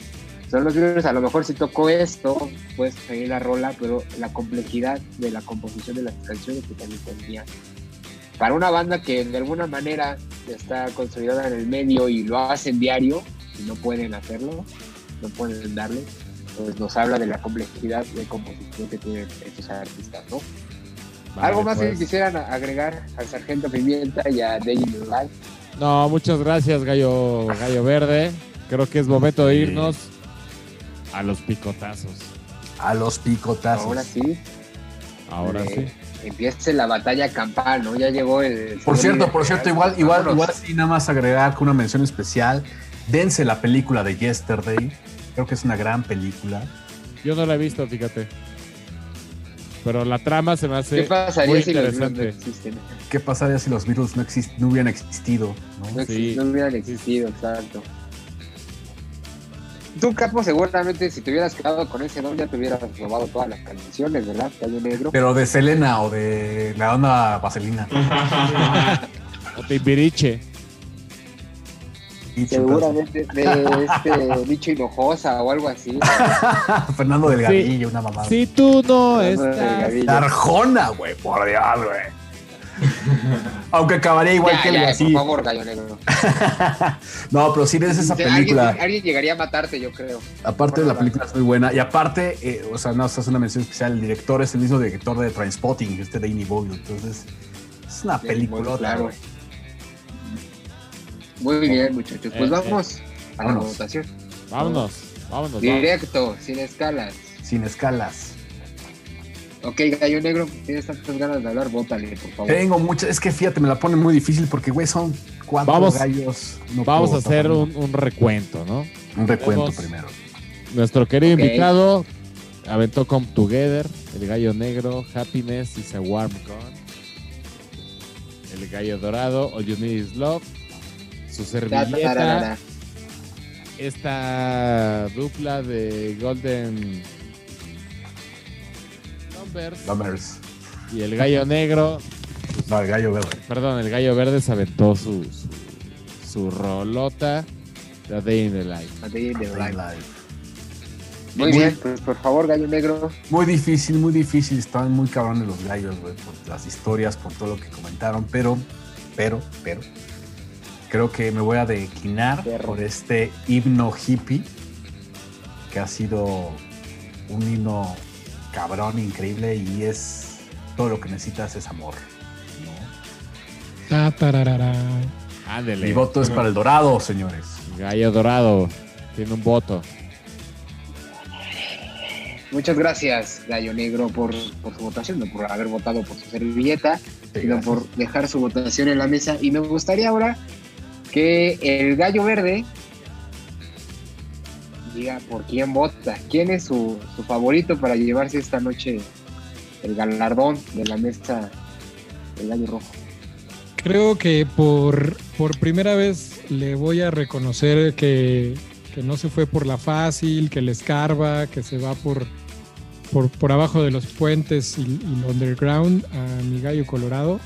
son los Beatles, a lo mejor si tocó esto, puedes seguir la rola, pero la complejidad de la composición de las canciones que también tenía. Para una banda que de alguna manera está consolidada en el medio y lo hacen diario, y no pueden hacerlo, no pueden darle, pues nos habla de la complejidad de composición que tienen estos artistas, ¿no? Vale, Algo más pues. que quisieran agregar al Sargento Pimienta y a the Life. No, muchas gracias, Gallo, Gallo Verde. Creo que es momento de irnos a los picotazos. A los picotazos. Ahora sí, Ahora Eh, sí. empieza la batalla campal, ¿no? Ya llegó el... Por cierto, por cierto, igual, igual, Vámonos. igual sí, nada más agregar con una mención especial. Dense la película de Yesterday. Creo que es una gran película. Yo no la he visto, fíjate. Pero la trama se me ¿Qué hace pasaría muy si los Beatles no existen? ¿Qué pasaría si los Beatles no, exist- no hubieran existido? ¿no? No, exi- Sí. no hubieran existido, exacto. Tú, Capo, seguramente si te hubieras quedado con ese nombre ya te hubieras robado todas las canciones, ¿verdad? Calle Negro. Pero de Selena o de la onda Vaselina. O Timbiriche. Seguramente de este Nicho Hinojosa o algo así. Fernando Delgadillo, una mamada. Si tú no Fernando estás. Arjona, güey, por Dios, güey. Aunque acabaría igual Ya, que él, ya, así. por favor, Gallo Negro. no, pero sí ves esa película. Alguien, alguien llegaría a matarte, yo creo. Aparte de la película es muy buena. Y aparte, eh, o sea, no, esta es una mención especial. El director es el mismo director de Trainspotting, este Danny Boyle. Entonces, es una película. claro. Muy bien, muchachos. Pues Eh, vamos a la vámonos. votación. Vámonos, vámonos. vámonos. Directo, sin escalas. Sin escalas. Ok, Gallo Negro, tienes tantas ganas de hablar, bótale, por favor. Tengo muchas. Es que fíjate, me la pone muy difícil porque, güey, son cuatro Vamos- gallos. No Vamos a hacer un, un recuento, ¿no? un recuento primero. Nuestro querido invitado aventó Come Together, El Gallo Negro, Happiness is a Warm Gun, El Gallo Dorado, All You Need Is Love, su Ta, servilleta, esta dupla de Golden Numbers Numbers. y El Gallo Negro, No, el gallo verde. perdón, El Gallo Verde se aventó su, su, su rolota, The Day in the Life. A Day in the Life. Muy Muy- bien, pues por favor, Gallo Negro. Muy difícil, muy difícil. Estaban muy cabrones los gallos, güey, por las historias, por todo lo que comentaron. Pero, pero, pero, creo que me voy a declinar Perro. por este himno hippie, que ha sido un himno cabrón, increíble, y es todo lo que necesitas es amor. Mi voto es para el dorado, señores. Gallo Dorado tiene un voto. Muchas gracias, Gallo Negro, por, por su votación, no por haber votado por su servilleta, Sí, sino gracias. por dejar su votación en la mesa. Y me gustaría ahora que el Gallo Verde diga por quién vota. ¿Quién es su, su favorito para llevarse esta noche el galardón de la mesa del gallo rojo? Creo que por, por primera vez le voy a reconocer que, que no se fue por la fácil, que le escarba, que se va por, por, por abajo de los puentes y, y underground a mi gallo colorado.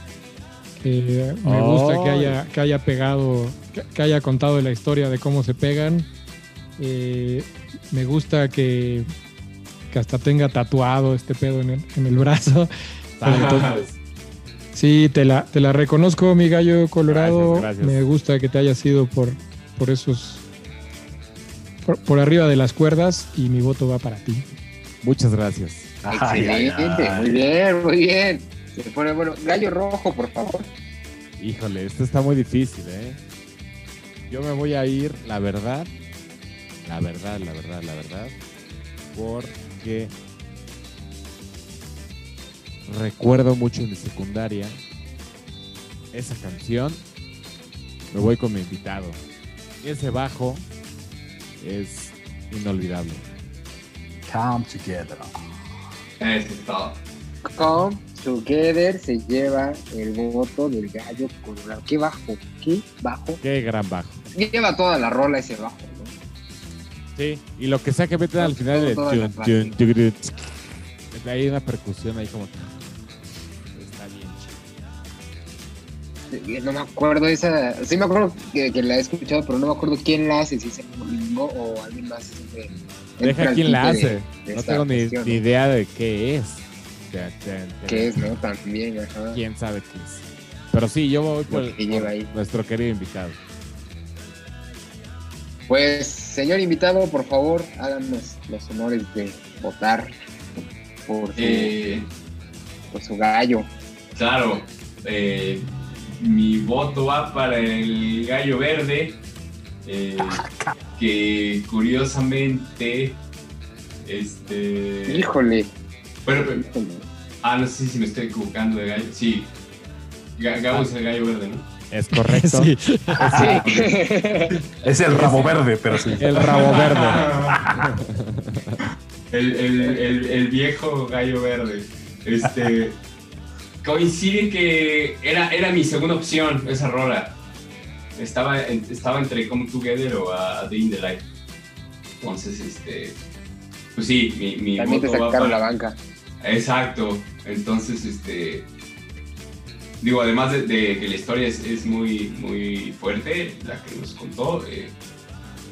Que me gusta que Ay. haya, que haya pegado, que, que haya contado la historia de cómo se pegan. Eh, me gusta que, que hasta tenga tatuado este pedo en el, en el brazo. Entonces, Sí, te la, te la reconozco, mi gallo colorado. Gracias, gracias. Me gusta que te hayas ido por, por esos. Por, por arriba de las cuerdas y mi voto va para ti. Muchas gracias. Ay, ay, Excelente, ay. muy bien, muy bien. Se pone bueno. Gallo rojo, por favor. Híjole, esto está muy difícil, ¿eh? Yo me voy a ir, la verdad, la verdad, la verdad, la verdad, porque recuerdo mucho en mi secundaria esa canción. Me voy con mi invitado. Ese bajo es inolvidable. Come together. Eso es todo. Come Together se lleva el voto del gallo colorado. Qué bajo, qué bajo. Qué gran bajo. Lleva toda la rola ese bajo, ¿no? Sí, y lo que sea que meten al final de tugru, tsk. hay una percusión ahí como está bien chido. No me acuerdo esa. Sí me acuerdo que, que la he escuchado, pero no me acuerdo quién la hace, si es el Ringo o alguien más. entra Deja quién la de- hace. de No tengo ni, ni idea de qué es. ¿Qué es, no? También, ajá. ¿Quién sabe qué es? Pero sí, yo voy por, Lo que lleva por ahí. nuestro querido invitado. Pues, señor invitado, por favor, háganos los honores de votar por su, Eh, por su gallo. claro, eh, mi voto va para el gallo verde, eh, que curiosamente, este... Híjole. Bueno, pero- ah, no sé si me estoy equivocando de gallo. Sí, Ga- Gabo es el gallo verde, ¿no? Es correcto. Sí. Sí. Es el rabo verde, pero sí. El rabo verde. el, el, el, el viejo gallo verde. Este. coincide que era, era mi segunda opción esa rola. Estaba, en- estaba entre Come Together o a, a Day in the Life. Entonces, este. Pues sí, mi, mi También te va sacaron para- la banca. Exacto. Entonces, este. Digo, además de, de que la historia es, es muy, muy fuerte, la que nos contó, eh,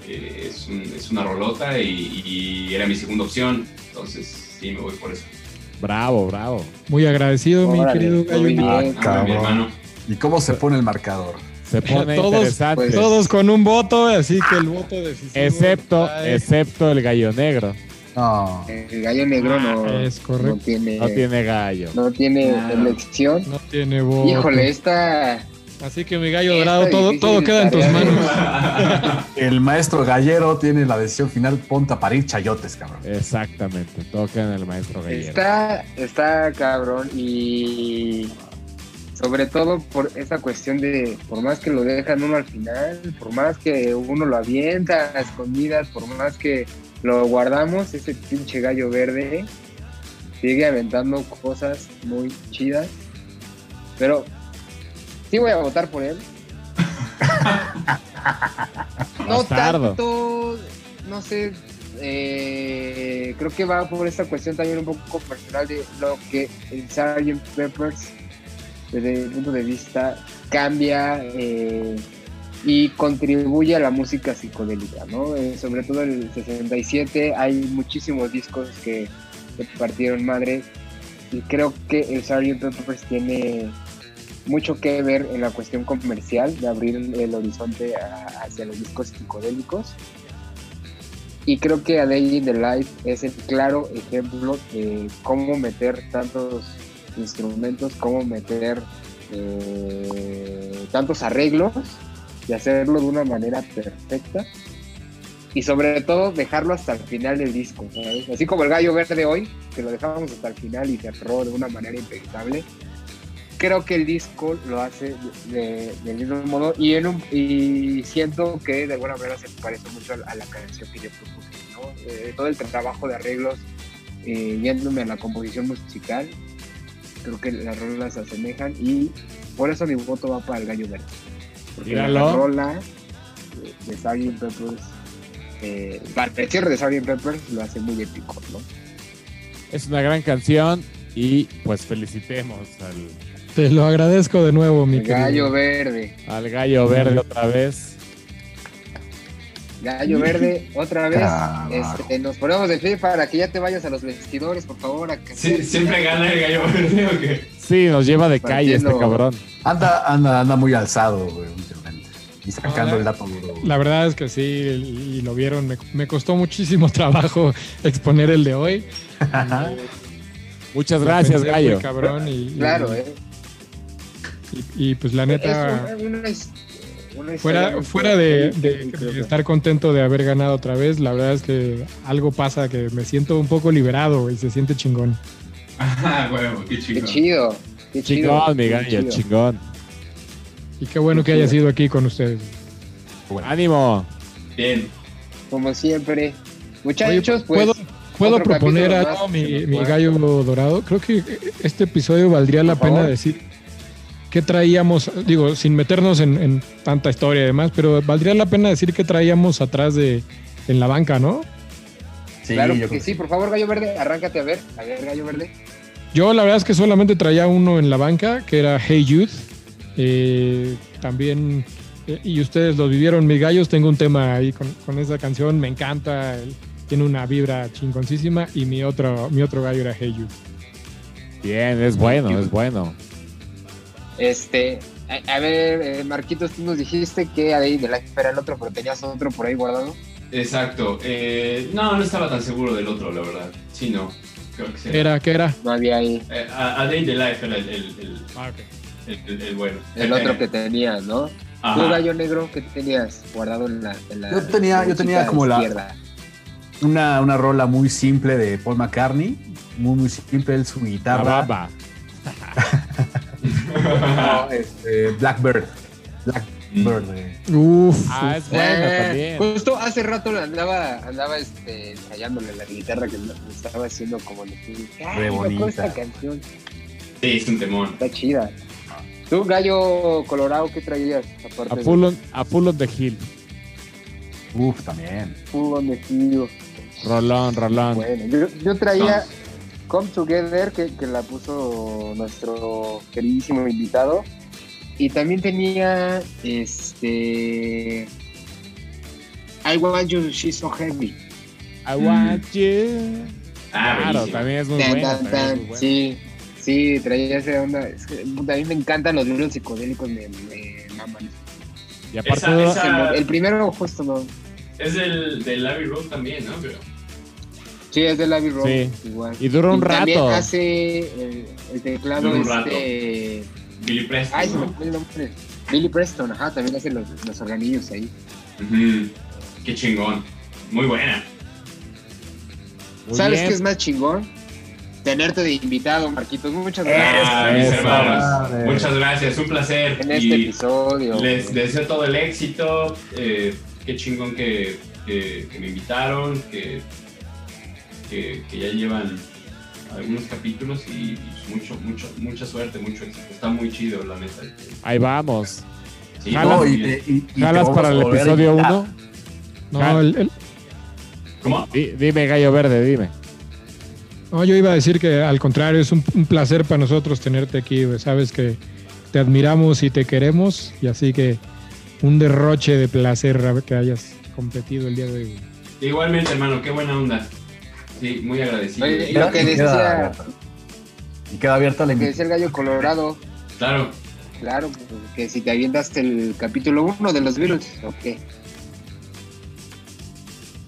eh, es, un- es una rolota y, y era mi segunda opción. Entonces, sí, me voy por eso. Bravo, bravo. Muy agradecido, mi querido gallo. Ah, mi hermano. ¿Y cómo se pone el marcador? Se pone Todos- interesante. pues, Todos con un voto, así que el voto decisivo. excepto, excepto el gallo negro. No. El gallo negro no, Ah, es correcto. no tiene, No tiene gallo. no tiene Ah. elección. No tiene voto. Híjole, esta. Así que mi gallo dorado, todo, todo queda en tus manos. El maestro gallero tiene la decisión final. Ponte a parir chayotes, cabrón. Exactamente. Toca en el maestro gallero. Está, está cabrón y sobre todo por esa cuestión de, por más que lo dejan uno al final, por más que uno lo avienta a escondidas, por más que lo guardamos, ese pinche gallo verde sigue aventando cosas muy chidas. Pero sí voy a votar por él. no Bastardo. tanto, no sé, eh, creo que va por esta cuestión también un poco personal de lo que el Sgt. Peppers, desde mi punto de vista, cambia eh, y contribuye a la música psicodélica, ¿no? Eh, sobre todo en el 67 hay muchísimos discos que, que partieron madre y creo que el Sgt. Peppers tiene mucho que ver en la cuestión comercial de abrir el horizonte hacia los discos psicodélicos y creo que A Day in the Life es el claro ejemplo de cómo meter tantos instrumentos, cómo meter eh, tantos arreglos y hacerlo de una manera perfecta y sobre todo dejarlo hasta el final del disco. Así como el gallo verde hoy, que lo dejamos hasta el final y cerró de una manera impecable. creo que el disco lo hace de- del mismo modo y, en un, y siento que de alguna manera se parece mucho a la canción que yo propuse, ¿no? Eh, todo el trabajo de arreglos, eh, yéndome a la composición musical, creo que las rolas se asemejan y por eso mi voto va para el Gallo Verde. Porque la rola de, de Sgt. Peppers, eh, para el cierre de Sgt. Peppers lo hace muy épico, ¿no? Es una gran canción y pues felicitemos al, Te lo agradezco de nuevo, mi Gallo querido. Verde. al gallo verde otra vez. Gallo Verde, otra vez. Este, nos ponemos de pie para que ya te vayas a los vestidores, por favor. A que Sí, ¿Siempre gana el gallo verde o qué? Sí, nos lleva de calle este cabrón. Anda, anda, anda muy alzado, güey, últimamente. Y sacando Ah, el dato duro. güey. La verdad es que sí, y lo vieron. Me, me costó muchísimo trabajo exponer el de hoy. Muchas gracias, gallo. muy cabrón y, y- Claro, ¿eh? y- y, pues la neta, Es una, una his- una historia fuera, fuera de, estar contento de haber ganado otra vez, la verdad es que algo pasa que me siento un poco liberado y se siente chingón. Ah, huevo, qué Qué chido. Qué chido. Chingón, mi qué gallo, chingón. Y qué bueno que haya sido aquí con ustedes. Ánimo. Bien. Como siempre. Oye, Muchachos, pues. ¿puedo, proponer más, mi, mi gallo dorado? Creo que este episodio valdría la Por pena favor. decir qué traíamos, digo, sin meternos en, en tanta historia y demás, pero valdría la pena decir qué traíamos atrás de en la banca, ¿no? Sí, claro yo que creo sí, por favor, Gallo Verde, arráncate a ver. A ver, Gallo Verde. Yo la verdad es que solamente traía uno en la banca, que era Hey Youth. Eh, también, eh, y ustedes lo vivieron, mis gallos, tengo un tema ahí con, con esa canción, me encanta, el- tiene una vibra chingoncísima y mi otro, mi otro gallo era Hey Youth. Bien, es bueno, es bueno. Este. A, a ver, eh, Marquitos, tú nos dijiste que ahí de la era el otro, pero tenías otro por ahí guardado. Exacto. Eh, no, no estaba tan seguro del otro, la verdad. Sí, no. Creo que sí. Era, ¿qué era? No había ahí. Eh, a, a Day in the Life era el, el, el, Ah, el- el- el bueno. El otro que tenías, ¿no? Ajá. Tú, Gallo Negro, ¿qué tenías guardado en la. en la Yo tenía- yo tenía como la-? Una, una rola muy simple de Paul McCartney. Muy, muy simple, él, su La guitarra. baba. No, este, Blackbird. Blackbird. eh. Uf, Ah, es buena Eh, también. Justo hace rato andaba, andaba este, ensayándole la guitarra que me estaba haciendo como le dije, "Ay, Re me acuerdo bonita. esta canción, Sí, es un temón. está chida. Tú, gallo colorado, ¿qué traías? Aparte A de full, on, a full on the hill. Uf, también. Full on the Hill. Rolón, rolón. Bueno, yo, yo traía Come Together, que, que la puso nuestro queridísimo invitado. Y también tenía este. I Want You, She's So Heavy. I want you. Ah, claro, también es muy Tan, buena. tan, también es tan. muy buena. Sí, sí, traía esa onda. Es que, a mí me encantan los libros psicodélicos, me, me maman. Y aparte, Esa- esa- El primero, justo no. Es del, del Larry Road también, ¿no? Pero, Sí, es de Abbey Road, Sí. igual. y dura un También rato. hace el, el teclado Dura un rato. este. Billy Preston. Ay, se me ¿no? fue el nombre. Billy Preston, ajá, también hace los, los organillos ahí. Qué chingón. Muy buena. Muy ¿Sabes bien. qué es más chingón? Tenerte de invitado, Marquitos. Muchas Ah, gracias mis eso, hermanos. madre. Muchas gracias. Un placer. en este y episodio. les deseo todo el éxito. Eh, qué chingón que, que- que me invitaron. Que, que, que ya llevan algunos capítulos y, y mucho, mucho, mucha suerte, mucho éxito. Está muy chido, la neta. Ahí vamos. Sí, Jalas- No, muy y bien. te, y- y te ¿Jalas vamos para a el episodio invitar. 1? no, el- el- ¿Cómo? dime, gallo verde, dime. no, yo iba a decir que al contrario, es un, un placer para nosotros tenerte aquí. Sabes que te admiramos y te queremos, y así que un derroche de placer que hayas competido el día de hoy. Igualmente, hermano, qué buena onda. Sí, muy agradecido. Oye, y Queda- lo que y queda decía, abierta. Y queda abierta la invitación. decía el gallo colorado, Claro. claro, que si te avientas el capítulo 1 de los Beatles, ok.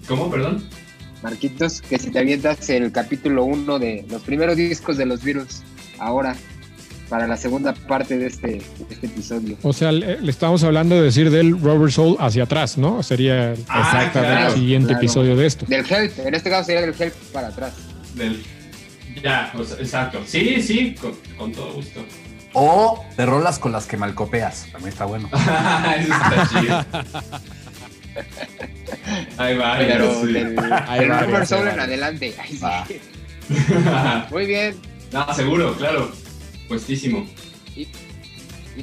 ¿Cómo, perdón? Marquitos, que si te avientas el capítulo 1 de los primeros discos de los Beatles, ahora, para la segunda parte de este, de este episodio. O sea, le, le estamos hablando de decir del Robert Soul hacia atrás, ¿no? Sería el Ah, Exactamente. claro. siguiente claro. episodio de esto. Del Help, en este caso sería del Help para atrás. Del- Ya, o sea, exacto. Sí, sí, con, con todo gusto. O de rolas con las que malcopeas. También está bueno. Eso está chido. Hay varias. Pero sí. del, Hay del varias, Rubber hay Soul en adelante. Sí. Va. Muy bien. no, seguro, claro. Puestísimo. Y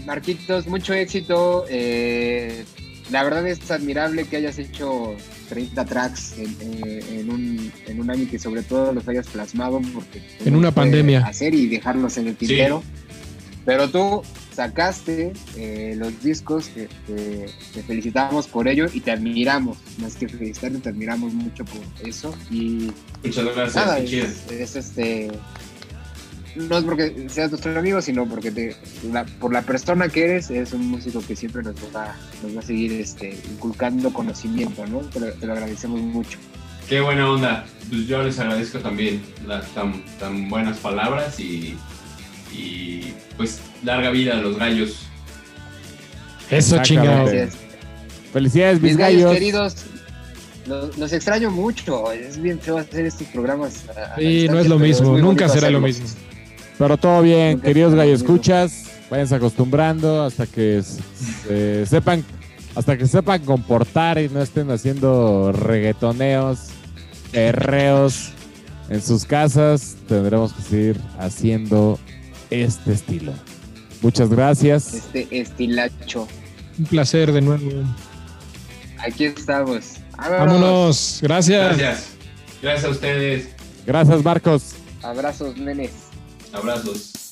Marquitos, mucho éxito. eh, la verdad es admirable que hayas hecho 30 tracks en, eh, en un, en un año y que sobre todo los hayas plasmado porque En una pandemia. hacer y dejarlos en el tintero. Pero tú sacaste eh, los discos, que te, te felicitamos por ello y te admiramos. Más que felicitarte, te admiramos mucho por eso. Y Muchas gracias. nada, es este. No es porque seas nuestro amigo, sino porque te, la- por la persona que eres, eres un músico que siempre nos va, nos va a seguir este, inculcando conocimiento, ¿no? Te lo, te lo agradecemos mucho. Qué buena onda. Pues yo les agradezco también las tan, tan buenas palabras y, y pues larga vida a los gallos. Eso Exactamente. chingado. Gracias. Felicidades, mis Mis gallos gallos. queridos, los, los extraño mucho. Es bien feo hacer estos programas. Sí, no es lo mismo. Nunca será lo hacerlo. mismo. Pero todo bien, Nunca queridos será lo gallos mismo. escuchas. Váyanse acostumbrando hasta que se sepan, hasta que sepan comportar y no estén haciendo reggaetoneos, perreos en sus casas. Tendremos que seguir haciendo este estilo. Muchas gracias. Este estilacho. Un placer de nuevo. Aquí estamos. Vámonos. Gracias. Gracias. Gracias a ustedes. Gracias, Marcos. Abrazos, nenes. Abrazos.